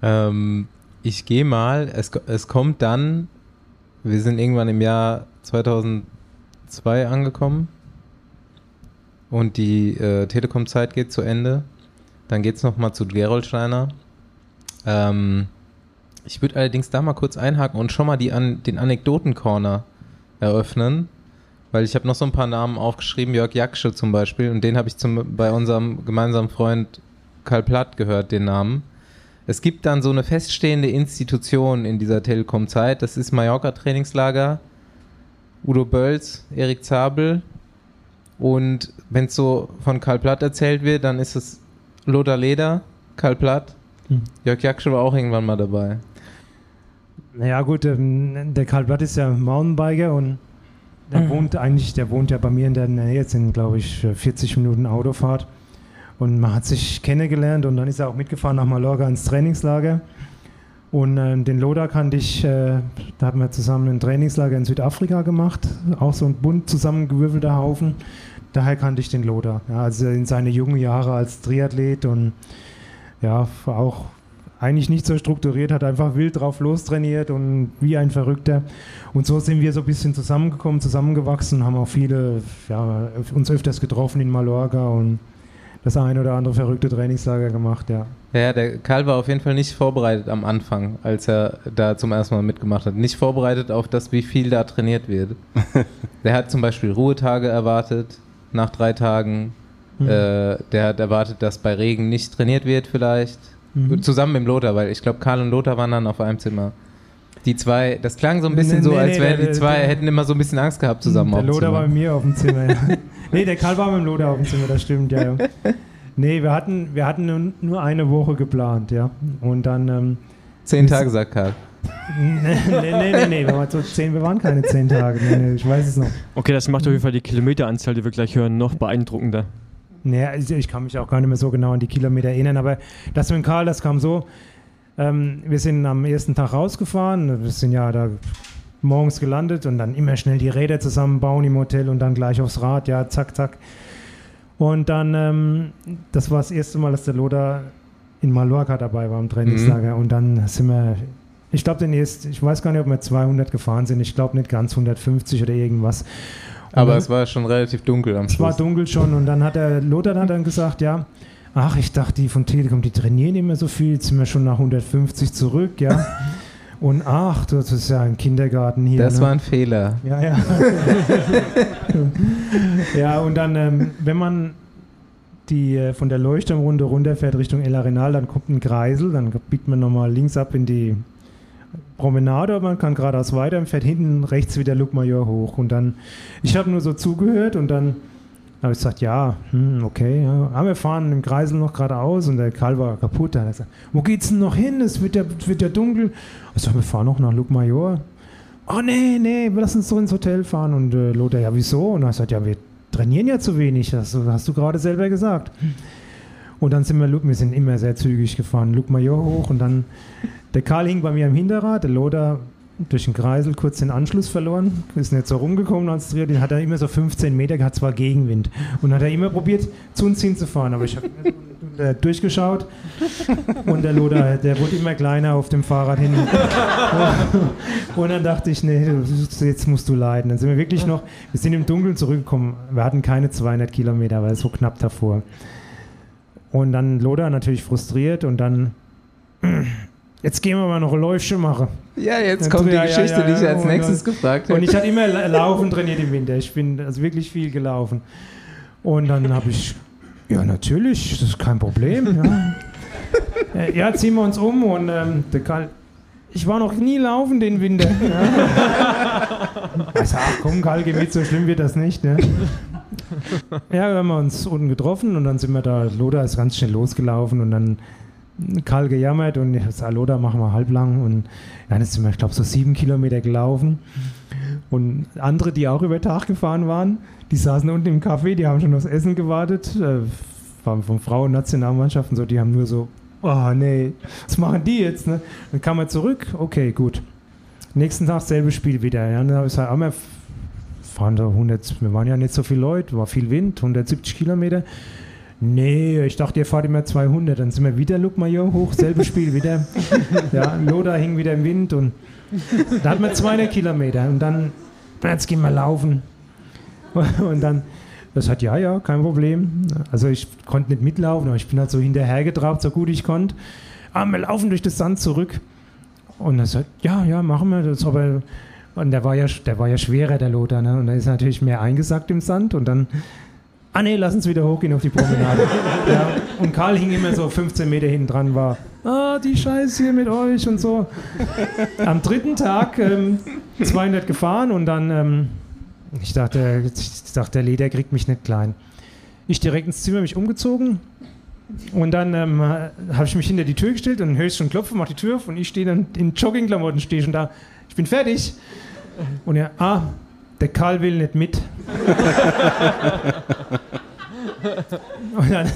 ähm, ich gehe mal, es, es kommt dann, wir sind irgendwann im Jahr 2002 angekommen und die äh, Telekom-Zeit geht zu Ende. Dann geht es nochmal zu Gerolsteiner. Ähm, ich würde allerdings da mal kurz einhaken und schon mal die an, den Anekdoten-Corner eröffnen. Weil ich habe noch so ein paar Namen aufgeschrieben, Jörg Jaksche zum Beispiel, und den habe ich zum, bei unserem gemeinsamen Freund Karl Platt gehört, den Namen. Es gibt dann so eine feststehende Institution in dieser Telekom-Zeit, das ist Mallorca-Trainingslager, Udo Bölz, Erik Zabel, und wenn es so von Karl Platt erzählt wird, dann ist es Lothar Leder, Karl Platt, hm. Jörg Jaksche war auch irgendwann mal dabei. Naja gut, ähm, der Karl Platt ist ja Mountainbiker und der mhm. wohnt eigentlich, der wohnt ja bei mir in der Nähe, jetzt sind glaube ich 40 Minuten Autofahrt. Und man hat sich kennengelernt und dann ist er auch mitgefahren nach Mallorca ins Trainingslager. Und äh, den Loda kannte ich, äh, da hatten wir zusammen ein Trainingslager in Südafrika gemacht, auch so ein bunt zusammengewürfelter Haufen. Daher kannte ich den Loda. Ja, also in seine jungen Jahre als Triathlet und ja, auch eigentlich nicht so strukturiert, hat einfach wild drauf lostrainiert und wie ein Verrückter. Und so sind wir so ein bisschen zusammengekommen, zusammengewachsen, haben auch viele, ja, uns öfters getroffen in Mallorca und das ein oder andere verrückte Trainingslager gemacht, ja. Ja, der Karl war auf jeden Fall nicht vorbereitet am Anfang, als er da zum ersten Mal mitgemacht hat. Nicht vorbereitet auf das, wie viel da trainiert wird. *laughs* der hat zum Beispiel Ruhetage erwartet nach drei Tagen. Mhm. Äh, der hat erwartet, dass bei Regen nicht trainiert wird vielleicht. Mhm. Zusammen mit Lothar, weil ich glaube, Karl und Lothar waren dann auf einem Zimmer. Die zwei, das klang so ein bisschen nee, so, nee, als wären die zwei, der, hätten immer so ein bisschen Angst gehabt zusammen Der Lothar war mit mir auf dem Zimmer, ja. *laughs* nee, der Karl war mit dem Lothar auf dem Zimmer, das stimmt, ja, ja. *laughs* Nee, wir hatten, wir hatten nur eine Woche geplant, ja. Und dann. Ähm, zehn Tage, sagt Karl. *laughs* nee, nee, nee, nee, wir waren, so zehn, wir waren keine zehn Tage. Nee, nee, ich weiß es noch. Okay, das macht auf jeden Fall die Kilometeranzahl, die wir gleich hören, noch beeindruckender. Naja, ich kann mich auch gar nicht mehr so genau an die Kilometer erinnern, aber das mit Karl, das kam so. Ähm, wir sind am ersten Tag rausgefahren, wir sind ja da morgens gelandet und dann immer schnell die Räder zusammenbauen im Hotel und dann gleich aufs Rad, ja, zack, zack. Und dann, ähm, das war das erste Mal, dass der Loder in Mallorca dabei war im Trainingslager mhm. und dann sind wir, ich glaube, den erst, ich weiß gar nicht, ob wir 200 gefahren sind, ich glaube nicht ganz 150 oder irgendwas. Aber dann, es war schon relativ dunkel am Schluss. Es war dunkel schon und dann hat der Lothar dann gesagt, ja, ach, ich dachte, die von Telekom, die trainieren immer so viel, jetzt sind wir schon nach 150 zurück, ja. *laughs* Und ach, das ist ja ein Kindergarten hier. Das ne? war ein Fehler. Ja, ja. *laughs* ja, und dann, ähm, wenn man die äh, von der Leuchtturmrunde runterfährt Richtung El Arenal, dann kommt ein Kreisel, dann biegt man nochmal links ab in die Promenade, man kann geradeaus weiter und fährt hinten rechts wieder Lugmajor hoch. Und dann, ich habe nur so zugehört und dann habe ich gesagt, ja, hm, okay, ja. Aber wir fahren im Kreisel noch geradeaus und der Karl war kaputt. Da hat er gesagt, wo geht's denn noch hin? Es wird ja, wird ja dunkel. Ich sage, wir fahren noch nach Lugmajor. Oh nee, nee, lass uns so ins Hotel fahren. Und äh, Lothar, ja, wieso? Und er sagt, ja, wir trainieren ja zu wenig, das hast du gerade selber gesagt. Und dann sind wir, wir sind immer sehr zügig gefahren, Luke Major hoch und dann, der Karl hing bei mir am Hinterrad, der Loder durch den Kreisel kurz den Anschluss verloren, ist nicht so rumgekommen als Trier, den hat er immer so 15 Meter gehabt, zwar Gegenwind. Und hat er immer probiert, zu uns hinzufahren, aber ich habe äh, durchgeschaut und der Loder, der wurde immer kleiner auf dem Fahrrad hin. und dann dachte ich, nee, jetzt musst du leiden. Dann sind wir wirklich noch, wir sind im Dunkeln zurückgekommen, wir hatten keine 200 Kilometer, weil es so knapp davor. Und dann Loder natürlich frustriert und dann Jetzt gehen wir mal noch Läufchen machen. Ja, jetzt dann kommt die ja, Geschichte, ja, die ich als nächstes dann, gefragt habe. Und ich hatte immer Laufen trainiert im Winter. Ich bin also wirklich viel gelaufen. Und dann habe ich, ja, natürlich, das ist kein Problem. Ja, *laughs* ja ziehen wir uns um und ähm, der Karl, ich war noch nie laufen den Winter. *laughs* Ja. Ich sag, ach komm, Karl, geh mit, so schlimm wird das nicht. Ne? Ja, wir haben uns unten getroffen und dann sind wir da, Loda ist ganz schnell losgelaufen und dann Karl gejammert und ich sag, Loda machen wir halblang und dann wir, ich glaube, so sieben Kilometer gelaufen. Und andere, die auch über Tag gefahren waren, die saßen unten im Café, die haben schon aufs Essen gewartet, äh, waren von Frauen-Nationalmannschaften so, die haben nur so, oh nee, was machen die jetzt? Ne? Dann kam er zurück, okay, gut. Nächsten Tag selbe Spiel wieder. Ja, dann habe ich gesagt, wir fahren da 100, wir waren ja nicht so viele Leute, war viel Wind, 170 Kilometer. Nee, ich dachte, ihr fahrt immer 200. Dann sind wir wieder Luke Major hoch, selbes Spiel wieder. *laughs* ja, Loda hing wieder im Wind und da hatten wir 200 Kilometer. Und dann, jetzt gehen wir laufen. *laughs* Und dann, das hat ja, ja, kein Problem. Also ich konnte nicht mitlaufen, aber ich bin halt so hinterhergetrabt, so gut ich konnte. Aber ah, wir laufen durch das Sand zurück. Und er sagt, ja, ja, machen wir das. Aber und der war ja, der war ja schwerer, der Lothar. Ne? Und da ist natürlich mehr eingesackt im Sand. Und dann ah nee, lass uns wieder hochgehen auf die Promenade. *laughs* ja, und Karl hing immer so 15 Meter hinten dran, war, ah, die Scheiße hier mit euch und so. Am dritten Tag ähm, 200 gefahren und dann, ähm, ich, dachte, ich dachte, der Leder kriegt mich nicht klein. Ich direkt ins Zimmer mich umgezogen und dann ähm, habe ich mich hinter die Tür gestellt und höre ich schon klopfen, mache die Tür auf und ich stehe dann in Joggingklamotten, stehe schon da, ich bin fertig. Und er, ah, der Karl will nicht mit. *laughs* Und dann,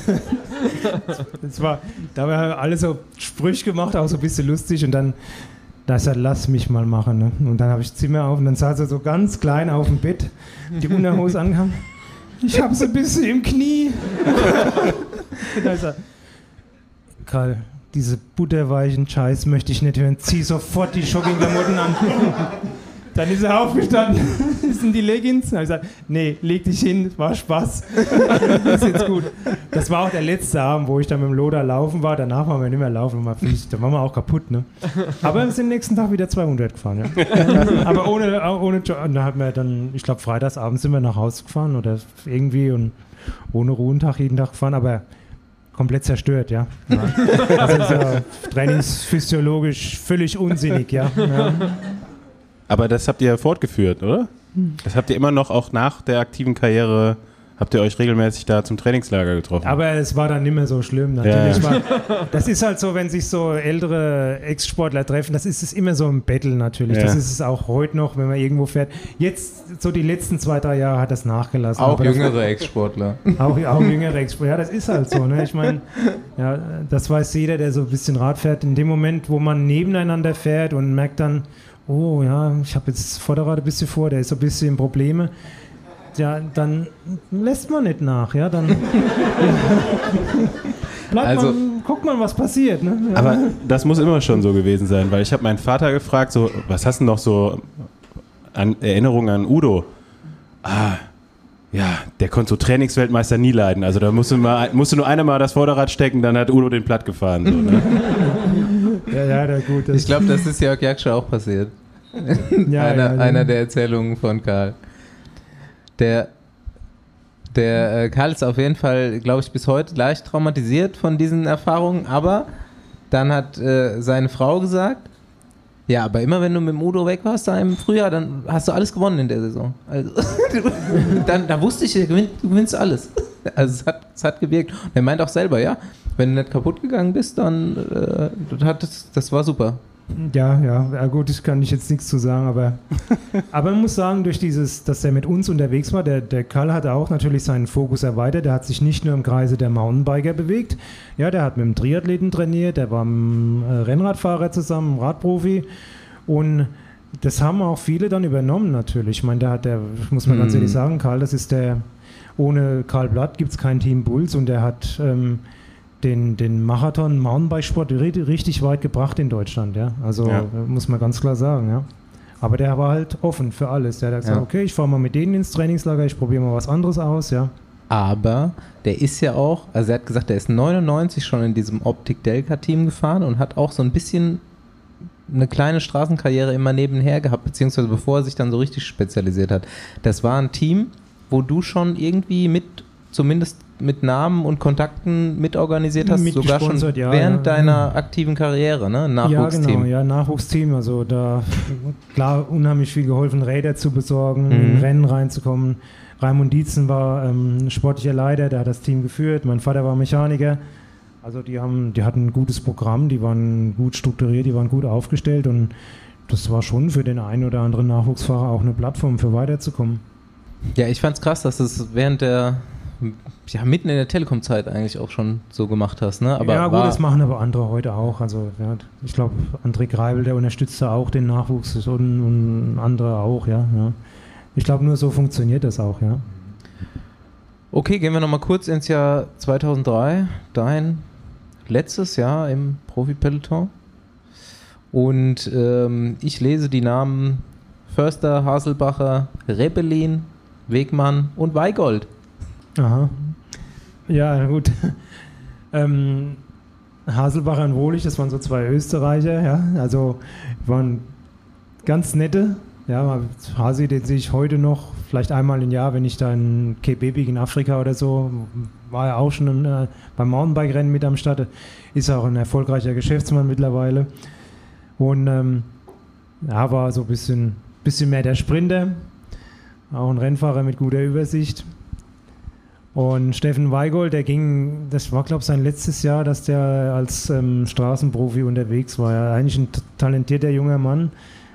das war, da haben wir alle so Sprüche gemacht, auch so ein bisschen lustig und dann, da ist er, lass mich mal machen. Ne? Und dann habe ich Zimmer auf und dann saß er so ganz klein auf dem Bett, die Unterhose angehabt. Ich habe so ein bisschen im Knie. *laughs* und dann ist er, Karl, diese butterweichen Scheiß möchte ich nicht hören. Zieh sofort die Joggingklamotten an. Dann ist er aufgestanden, *laughs* in die Leggings. Und ich gesagt, nee, leg dich hin, war Spaß. das *laughs* ist jetzt gut. Das war auch der letzte Abend, wo ich dann mit dem Loder laufen war. Danach waren wir nicht mehr laufen, da waren wir auch kaputt. Ne? Aber wir sind nächsten Tag wieder 200 gefahren. Ja? *laughs* Aber ohne, ohne und da haben wir dann, ich glaube, freitagsabends sind wir nach Hause gefahren oder irgendwie und ohne Ruhentag jeden Tag gefahren. Aber komplett zerstört, ja. ja. Das ist ja trainingsphysiologisch völlig unsinnig, ja. ja. Aber das habt ihr fortgeführt, oder? Das habt ihr immer noch auch nach der aktiven Karriere habt ihr euch regelmäßig da zum Trainingslager getroffen. Aber es war dann nicht mehr so schlimm. Natürlich ja. war, das ist halt so, wenn sich so ältere Ex-Sportler treffen, das ist es immer so im Battle natürlich. Ja. Das ist es auch heute noch, wenn man irgendwo fährt. Jetzt, so die letzten zwei, drei Jahre hat das nachgelassen. Auch jüngere Ex-Sportler. Auch, auch jüngere Ex-Sportler. Ja, das ist halt so. Ne? Ich meine, ja, das weiß jeder, der so ein bisschen Rad fährt. In dem Moment, wo man nebeneinander fährt und merkt dann, oh ja, ich habe jetzt Vorderrad ein bisschen vor, der ist ein bisschen in Probleme. Ja, dann lässt man nicht nach, ja, dann *laughs* bleibt also, man, guckt man, was passiert. Ne? Ja. Aber das muss immer schon so gewesen sein, weil ich habe meinen Vater gefragt, so, was hast du noch so an Erinnerungen an Udo? Ah, ja, der konnte so Trainingsweltmeister nie leiden. Also da musste, mal, musste nur einer mal das Vorderrad stecken, dann hat Udo den platt gefahren. So, ne? *laughs* ja, ja, na gut. Ich glaube, das ist Jörg Jakscher auch passiert. ja, *laughs* einer, ja, einer der Erzählungen von Karl. Der, der äh, Karl ist auf jeden Fall, glaube ich, bis heute leicht traumatisiert von diesen Erfahrungen, aber dann hat äh, seine Frau gesagt, Ja, aber immer wenn du mit dem Udo weg warst, da im Frühjahr, dann hast du alles gewonnen in der Saison. Also, *laughs* dann, da wusste ich, du gewinnst alles. Also es hat, es hat gewirkt. Und er meint auch selber, ja, wenn du nicht kaputt gegangen bist, dann äh, das, das war super. Ja, ja, ja, gut, ich kann ich jetzt nichts zu sagen, aber, *laughs* aber man muss sagen, durch dieses, dass er mit uns unterwegs war, der, der Karl hat auch natürlich seinen Fokus erweitert, der hat sich nicht nur im Kreise der Mountainbiker bewegt, ja, der hat mit dem Triathleten trainiert, der war mit dem äh, Rennradfahrer zusammen, Radprofi und das haben auch viele dann übernommen natürlich. Ich meine, da hat der, muss man ganz mhm. ehrlich sagen, Karl, das ist der, ohne Karl Blatt gibt es kein Team Bulls und der hat ähm, den, den Marathon Mountainbikesport richtig weit gebracht in Deutschland, ja. Also ja. muss man ganz klar sagen, ja. Aber der war halt offen für alles. Der hat gesagt, ja. okay, ich fahre mal mit denen ins Trainingslager, ich probiere mal was anderes aus, ja. Aber der ist ja auch, also er hat gesagt, der ist 99 schon in diesem Optik Delta Team gefahren und hat auch so ein bisschen eine kleine Straßenkarriere immer nebenher gehabt, beziehungsweise bevor er sich dann so richtig spezialisiert hat. Das war ein Team, wo du schon irgendwie mit zumindest mit Namen und Kontakten mitorganisiert hast, mit sogar schon während ja, deiner ja. aktiven Karriere, ne? Nachwuchsteam. Ja, genau, ja, Nachwuchsteam. Also da klar unheimlich viel geholfen, Räder zu besorgen, mhm. in Rennen reinzukommen. Raimund Dietzen war ähm, sportlicher Leiter, der hat das Team geführt. Mein Vater war Mechaniker. Also die haben, die hatten ein gutes Programm, die waren gut strukturiert, die waren gut aufgestellt und das war schon für den einen oder anderen Nachwuchsfahrer auch eine Plattform für weiterzukommen. Ja, ich fand's krass, dass es während der ja, mitten in der Telekom-Zeit eigentlich auch schon so gemacht hast, ne? Aber ja, gut, das machen aber andere heute auch. Also ja, ich glaube, André Greibel, der unterstützt da auch den Nachwuchs und, und andere auch, ja. ja. Ich glaube, nur so funktioniert das auch, ja. Okay, gehen wir nochmal kurz ins Jahr 2003, dein letztes Jahr im Profi-Peloton. Und ähm, ich lese die Namen Förster, Haselbacher, Rebellin, Wegmann und Weigold. Aha. Ja, gut. *laughs* ähm, Haselbacher und Wohlig, das waren so zwei Österreicher, ja. Also waren ganz nette. Ja, Hasi, den sehe ich heute noch, vielleicht einmal im Jahr, wenn ich da in Quebec in Afrika oder so, war er auch schon äh, beim Mountainbike-Rennen mit am Start. Ist auch ein erfolgreicher Geschäftsmann mittlerweile. Und ähm, ja, war so ein bisschen, bisschen mehr der Sprinter. Auch ein Rennfahrer mit guter Übersicht. Und Steffen Weigold, der ging, das war glaube ich sein letztes Jahr, dass der als ähm, Straßenprofi unterwegs war. Ja, eigentlich ein talentierter junger Mann.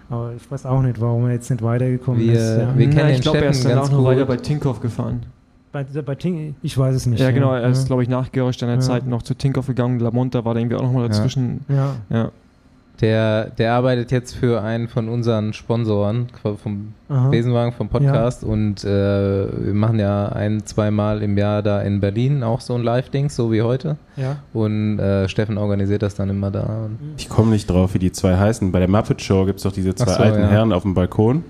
Aber ich weiß auch nicht, warum er jetzt nicht weitergekommen wir, ist. Ja. Wir kennen ja, ich glaube, er ist dann auch noch weiter bei Tinkoff gefahren. Bei, bei Tink, ich weiß es nicht. Ja, genau, er ist, glaube ich, nach Gerolsteiner ja. Zeit noch zu Tinkoff gegangen. Lamonta war da irgendwie auch nochmal dazwischen. Ja. Der, der arbeitet jetzt für einen von unseren Sponsoren vom Aha. Besenwagen vom Podcast ja. und äh, wir machen ja ein, zweimal im Jahr da in Berlin auch so ein Live-Ding, so wie heute. Ja. Und äh, Steffen organisiert das dann immer da. Ich komme nicht drauf, wie die zwei heißen. Bei der Muppet Show gibt es doch diese zwei so, alten ja. Herren auf dem Balkon.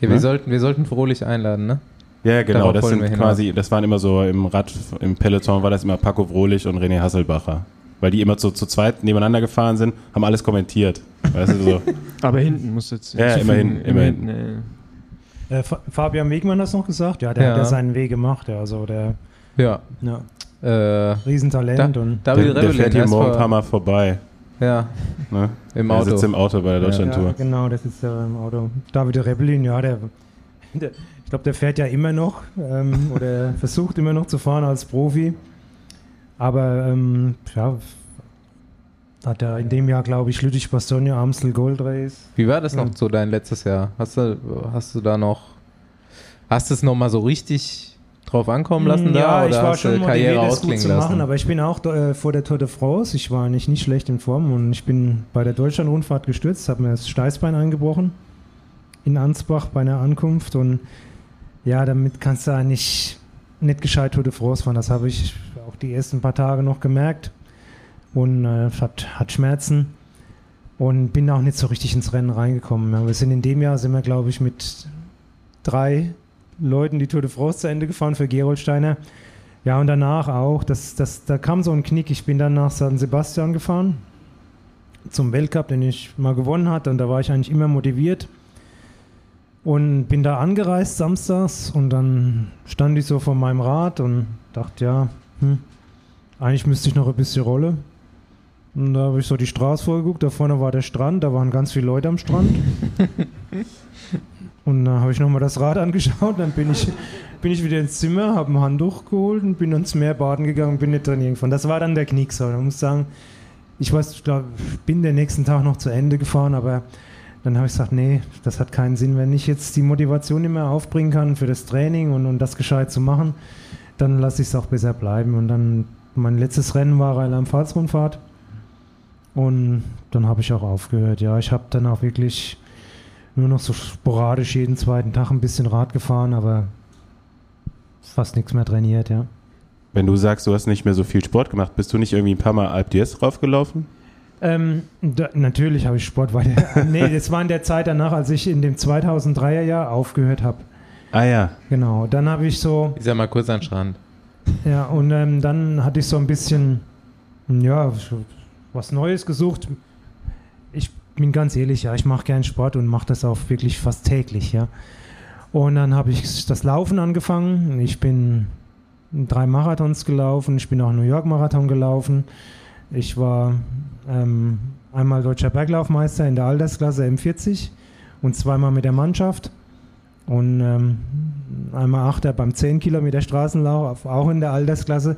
Ja, wir, ne? sollten, wir sollten Frohlich einladen, ne? Ja, genau. Darauf das sind quasi, das waren immer so im Rad, im Peloton war das immer Paco Frohlich und René Hasselbacher weil die immer so zu zweit nebeneinander gefahren sind, haben alles kommentiert. Weißt du, so. *laughs* Aber hinten muss jetzt. Ja, immerhin. immerhin. Nee. Äh, Fabian Wegmann hat das noch gesagt? Ja, der ja. hat ja seinen Weg gemacht. Ja, also der. Ja. ja. Äh, Riesentalent. Da, und David der, der fährt hier morgen ein paar Mal vorbei. Ja. Ne? Im Auto. Der sitzt im Auto bei der Deutschlandtour. Ja, genau, der sitzt ja im Auto. David Rebellin, ja, der, der ich glaube, der fährt ja immer noch ähm, oder *laughs* versucht immer noch zu fahren als Profi. Aber ähm, ja, hat er in dem Jahr, glaube ich, Lüttich Bastogne, Amstel Gold Race. Wie war das noch ja. so dein letztes Jahr? Hast du, hast du da noch, hast du es nochmal so richtig drauf ankommen lassen ja, da? Oder ich war schon motiviert, Karriere das gut zu machen, lassen? aber ich bin auch äh, vor der Tour de France, ich war nicht, nicht schlecht in Form und ich bin bei der Deutschland-Rundfahrt gestürzt, habe mir das Steißbein angebrochen in Ansbach bei einer Ankunft und ja, damit kannst du eigentlich nicht gescheit Tour de France fahren. Das habe ich die ersten paar Tage noch gemerkt und äh, hat, hat Schmerzen und bin auch nicht so richtig ins Rennen reingekommen. Ja, wir sind in dem Jahr, sind wir glaube ich mit drei Leuten die Tour de France zu Ende gefahren für Gerolsteiner. Ja, und danach auch, das, das, da kam so ein Knick. Ich bin dann nach San Sebastian gefahren zum Weltcup, den ich mal gewonnen hatte und da war ich eigentlich immer motiviert und bin da angereist samstags und dann stand ich so vor meinem Rad und dachte, ja, hm, eigentlich müsste ich noch ein bisschen Rolle. Und da habe ich so die Straße vorgeguckt, da vorne war der Strand, da waren ganz viele Leute am Strand. *laughs* und dann habe ich nochmal das Rad angeschaut, dann bin ich, bin ich wieder ins Zimmer, habe ein Handtuch geholt und bin ins Meer baden gegangen und bin nicht trainieren gefahren. Das war dann der Knick so. Ich muss sagen, ich weiß, ich glaube, ich bin den nächsten Tag noch zu Ende gefahren, aber dann habe ich gesagt, nee, das hat keinen Sinn. Wenn ich jetzt die Motivation nicht mehr aufbringen kann für das Training und, und das gescheit zu machen, dann lasse ich es auch besser bleiben. Und dann, mein letztes Rennen war Rheinland-Pfalz-Rundfahrt. Und dann habe ich auch aufgehört. Ja, ich habe dann auch wirklich nur noch so sporadisch jeden zweiten Tag ein bisschen Rad gefahren, aber fast nichts mehr trainiert, ja. Wenn du sagst, du hast nicht mehr so viel Sport gemacht, bist du nicht irgendwie ein paar Mal Alp d'Huez draufgelaufen? Ähm, da, natürlich habe ich Sport weiter. *laughs* nee, das war in der Zeit danach, als ich in dem 2003er Jahr aufgehört habe. Ah ja. Genau, dann habe ich so. Ich sag mal kurz an den Strand. Ja, und ähm, dann hatte ich so ein bisschen, ja, was Neues gesucht. Ich bin ganz ehrlich, ja, ich mache gern Sport und mache das auch wirklich fast täglich, ja. Und dann habe ich das Laufen angefangen. Ich bin drei Marathons gelaufen, ich bin auch New York Marathon gelaufen. Ich war ähm, einmal deutscher Berglaufmeister in der Altersklasse M40 und zweimal mit der Mannschaft. Und ähm, einmal Achter beim 10 Kilometer Straßenlauf, auch in der Altersklasse.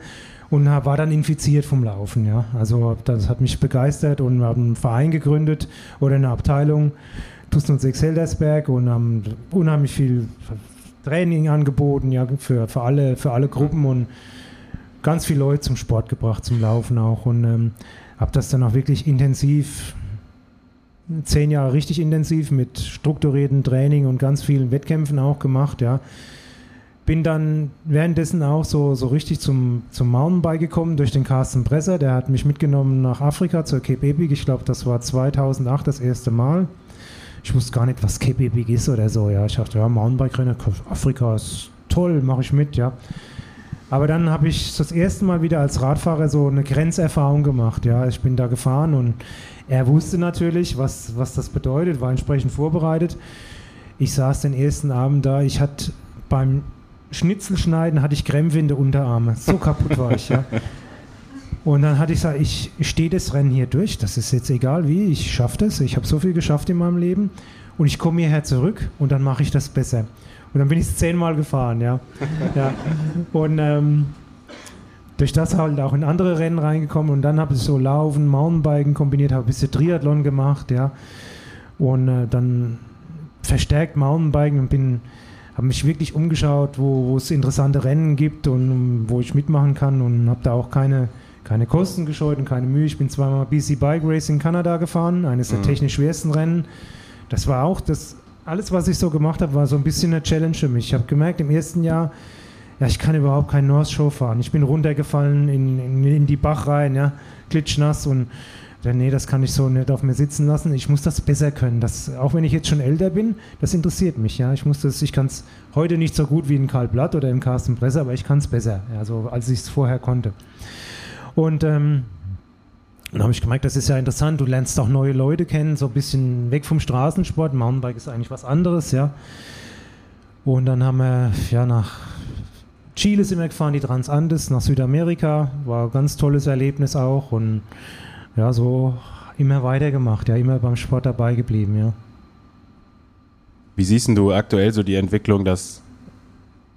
Und war dann infiziert vom Laufen. Ja. Also das hat mich begeistert und wir haben einen Verein gegründet oder eine Abteilung, Tusten und Sechs Heldersberg und haben unheimlich viel Training angeboten, ja, für, für, alle, für alle Gruppen und ganz viele Leute zum Sport gebracht, zum Laufen auch. Und ähm, habe das dann auch wirklich intensiv, zehn Jahre richtig intensiv mit strukturiertem Training und ganz vielen Wettkämpfen auch gemacht, ja. Bin dann währenddessen auch so, so richtig zum, zum Mountainbike gekommen durch den Carsten Bresser. Der hat mich mitgenommen nach Afrika zur Cape Epic. Ich glaube, das war 2008 das erste Mal. Ich wusste gar nicht, was Cape Epic ist oder so. Ja, ich dachte, ja, Mountainbike-Rennen, Afrika ist toll, mache ich mit, ja. Aber dann habe ich das erste Mal wieder als Radfahrer so eine Grenzerfahrung gemacht. Ja, ich bin da gefahren und er wusste natürlich, was, was das bedeutet, war entsprechend vorbereitet. Ich saß den ersten Abend da, ich hatte beim Schnitzelschneiden hatte ich Krämpfe in der Unterarme. So kaputt war ich, ja. *laughs* Und dann hatte ich gesagt, ich stehe das Rennen hier durch, das ist jetzt egal wie, ich schaffe das, ich habe so viel geschafft in meinem Leben und ich komme hierher zurück und dann mache ich das besser. Und dann bin ich es zehnmal gefahren, ja. *laughs* ja. Und ähm, durch das halt auch in andere Rennen reingekommen und dann habe ich so Laufen, Mountainbiken kombiniert, habe ein bisschen Triathlon gemacht, ja. Und äh, dann verstärkt Mountainbiken und bin, habe mich wirklich umgeschaut, wo, es interessante Rennen gibt und wo ich mitmachen kann und habe da auch keine, keine Kosten gescheut und keine Mühe. Ich bin zweimal BC Bike Race in Kanada gefahren, eines der mhm. technisch schwersten Rennen. Das war auch das alles, was ich so gemacht habe, war so ein bisschen eine Challenge für mich. Ich habe gemerkt, im ersten Jahr, ja, ich kann überhaupt kein North Show fahren. Ich bin runtergefallen in, in, in die Bach rein, ja, klitschnass und ja, nee, das kann ich so nicht auf mir sitzen lassen. Ich muss das besser können. Das, auch wenn ich jetzt schon älter bin, das interessiert mich. Ja, ich muss das, ich kann es heute nicht so gut wie in Karl Blatt oder im Carsten Presser, aber ich kann es besser, ja, so, als ich es vorher konnte. Und ähm, dann habe ich gemerkt, das ist ja interessant, du lernst auch neue Leute kennen, so ein bisschen weg vom Straßensport. Mountainbike ist eigentlich was anderes, ja. Und dann haben wir ja nach Chile sind wir gefahren, die Transandes, nach Südamerika. War ein ganz tolles Erlebnis auch und ja, so immer weitergemacht, ja, immer beim Sport dabei geblieben, ja. Wie siehst du aktuell so die Entwicklung, dass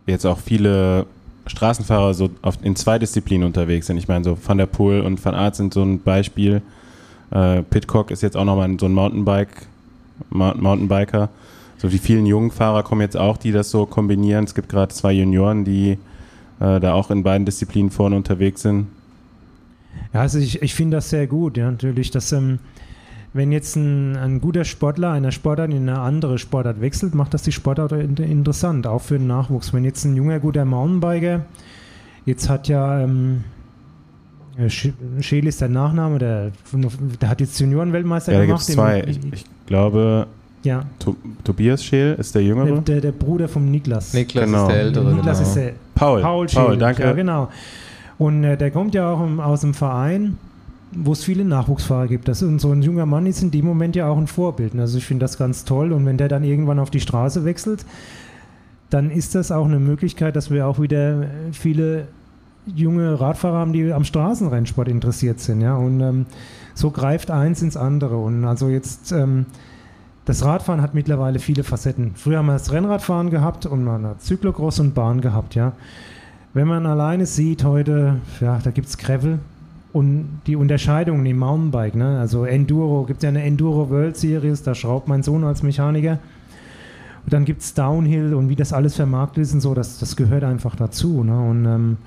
jetzt auch viele Straßenfahrer so in zwei Disziplinen unterwegs sind. Ich meine, so Van der Poel und Van Aert sind so ein Beispiel. Äh, Pitcock ist jetzt auch nochmal so ein Mountainbike, Mountainbiker. So die vielen jungen Fahrer kommen jetzt auch, die das so kombinieren. Es gibt gerade zwei Junioren, die äh, da auch in beiden Disziplinen vorne unterwegs sind. Ja, also ich, ich finde das sehr gut, ja, natürlich, dass ähm, wenn jetzt ein, ein guter Sportler einer Sportart in eine andere Sportart wechselt, macht das die Sportart interessant, auch für den Nachwuchs. Wenn jetzt ein junger, guter Mountainbiker, jetzt hat ja ähm, Scheel ist der Nachname, der, der hat jetzt Juniorenweltmeister ja, gemacht. Ja, da gibt es zwei. Ich, ich, glaube, ja. To Tobias Scheel ist der Jüngere. Der, der, der, Bruder vom Niklas. Niklas genau. ist der Ältere. Niklas genau. ist der Paul. Paul, Scheel, Paul danke. Ja, genau. Und äh, der kommt ja auch aus dem Verein wo es viele Nachwuchsfahrer gibt. Das ist so ein junger Mann ist in dem Moment ja auch ein Vorbild. Also ich finde das ganz toll. Und wenn der dann irgendwann auf die Straße wechselt, dann ist das auch eine Möglichkeit, dass wir auch wieder viele junge Radfahrer haben, die am Straßenrennsport interessiert sind. Ja? Und ähm, so greift eins ins andere. Und also jetzt, ähm, das Radfahren hat mittlerweile viele Facetten. Früher haben wir das Rennradfahren gehabt und man hat Zyklocross und Bahn gehabt. Ja? Wenn man alleine sieht heute, ja, da gibt es Gravel, und die Unterscheidungen im Mountainbike, ne? also Enduro, gibt es ja eine Enduro World Series, da schraubt mein Sohn als Mechaniker. Und dann gibt es Downhill und wie das alles vermarktet ist und so, das, das gehört einfach dazu. Ne? Und ähm,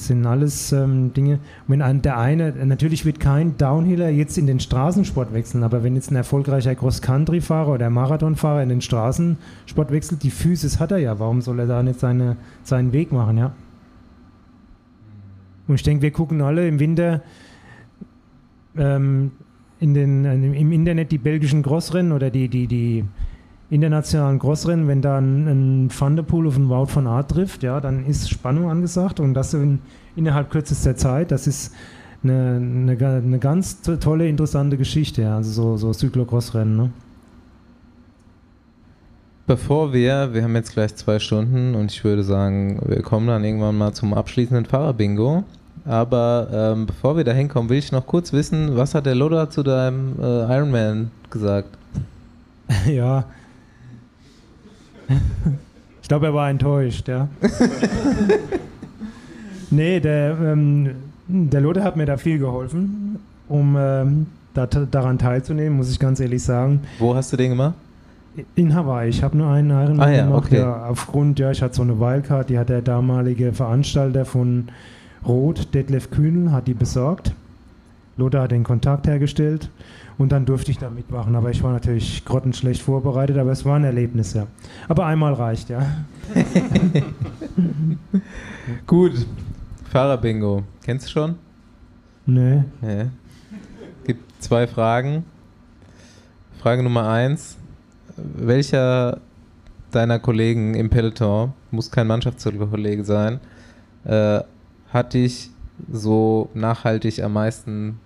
sind alles ähm, Dinge. Wenn ein, der eine, natürlich wird kein Downhiller jetzt in den Straßensport wechseln, aber wenn jetzt ein erfolgreicher Cross-Country-Fahrer oder Marathonfahrer in den Straßensport wechselt, die Physis hat er ja. Warum soll er da nicht seine, seinen Weg machen, ja? Und ich denke, wir gucken alle im Winter ähm, in den, im Internet die belgischen Grossrennen oder die, die, die internationalen Grossrennen, wenn da ein, Poel auf einen Wout von Art trifft, ja, dann ist Spannung angesagt und das in, innerhalb kürzester Zeit, das ist eine, eine, eine ganz tolle, interessante Geschichte, ja, also so, so Cyclocross-Rennen. Ne? Bevor wir, wir haben jetzt gleich zwei Stunden und ich würde sagen, wir kommen dann irgendwann mal zum abschließenden Fahrerbingo. Aber ähm, bevor wir da hinkommen, will ich noch kurz wissen, was hat der Loder zu deinem äh, Ironman gesagt? *laughs* Ja, ich glaube, er war enttäuscht, ja. nee, der, ähm, der Lothar hat mir da viel geholfen, um ähm, da, daran teilzunehmen, muss ich ganz ehrlich sagen. Wo hast du den gemacht? In Hawaii. Ich habe nur einen Ironman ah, ja, gemacht. Okay. Ja, aufgrund, ja, ich hatte so eine Wildcard, die hat der damalige Veranstalter von Rot, Detlef Kühnel, hat die besorgt. Lothar hat den Kontakt hergestellt und dann durfte ich da mitmachen. Aber ich war natürlich grottenschlecht vorbereitet, aber es war ein Erlebnis, ja. Aber einmal reicht, ja. *laughs* Gut. Fahrerbingo. Kennst du schon? Nee. nee. Gibt zwei Fragen. Frage Nummer eins. Welcher deiner Kollegen im Peloton, muss kein Mannschaftskollege sein, äh, hat dich so nachhaltig am meisten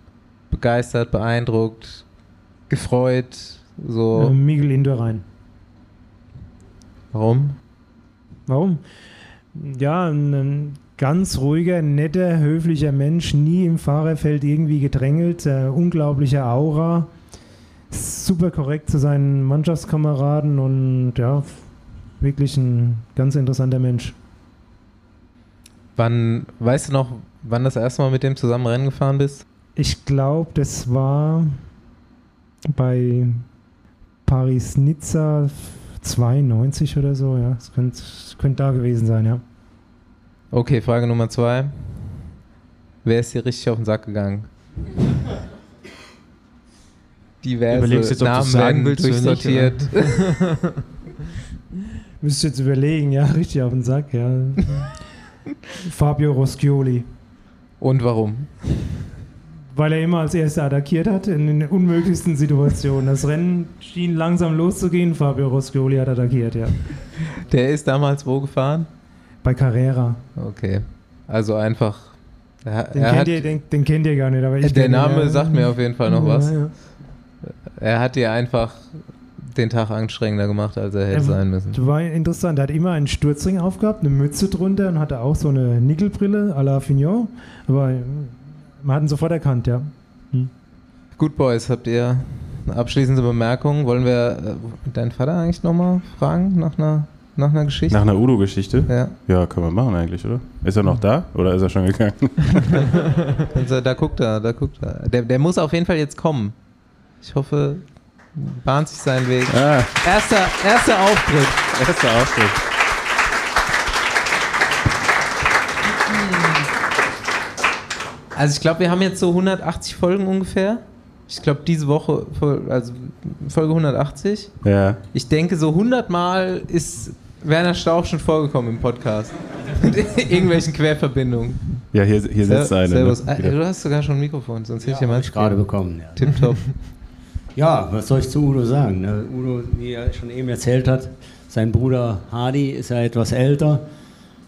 begeistert, beeindruckt, gefreut? So. Äh, Miguel Indurain. Warum? Warum? Ja, ein, ganz ruhiger, netter, höflicher Mensch, nie im Fahrerfeld irgendwie gedrängelt, äh, unglaubliche Aura, super korrekt zu seinen Mannschaftskameraden und ja, wirklich ein ganz interessanter Mensch. Wann, weißt du noch, wann das erste Mal mit dem zusammen Rennen gefahren bist? Ich glaube, das war bei Paris-Nizza 92 oder so, ja. Das könnte, könnte da gewesen sein, ja. Okay, Frage Nummer zwei. Wer ist hier richtig auf den Sack gegangen? *laughs* Diverse jetzt, Namen werden willst, durchsortiert. *laughs* Müsst jetzt überlegen, ja, richtig auf den Sack, ja. *laughs* Fabio Roschioli. Und warum? Weil er immer als erster attackiert hat in den unmöglichsten Situationen. Das Rennen schien langsam loszugehen. Fabio Roscioli hat attackiert, ja. Der ist damals wo gefahren? Bei Carrera. Okay. Also einfach. Er, den, er kennt hat, ihr, den, den, kennt ihr gar nicht, aber ich Der Name ja. sagt mir auf jeden Fall noch was. Ja. Er hat dir einfach den Tag anstrengender gemacht, als er hätte er, sein müssen. War interessant. Er hat immer einen Sturzring aufgehabt, eine Mütze drunter und hatte auch so eine Nickelbrille à la Fignon. Aber man hat ihn sofort erkannt, ja. Hm. Gut, Boys, habt ihr eine abschließende Bemerkung? Wollen wir äh, deinen Vater eigentlich nochmal fragen nach einer, nach einer Geschichte? Nach einer Udo-Geschichte? Ja. Ja, können wir machen eigentlich, oder? Ist er noch da oder ist er schon gegangen? *laughs* also, da guckt er, da guckt er. Der, der muss auf jeden Fall jetzt kommen. Ich hoffe, bahnt sich seinen Weg. Ah. Erster, erster Auftritt. Erster Auftritt. Also ich glaube, wir haben jetzt so 180 Folgen ungefähr. Ich glaube, diese Woche, also Folge 180. Ja. Ich denke, so 100 Mal ist Werner Stauch schon vorgekommen im Podcast. Mit *laughs* irgendwelchen Querverbindungen. Ja, hier, hier sitzt Ser einer. Ne? Servus. Ne? Du hast sogar schon ein Mikrofon, sonst hätte ja, ich ja ich gerade bekommen. Ja. Tipptopp. *laughs* ja, was soll ich zu Udo sagen? Ne? Udo, wie er schon eben erzählt hat, sein Bruder Hardy ist ja etwas älter.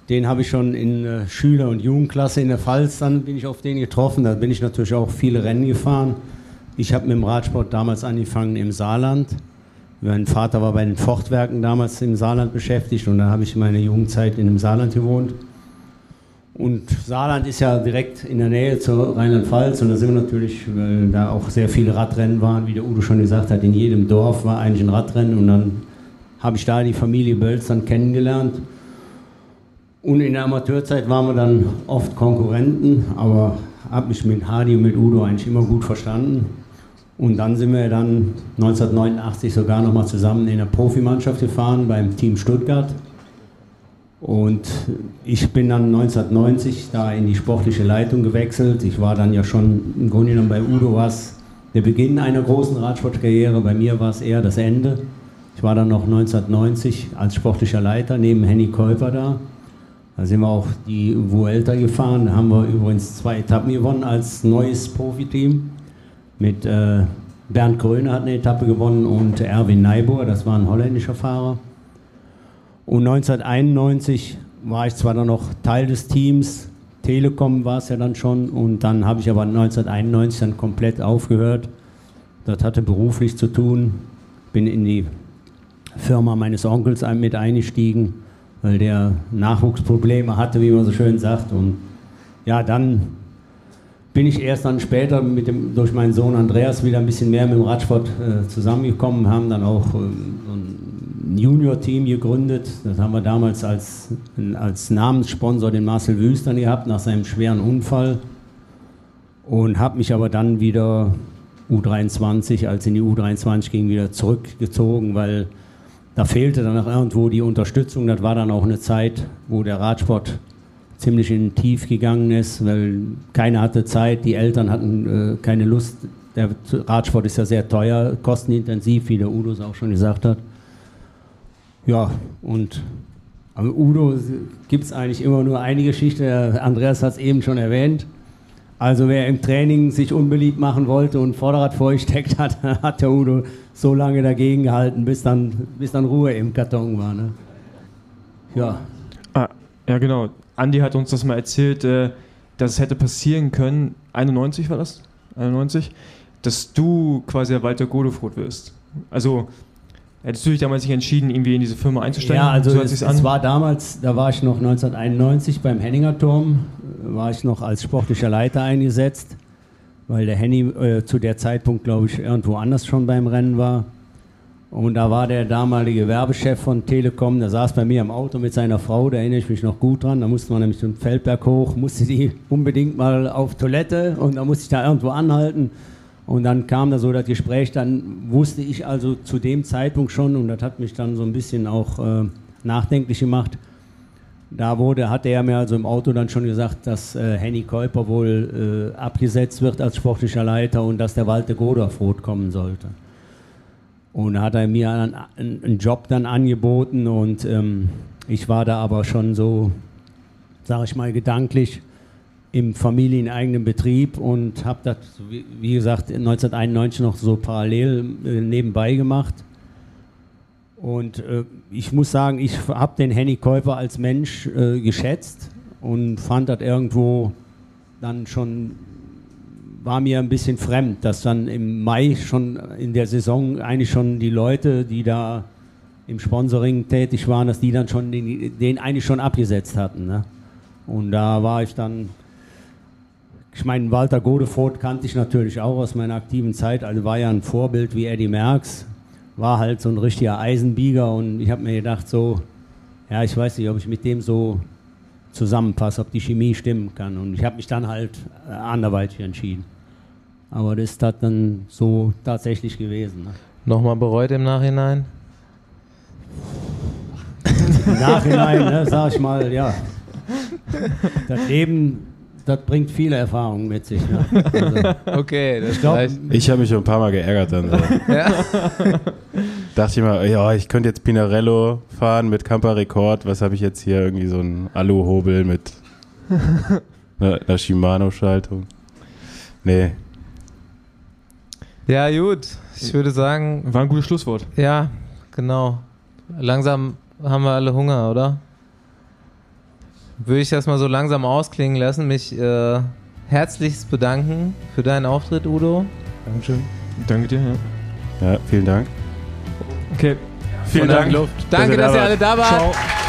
Den habe ich schon in äh, Schüler- und Jugendklasse in der Pfalz, dann bin ich auf den getroffen. Da bin ich natürlich auch viele Rennen gefahren. Ich habe mit dem Radsport damals angefangen im Saarland. Mein Vater war bei den Fortwerken damals im Saarland beschäftigt und dann habe ich meine Jugendzeit in dem Saarland gewohnt. Und Saarland ist ja direkt in der Nähe zur Rheinland-Pfalz und da sind wir natürlich, weil da auch sehr viele Radrennen waren, wie der Udo schon gesagt hat, in jedem Dorf war eigentlich ein Radrennen und dann habe ich da die Familie Bölz dann kennengelernt. Und in der Amateurzeit waren wir dann oft Konkurrenten, aber habe mich mit Hardy und mit Udo eigentlich immer gut verstanden. Und dann sind wir dann 1989 sogar nochmal zusammen in der Profimannschaft gefahren beim Team Stuttgart. Und ich bin dann 1990 da in die sportliche Leitung gewechselt. Ich war dann ja schon im Grunde genommen bei Udo was der Beginn einer großen Radsportkarriere. Bei mir war es eher das Ende. Ich war dann noch 1990 als sportlicher Leiter neben Henny Käuper da. Da sind wir auch die Vuelta gefahren. Da haben wir übrigens zwei Etappen gewonnen als neues Profiteam. Mit äh, Bernd Gröne hat eine Etappe gewonnen und Erwin Neibur, das war ein holländischer Fahrer. Und 1991 war ich zwar dann noch Teil des Teams, Telekom war es ja dann schon, und dann habe ich aber 1991 dann komplett aufgehört. Das hatte beruflich zu tun, bin in die Firma meines Onkels mit eingestiegen, weil der Nachwuchsprobleme hatte, wie man so schön sagt. Und ja, dann bin ich erst dann später mit dem, durch meinen Sohn Andreas wieder ein bisschen mehr mit dem Radsport äh, zusammengekommen, haben dann auch äh, ein Junior-Team gegründet. Das haben wir damals als, als Namenssponsor den Marcel Wüstern gehabt nach seinem schweren Unfall und habe mich aber dann wieder U23, als in die U23 ging, wieder zurückgezogen, weil da fehlte dann auch irgendwo die Unterstützung. Das war dann auch eine Zeit, wo der Radsport ziemlich in Tief gegangen ist, weil keiner hatte Zeit, die Eltern hatten äh, keine Lust. Der Radsport ist ja sehr teuer, kostenintensiv, wie der Udo es auch schon gesagt hat. Ja, und am Udo gibt es eigentlich immer nur eine Geschichte. Andreas hat es eben schon erwähnt. Also wer im Training sich unbeliebt machen wollte und Vorderrad vorgesteckt *laughs* hat, hat der Udo so lange dagegen gehalten, bis dann, bis dann Ruhe im Karton war. Ne? Ja. Ah, ja, genau. Andi hat uns das mal erzählt, äh, dass es hätte passieren können, 91 war das? 91? Dass du quasi der Walter Godefroth wirst. Also hättest du dich damals nicht entschieden, irgendwie in diese Firma einzusteigen? Ja, also so es, es, war damals, da war ich noch 1991 beim Henninger Turm, war ich noch als sportlicher Leiter eingesetzt, weil der Henny äh, zu der Zeitpunkt, glaube ich, irgendwo anders schon beim Rennen war. Und da war der damalige Werbechef von Telekom, der saß bei mir im Auto mit seiner Frau, da erinnere ich mich noch gut dran. Da musste man nämlich zum Feldberg hoch, musste die unbedingt mal auf Toilette und da musste ich da irgendwo anhalten. Und dann kam da so das Gespräch, dann wusste ich also zu dem Zeitpunkt schon, und das hat mich dann so ein bisschen auch äh, nachdenklich gemacht, da wurde, hat er mir also im Auto dann schon gesagt, dass äh, Henny Käuper wohl äh, abgesetzt wird als sportlicher Leiter und dass der Walter Godorf-Roth kommen sollte. Und da hat er mir einen, einen Job dann angeboten und ähm, ich war da aber schon so, sage ich mal, gedanklich im familieneigenen Betrieb und habe das, wie, wie, gesagt, 1991 noch so parallel äh, nebenbei gemacht. Und äh, ich muss sagen, ich habe den Henny Käuper als Mensch äh, geschätzt und fand das irgendwo dann schon war mir ein bisschen fremd, dass dann im Mai schon in der Saison eigentlich schon die Leute, die da im Sponsoring tätig waren, dass die dann schon den, den eigentlich schon abgesetzt hatten. Ne? Und da war ich dann, ich meine, Walter Godefroth kannte ich natürlich auch aus meiner aktiven Zeit, also war ja ein Vorbild wie Eddie Merckx, war halt so ein richtiger Eisenbieger und ich habe mir gedacht, so, ja, ich weiß nicht, ob ich mit dem so zusammenpasse, ob die Chemie stimmen kann. Und ich habe mich dann halt äh, anderweitig entschieden. Aber das ist dann so tatsächlich gewesen. Ne? Nochmal bereut im Nachhinein? Im Nachhinein, ne, sag ich mal, ja. Das Leben, das bringt viele Erfahrungen mit sich. Ne? *laughs* Also, okay, das ich, glaub, ich habe mich schon ein paar Mal geärgert dann. So. *laughs* ja? *laughs* Dachte ich mal, ja, ich könnte jetzt Pinarello fahren mit Camper Rekord. Was habe ich jetzt hier? Irgendwie so ein Aluhobel mit einer, einer Shimano-Schaltung. Nee, ja, gut. Ich würde sagen. War ein gutes Schlusswort. Ja, genau. Langsam haben wir alle Hunger, oder? Würde ich das mal so langsam ausklingen lassen, mich äh, herzlichst bedanken für deinen Auftritt, Udo. Dankeschön. Danke dir, ja. Ja, vielen Dank. Okay. Vielen Dank. Luft, Danke, dass, dass ihr alle da wart. Ciao.